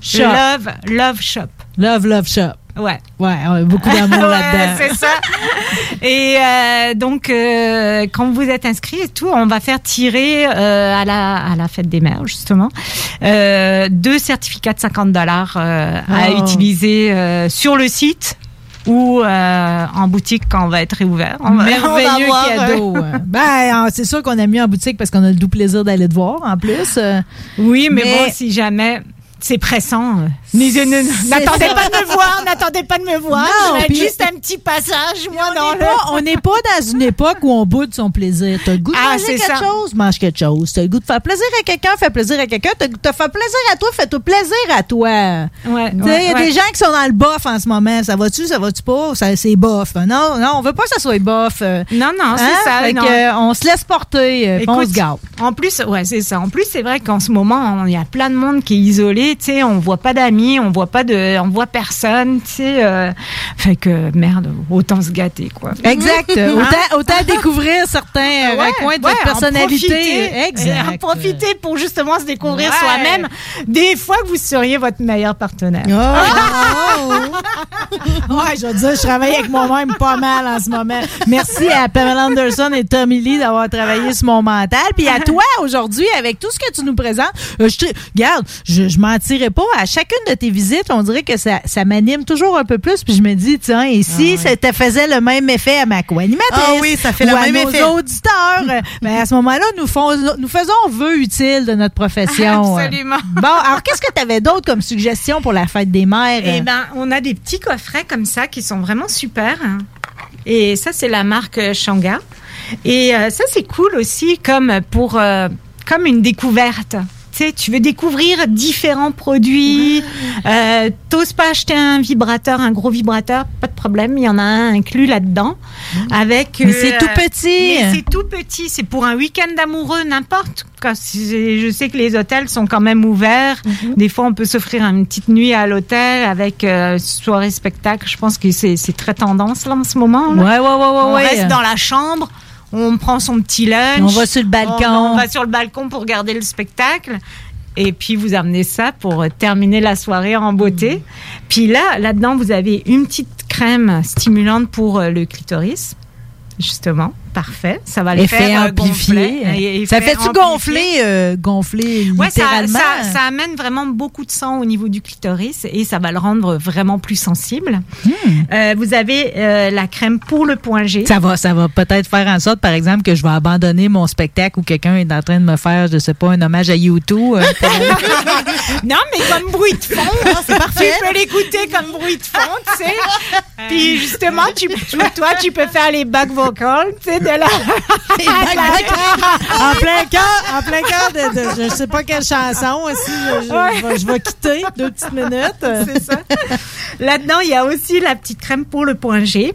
Shop.
Love Love Shop.
Love, love shop.
Ouais.
Ouais, beaucoup d'amour
Ouais,
là-dedans.
c'est ça. Et euh, donc, euh, quand vous êtes inscrit et tout, on va faire tirer euh, à, la, à la fête des mères, justement, deux certificats de 50 dollars à utiliser sur le site ou euh, en boutique quand on va être réouvert. On va- on va
Merveilleux
euh,
cadeau. hein. ben, c'est sûr qu'on a mis en boutique parce qu'on a le doux plaisir d'aller te voir en plus.
Oui, mais, bon, si jamais c'est pressant, euh, n'attendez pas de me voir, n'attendez pas de me voir.
Non,
juste un petit passage, moi, dans
on n'est pas, on n'est pas dans une époque où on boude son plaisir. T'as le goût de
Ah,
manger quelque
ça.
chose, mange quelque chose. T'as le goût de faire plaisir à quelqu'un, fais plaisir à quelqu'un. T'as faire plaisir à toi, fais-toi plaisir à toi.
Ouais,
Il y a des gens qui sont dans le bof en ce moment. Ça va-tu, ça va-tu pas? C'est bof. Non, non, on veut pas que ça soit bof. Euh,
Non, non, c'est
Hein?
ça.
Fait
non.
que, euh, on se laisse porter, euh, puis on
Écoute,
se gâte.
En plus, ouais, c'est ça. En plus, c'est vrai qu'en ce moment, il y a plein de monde qui est isolé. Tu sais, on voit pas d'amis, on voit pas de, on voit personne. Tu sais, euh, fait que merde, autant se gâter, quoi.
Exact.
Hein?
autant, autant découvrir certains euh,
Ouais,
recoins de
ouais,
votre personnalité.
profiter.
Exact.
En profiter pour justement se découvrir
Ouais.
soi-même. Des fois que vous seriez votre meilleur partenaire.
Oh! ouais, je veux dire, je travaille avec moi-même pas mal en ce moment. Merci à Pamela Anderson et Tommy Lee d'avoir travaillé sur mon mental. Puis à toi, aujourd'hui, avec tout ce que tu nous présentes, euh, je te, regarde, je, je mentirais pas. À chacune de tes visites, on dirait que ça, ça m'anime toujours un peu plus. Puis je me dis, tiens, et si ça faisait le même effet à ma co-animatrice?
Ah oui, ça fait
ou
le
à
même
nos
effet.
auditeurs. euh, ben, à ce moment-là, nous, fons- nous faisons vœu utile de notre profession.
Absolument.
Bon, alors qu'est-ce que tu avais d'autre comme suggestion pour la fête des mères?
Eh ben, on a des petits coffrets comme ça qui sont vraiment super. Et ça, c'est la marque euh, Shanga. Et euh, ça, c'est cool aussi comme pour euh, comme une découverte. Tu Tu sais, tu veux découvrir différents produits. Euh, T'oses pas acheter un vibrateur, un gros vibrateur, pas de problème, il y en a un inclus là-dedans. Avec.
Mais c'est tout petit.
mais C'est tout petit. C'est pour un week-end amoureux, n'importe. Je sais que les hôtels sont quand même ouverts.
Mhm.
Des fois, on peut s'offrir une petite nuit à l'hôtel avec euh, soirée spectacle. Je pense que c'est c'est très tendance là en ce moment. là.
Ouais, ouais, ouais, ouais,
On
ouais.
reste dans la chambre. On prend son petit lunch.
On va sur le balcon.
On, on va sur le balcon pour regarder le spectacle. Et puis vous amenez ça pour terminer la soirée en beauté. Puis là, là-dedans, vous avez une petite crème stimulante pour euh, le clitoris. Justement, parfait. Ça va le
Effet
faire euh,
amplifié.
gonfler. Et-
Ça fait-tu
amplifié.
gonfler, euh, gonfler
Ouais, ça,
littéralement?
ça, ça amène vraiment beaucoup de sang au niveau du clitoris et ça va le rendre vraiment plus sensible. Euh, vous avez euh, la crème pour le point G.
Hmm. Ça va, ça va peut-être faire en sorte, par exemple, que je vais abandonner mon spectacle ou quelqu'un est en train de me faire, je sais pas, un hommage à YouTube.
Non, mais comme bruit de fond, c'est parfait. Tu peux l'écouter comme bruit de fond, tu sais. Puis justement, tu- toi, tu peux faire les back vocals, tu sais, la.
en plein cœur, en plein cœur de, je sais pas quelle chanson aussi, je, vais, je vais quitter deux petites minutes.
C'est ça. Là-dedans, il y a aussi la petite crème pour le point G.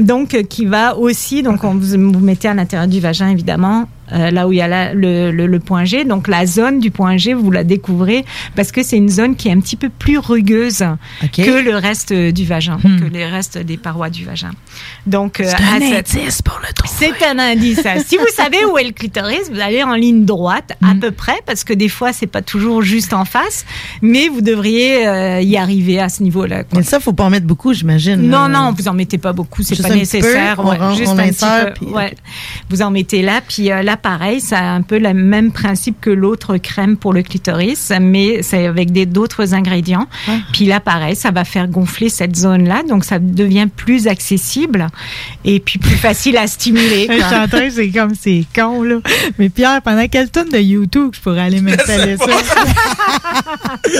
Donc, euh, qui va aussi, donc on vous, vous mettez à l'intérieur du vagin, évidemment, euh, là où il y a la- le, le- le point G. Donc, la zone du point G, vous la découvrez parce que c'est une zone qui est un petit peu plus rugueuse que le reste du vagin, que les restes des parois du vagin. Donc, euh,
Hmm. C'est un
cette-
indice pour le
c'est un indice. si vous savez où est le clitoris, vous allez en ligne droite à
Hmm.
peu près, parce que des fois c'est pas toujours juste en face, mais vous devriez euh, y arriver à ce niveau-là.
Mais ça, faut pas en mettre beaucoup, j'imagine.
Non, non, vous en mettez pas beaucoup, c'est pas nécessaire.
peu, on
ouais,
rend-
juste
on
un petit peu,
puis-
ouais. Vous en mettez là, puis euh, là pareil, ça a un peu le même principe que l'autre crème pour le clitoris, mais c'est avec des d'autres ingrédients. Puis là pareil, ça va faire gonfler cette zone-là, donc ça devient plus accessible et puis plus facile à stimuler.
Je
quoi.
suis en train, c'est comme c'est con, là. Mais Pierre, pendant quelle tonne de YouTube je pourrais aller m'installer ça?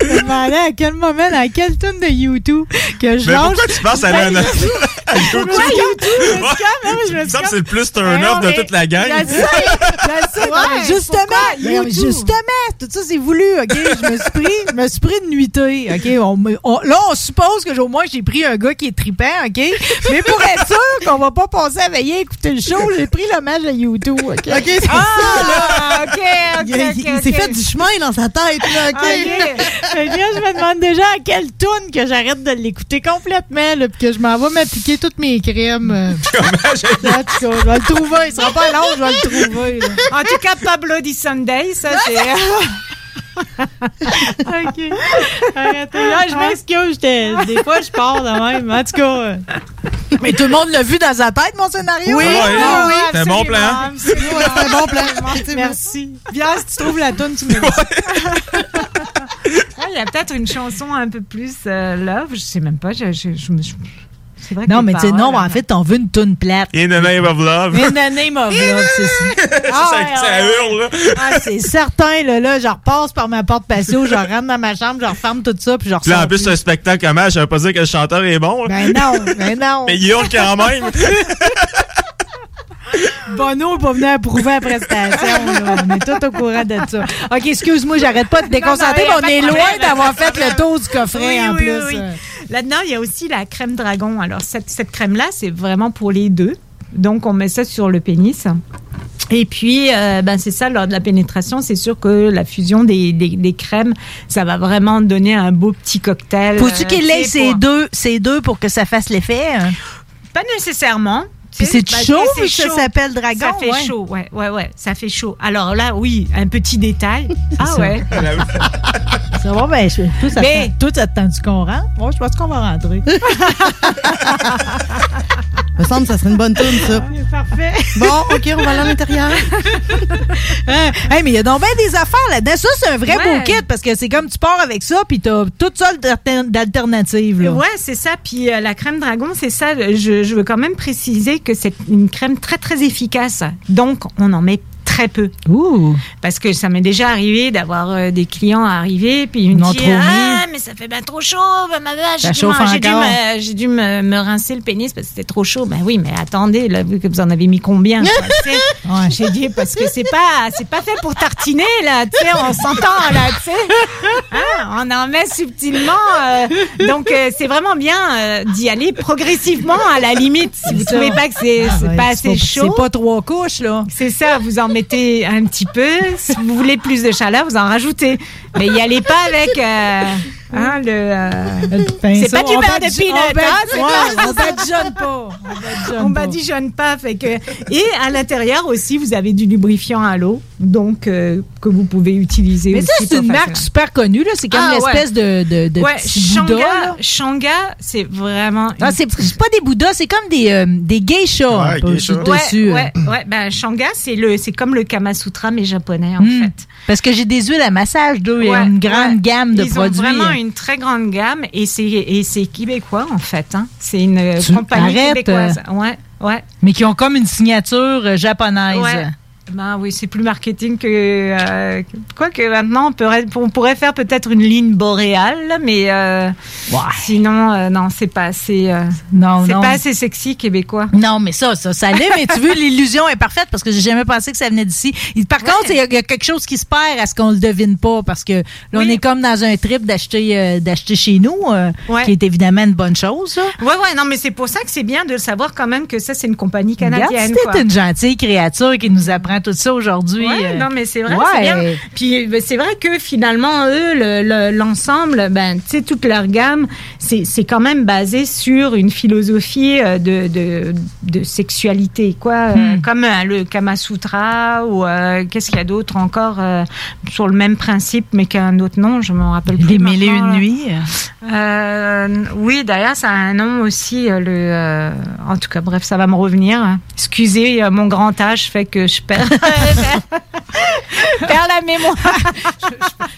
je me demandais à quel moment, à quelle tonne de YouTube que je
Mais
lâche.
pourquoi tu penses à
Ben,
la- à
YouTube?
YouTube?
Ouais, YouTube, je me suis comme, hein, je me suis comme-
c'est le plus turn De toute la gang.
Je sais, sais,
Ouais,
justement, justement, tout ça c'est voulu, ok? Je me suis pris, je me suis pris de nuitée, ok? On me- on- là, on suppose que au moins j'ai pris un gars qui est tripant, ok? Mais pour être sûr qu'on va pas passer à veiller à écouter le show, j'ai pris l'hommage à YouTube, ok?
OK, c'est
Ah,
ça, là.
ok, ok,
Il, s'est fait du chemin dans sa tête, là, OK?
Là, je me demande déjà à quelle tune que j'arrête de l'écouter complètement, là, puis que je m'en vais m'appliquer toutes mes crèmes. euh. Je vais le trouver. Il sera pas long, je vais le trouver. là.
En tout cas, Pablo Di Sunday, ça c'est.
OK. Arrêtez. Là, je m'excuse. j'étais- Des fois, je pars de même. En tout cas. euh. Mais tout le monde l'a vu dans sa tête, mon scénario?
Oui,
Ouais,
oui, oui.
c'est un bon plan.
absolument.
Ouais, c'est un bon plan. effectivement.
Merci. Bien, si tu trouves la toune, tu me dis.
Ah, Il y a peut-être une chanson un peu plus euh, love, je sais même pas. Je, je, je me- je- vrai
Non, mais tu sais, non, en fait, on veut une toune plate.
In the name of love.
In the name of love, c'est ça. Ah,
ça,
ouais,
ça
ouais,
hurle, là.
Ah, c'est certain, là, là, je repasse par ma porte patio, je rentre dans ma chambre, je referme tout ça, puis je
là, en
ressors.
plus, c'est un spectacle hommage, ça veut pas dire que le chanteur est bon. là.
Ben non, ben non.
Mais il hurle quand même.
Bono n'est pas venu approuver la prestation. là. On est tous au courant de ça. OK, excuse-moi, j'arrête pas de te déconcentrer,
Non, non,
mais on est loin d'avoir fait le tour du coffret
Oui,
en
oui,
plus.
oui, oui. Là-dedans, il y a aussi la crème dragon. Alors, cette, cette crème-là, c'est vraiment pour les deux. Donc, on met ça sur le pénis. Et puis, euh, ben c'est ça, lors de la pénétration, c'est sûr que la fusion des, des, des crèmes, ça va vraiment donner un beau petit cocktail.
Faut-tu
euh,
qu'il ait ces deux, ces deux pour que ça fasse l'effet?
Pas nécessairement.
Puis c'est
ben,
chaud,
c'est
ça s'appelle dragon,
Ça fait
ouais.
chaud, ouais, ouais, ouais, ça fait chaud. Alors là, oui, un petit détail. ah
ça.
ouais.
Ça va, ben, je- toi, ça
Mais-
te tente qu'on rentre? Moi, je pense qu'on va rentrer.
Me semble que ça serait une bonne tune, ça.
Parfait.
Bon, OK, on va aller à l'intérieur.
Hein? Hey, mais il y a donc bien des affaires là-dedans. Ça, c'est un vrai
Ouais.
beau kit parce que c'est comme tu pars avec ça, puis t'as toutes sortes d'alter- d'alternatives.
Ouais, c'est ça. Puis euh, la crème dragon, c'est ça. Je, je veux quand même préciser que c'est une crème très très efficace. Donc, on en met très peu.
Ouh.
Parce que ça m'est déjà arrivé d'avoir euh, des clients arriver, puis ils me disent. Ah, mais ça fait bien trop chaud, ben, ma vache,
Ça
j'ai dû, me- rincer le pénis parce que c'était trop chaud. Ben oui, mais attendez, là, vu que vous en avez mis combien. J'ai dit parce que c'est pas, c'est pas fait pour tartiner, là, tu sais, on s'entend, là, tu sais. Hein, on en met subtilement. euh, donc, euh, c'est vraiment bien euh, d'y aller progressivement, à la limite. Si vous
ça.
trouvez pas que c'est
Ah, ouais,
pas assez chaud.
c'est pas trois couches, là.
C'est ça, vous en mettez un petit peu. Si vous voulez plus de chaleur, vous en rajoutez. Mais y allez pas avec euh, hein, le. euh, c'est pas du beurre de peanut,
on
hein,
ouais, on badigeonne pas. On badigeonne
on
pas.
badigeonne pas, fait que et à l'intérieur aussi vous avez du lubrifiant à l'eau, donc euh, que vous pouvez utiliser.
Mais ça,
aussi
c'est une marque super connue, là. C'est comme
Ah,
l'espèce
ouais.
de, de, de
ouais,
petit Bouddha, là.
Shanga, Shanga, c'est vraiment.
Non, c'est c'est pas des Bouddhas, c'est comme des, euh, des geishas un peu le dessus.
Ouais,
euh.
ouais, ouais, ben Shanga, c'est le, c'est comme le Kama Sutra mais japonais en
Hmm.
fait.
Parce que j'ai des huiles à massage d'eux. Il y a une grande
ouais.
gamme de
Ils
produits.
ont vraiment une très grande gamme et c'est et c'est québécois en fait. Hein. C'est une euh,
Tu
compagnie
arrêtes,
québécoise. Ouais, ouais.
Mais qui ont comme une signature euh, japonaise.
Ben oui, c'est plus marketing que euh, quoi que maintenant on pourrait on pourrait faire peut-être une ligne boréale, mais euh, sinon euh, non c'est pas assez euh,
non
c'est pas assez sexy québécois.
Non, mais ça, ça, ça l'est, mais tu veux, l'illusion est parfaite parce que j'ai jamais pensé que ça venait d'ici. Par contre, il y, a- il y a quelque chose qui se perd à ce qu'on le devine pas parce que là, on est comme dans un trip d'acheter d'acheter chez nous,
Ouais.
qui est évidemment une bonne chose. là.
Ouais ouais non mais c'est pour ça que c'est bien de savoir quand même que ça c'est une compagnie canadienne.
t'es une gentille créature qui nous apprend tout ça aujourd'hui. Euh,
non, mais c'est vrai,
ouais.
c'est bien. Puis ben, c'est vrai que finalement, eux, le- le- l'ensemble, ben, tu sais, toute leur gamme, c'est c'est quand même basé sur une philosophie euh, de, de, de sexualité, quoi. Euh,
Hmm.
comme euh, le Kama Sutra ou qu'est-ce qu'il y a d'autre encore sur le même principe, mais qu'un autre nom, je m'en rappelle plus.
Les
maintenant,
une.
Euh, oui, d'ailleurs, ça a un nom aussi. le, en tout cas, bref, ça va me revenir. Excusez, mon grand âge fait que je perds, perds la mémoire.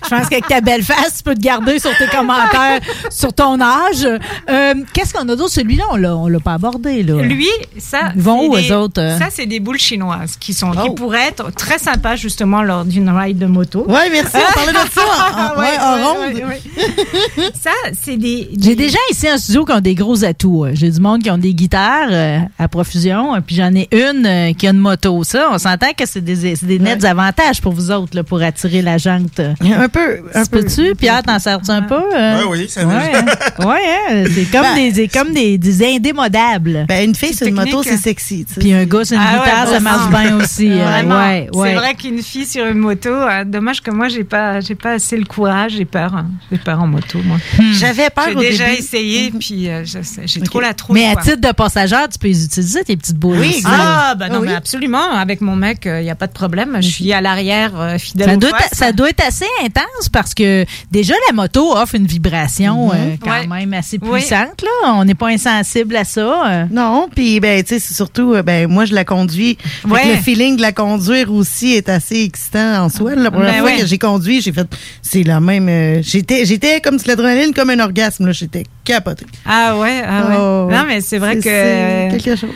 Je pense qu'avec ta belle face, tu peux te garder sur tes commentaires sur ton âge. Euh, Qu'est-ce qu'on a d'autre? Celui-là, on l'a, pas abordé. Là.
Lui, ça.
Ils vont où,
des-
eux autres? euh?
Ça, c'est des boules chinoises qui, sont, qui pourraient être très sympas, justement, lors d'une ride de moto.
Ouais, merci, on parlait de ça en- ouais, en ronde.
ça, c'est des.
J'ai des gens ici en studio qui ont des gros atouts. euh. J'ai du monde qui ont des guitares euh, à profusion, puis j'en ai une qui a une moto. Ça, on s'entend que c'est des, c'est des nets avantages pour vous autres là, pour attirer la jante.
Un peu. Un peu.
Peux-tu, Pierre, t'en sers-tu un peu? euh?
Ouais, oui, ça
ouais, hein? ouais, hein? c'est comme,
Ben,
des, c'est comme des, des indémodables.
Ben, une fille sur une moto, c'est sexy. tu sais.
Puis un gars sur une
Ah
guitare, ça marche bien aussi. euh,
Vraiment.
ouais, ouais.
C'est vrai qu'une fille sur une moto, euh, dommage que moi, j'ai pas, j'ai pas assez le courage, j'ai peur. hein. J'ai peur en moto, moi.
J'avais peur
J'ai
au
déjà
début.
essayé, puis euh, j'ai trop la trouille.
Mais à
quoi.
titre de passagère, tu peux les utiliser, tes petites boules. aussi.
Ah, ben non,
Oui.
mais absolument. Avec mon mec, il n'y a pas de problème. Je suis à l'arrière, euh, fidèle
Ça doit, être, ça doit être assez intense parce que déjà la moto offre une vibration
Mhm.
euh, quand
Ouais.
même assez
Oui.
puissante. Là. On n'est pas insensible à ça. euh.
Non, puis ben tu sais c'est surtout ben moi je la conduis.
Ouais.
Le feeling de la conduire aussi est assez excitant en soi. La première
Ben
fois
ouais.
que j'ai conduit, j'ai fait c'est la même euh, j'étais j'étais comme si l'adrénaline comme un orgasme là, j'étais capotée.
Ah ouais, ah ouais.
Oh,
non, mais c'est vrai que.
c'est quelque chose.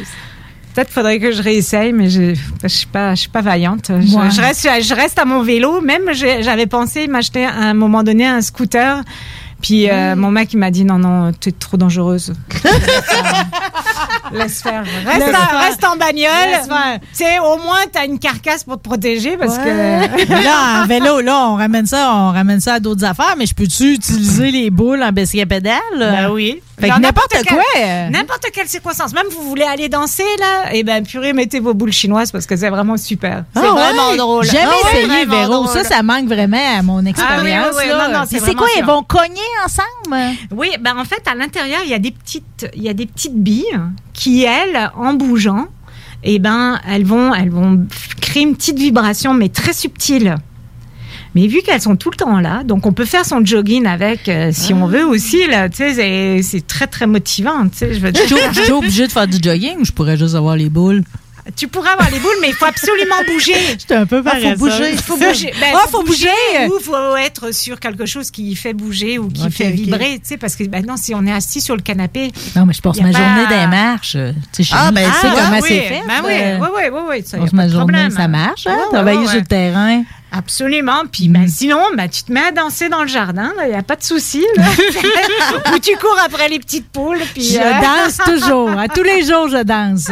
Peut-être faudrait que je réessaye, mais je je suis pas, je suis pas vaillante. Je,
Ouais.
je reste, je reste à mon vélo. Même, j'avais pensé m'acheter à un moment donné un scooter. Puis euh, mon mec, il m'a dit non, non, t'es trop dangereuse. Laisse faire. Reste,
Laisse
en,
faire.
reste en bagnole. Au moins, t'as une carcasse pour te protéger parce que.
là, en vélo, là, on ramène ça, on ramène ça à d'autres affaires, mais je peux-tu utiliser les boules en à pédale?
Ben oui.
Fait que
Dans
n'importe
quelle-
quoi.
N'importe quelle circonstance. Même vous voulez aller danser, là, et ben, purée, mettez vos boules chinoises parce que c'est vraiment super. C'est
Ah ouais?
vraiment drôle.
Jamais
Ah ouais,
essayé,
vraiment
Véro.
drôle.
Ça, ça manque vraiment à mon expérience.
Ah oui, oui, oui.
là.
Non, non, c'est vraiment
quoi,
sûr.
ils vont cogner ensemble?
Oui, ben en fait, à l'intérieur, il y a des petites, il y a des petites billes qui, elles, en bougeant, eh ben, elles vont, elles vont créer une petite vibration, mais très subtile. Mais vu qu'elles sont tout le temps là, donc on peut faire son jogging avec, euh, si on veut aussi là. Tu sais, c'est- c'est très très motivant. Tu sais, je veux
Je
dire.
suis je suis obligée de faire du jogging ou je pourrais juste avoir les boules?
Tu pourras avoir les boules, mais il faut absolument bouger.
J'étais un peu
Ah, faut bouger.
Il faut bouger. Ben,
Ah, faut bouger.
Ou faut être sur quelque chose qui fait bouger ou qui
Ok,
fait vibrer, tu sais, parce que maintenant, si on est assis sur le canapé.
Non, mais je
a
ma
pas-
journée les marches. Tu sais, je
Ah, ben,
je sais
ça,
comment
oui,
c'est fait.
Ben oui,
euh,
oui, oui, oui, oui, ça, pas
ma journée,
problème.
ça marche, hein, travailler sur le terrain.
Absolument. Puis ben, sinon, ben, tu te mets à danser dans le jardin, il n'y a pas de souci. Ou tu cours après les petites poules. Puis,
Je
euh,
danse toujours. À tous les jours, je danse.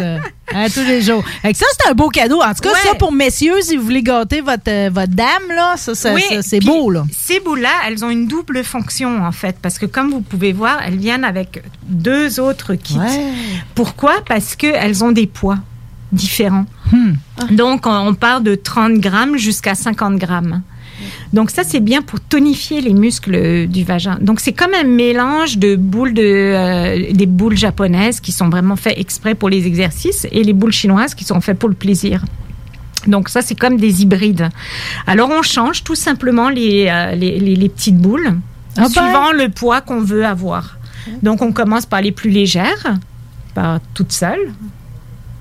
À tous les jours. Que ça, c'est un beau cadeau. En tout cas,
Ouais.
ça, pour messieurs, si vous voulez gâter votre, euh, votre dame, là, ça, ça-
Oui,
ça, c'est beau, là.
Ces boules-là, elles ont une double fonction, en fait, parce que comme vous pouvez voir, elles viennent avec deux autres kits. Pourquoi? Parce qu'elles ont des poids différents.
Hmm.
Donc, on- part de 30 grammes jusqu'à 50 grammes. Donc ça, c'est bien pour tonifier les muscles du vagin. Donc c'est comme un mélange de boules de euh, des boules japonaises qui sont vraiment faites exprès pour les exercices et les boules chinoises qui sont faites pour le plaisir. Donc ça, c'est comme des hybrides. Alors on change tout simplement les, euh, les, les- les petites boules
Ah ben.
suivant le poids qu'on veut avoir. Donc on commence par les plus légères, par toutes seules.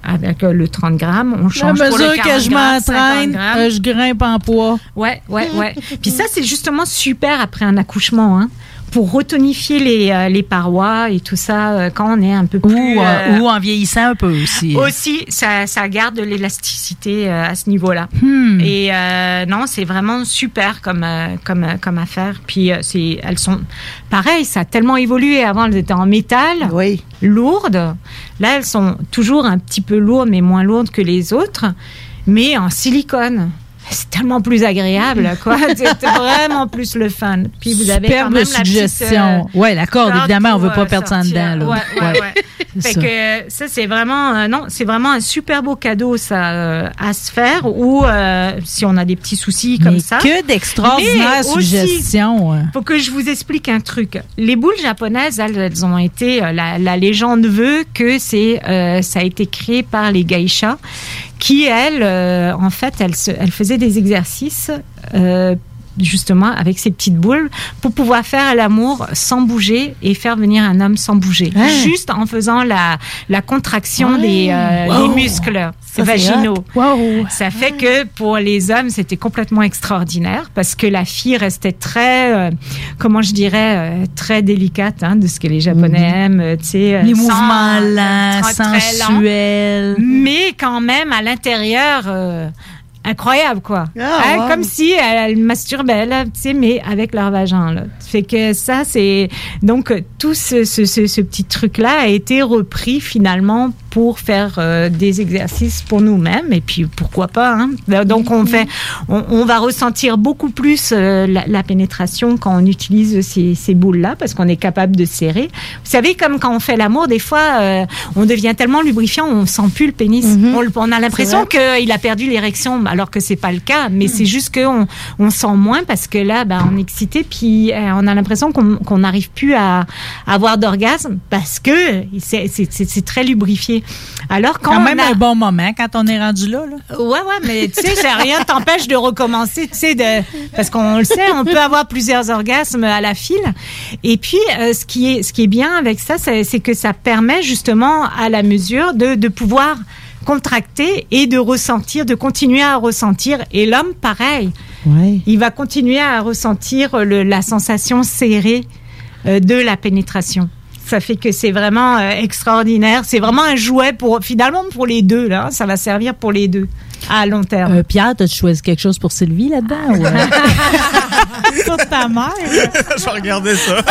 Avec euh, le 30 grammes, on change pour le
mesure
40
que je
grammes, 50
m'entraîne, euh, je grimpe en poids.
Ouais, ouais, ouais. Puis ça, c'est justement super après un accouchement, hein, pour retonifier les, euh, les parois et tout ça euh, quand on est un peu plus.
Ou, euh, ou en vieillissant un peu aussi.
aussi, ça, ça garde l'élasticité à ce niveau-là.
Hmm.
Et euh, non, c'est vraiment super comme comme comme affaire. Puis c'est, elles sont pareil, ça a tellement évolué. Avant, elles étaient en métal, lourdes. Là, elles sont toujours un petit peu lourdes, mais moins lourdes que les autres, mais en silicone. C'est tellement plus agréable, quoi. C'est vraiment plus le fun. Puis vous avez quand
Superbe
même la petite,
suggestion.
euh,
Ouais, la corde, évidemment, on
pour,
veut pas perdre ça dedans, là.
Ouais, ouais,
Ouais.
Fait
ça.
que euh, ça, c'est vraiment, euh, non, c'est vraiment un super beau cadeau, ça, euh, à se faire, ou si on a des petits soucis comme
Mais
ça.
que d'extraordinaires suggestions. hein.
faut que je vous explique un truc. Les boules japonaises, elles, elles ont été. La, la légende veut que c'est, ça a été créé par les geishas, qui elles, euh, en fait, elles, se- elles faisaient des exercices. Justement avec ces petites boules pour pouvoir faire l'amour sans bouger et faire venir un homme sans bouger
Ouais.
juste en faisant la, la contraction
Ouais.
des, euh,
Wow.
des muscles
Ça,
vaginaux.
Wow.
ça fait que pour les hommes, c'était complètement extraordinaire parce que la fille restait très, euh, comment je dirais, euh, très délicate hein, de ce que les Japonais aiment, euh, tu sais.
Les
sans-
mouvements lents. sensuels.
mais quand même à l'intérieur. Incroyable, quoi.
Ah,
Hein,
wow.
Comme si elle, elle masturbait, là, tu sais, mais avec leur vagin, là. Fait que ça, c'est. Donc, tout ce, ce, ce, ce petit truc-là a été repris finalement pour faire euh, des exercices pour nous-mêmes. Et puis, pourquoi pas, hein. Donc, on fait. On, on va ressentir beaucoup plus euh, la, la pénétration quand on utilise ces, ces boules-là parce qu'on est capable de serrer. Vous savez, comme quand on fait l'amour, des fois, euh, on devient tellement lubrifiant, on sent plus le pénis. on, le- on a l'impression qu'il a perdu l'érection, alors que c'est pas le cas. Mais c'est juste qu'on on sent moins parce que là, ben, on est excité, puis euh, on a l'impression qu'on qu'on n'arrive plus à, à avoir d'orgasme parce que c'est très lubrifié. Alors quand
même
a-
un bon moment quand on est rendu là. là.
Ouais, ouais, mais tu sais, rien t'empêche de recommencer, tu sais, de, parce qu'on le sait, on peut avoir plusieurs orgasmes à la file. Et puis, euh, ce qui est, ce qui est bien avec ça, c'est que ça permet justement à la mesure de, de pouvoir contracter et de ressentir, de continuer à ressentir. Et l'homme, pareil, il va continuer à ressentir le- la sensation serrée euh, de la pénétration. Ça fait que c'est vraiment euh, extraordinaire. C'est vraiment un jouet pour finalement pour les deux là. Ça va servir pour les deux à long terme.
Euh, Pierre, as-tu choisi quelque chose pour Sylvie là-dedans? ou, euh?
Pour ta mère.
Je vais regarder ça.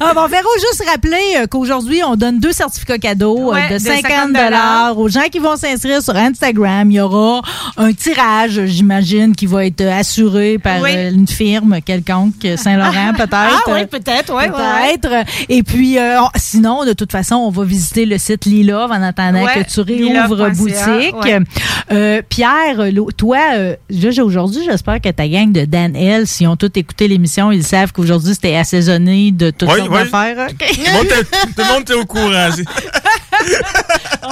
Ah, bon, Véro, juste rappeler euh, qu'aujourd'hui, on donne deux certificats cadeaux euh,
Ouais,
de
de
50
50
dollars aux gens qui vont s'inscrire sur Instagram. Il y aura un tirage, j'imagine, qui va être assuré par
Oui.
euh, une firme quelconque, Saint-Laurent peut-être.
Ah oui, peut-être, ouais.
Peut-être. Et puis, euh, on- sinon, de toute façon, on va visiter le site Lilove en attendant
Ouais,
que tu réouvres boutique. Euh, Pierre, toi, euh, aujourd'hui, j'espère que ta gang de Dan L, s'ils ont tous écouté l'émission, ils savent qu'aujourd'hui, c'était assaisonné de toutes
Oui,
sortes
oui.
d'affaires. OK?
Tout le monde était- tout le monde au courant.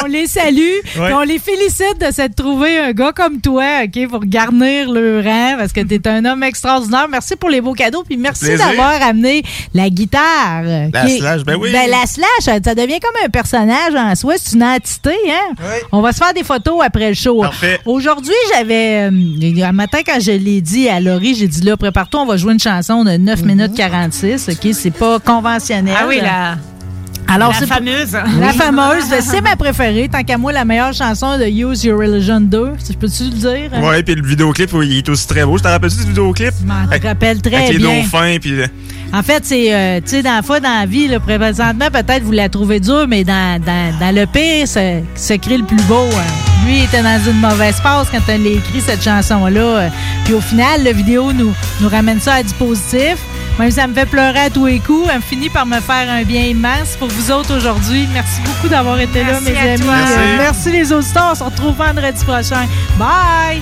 on les salue.
Ouais.
On les félicite de s'être trouvé un gars comme toi, OK, pour garnir le rang, parce que t'es un homme extraordinaire. Merci pour les beaux cadeaux, puis merci d'avoir amené la guitare.
La
est-
Slash, ben oui.
Ben, la slash, ça devient comme un personnage en soi. C'est une entité, hein? On va se faire des photos après le show. Aujourd'hui, j'avais. euh, un matin, quand je l'ai dit à Laurie, j'ai dit là, prépare-toi, on va jouer une chanson de 9 minutes 46. OK? C'est pas conventionnel.
Ah oui, la,
Alors,
la
c'est
fameuse.
La fameuse, c'est ma préférée. Tant qu'à moi, la meilleure chanson de Use Your Religion 2. Je peux-tu le dire?
Ouais, puis le vidéoclip, oui, il est aussi très beau. Je te rappelles-tu du vidéoclip?
Je m'en rappelle très
Avec les
bien.
dauphins, puis...
En fait, c'est, euh, tu sais, dans la fois, dans la vie, là, présentement, peut-être vous la trouvez dure, mais dans, dans, dans le pire, se, se crée le plus beau. hein. Lui, il était dans une mauvaise passe quand elle a écrit cette chanson-là. euh. Puis au final, la vidéo nous, nous ramène ça à du positif. Même si ça me fait pleurer à tous les coups, elle finit par me faire un bien immense pour vous autres aujourd'hui. Merci beaucoup d'avoir été là, mes
à
amis.
toi.
Euh,
Merci.
merci les auditeurs. On se retrouve vendredi prochain. Bye!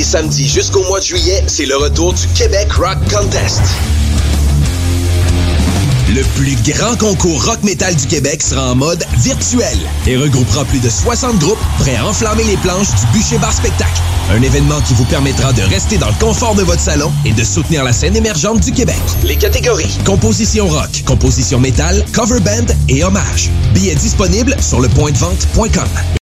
Samedi jusqu'au mois de juillet, c'est le retour du Québec Rock Contest. Le plus grand concours rock metal du Québec sera en mode virtuel et regroupera plus de 60 groupes prêts à enflammer les planches du Bûcher Bar Spectacle. Un événement qui vous permettra de rester dans le confort de votre salon et de soutenir la scène émergente du Québec. Les catégories composition rock, composition métal, cover band et hommage. Billets disponibles sur lepointdevente.com.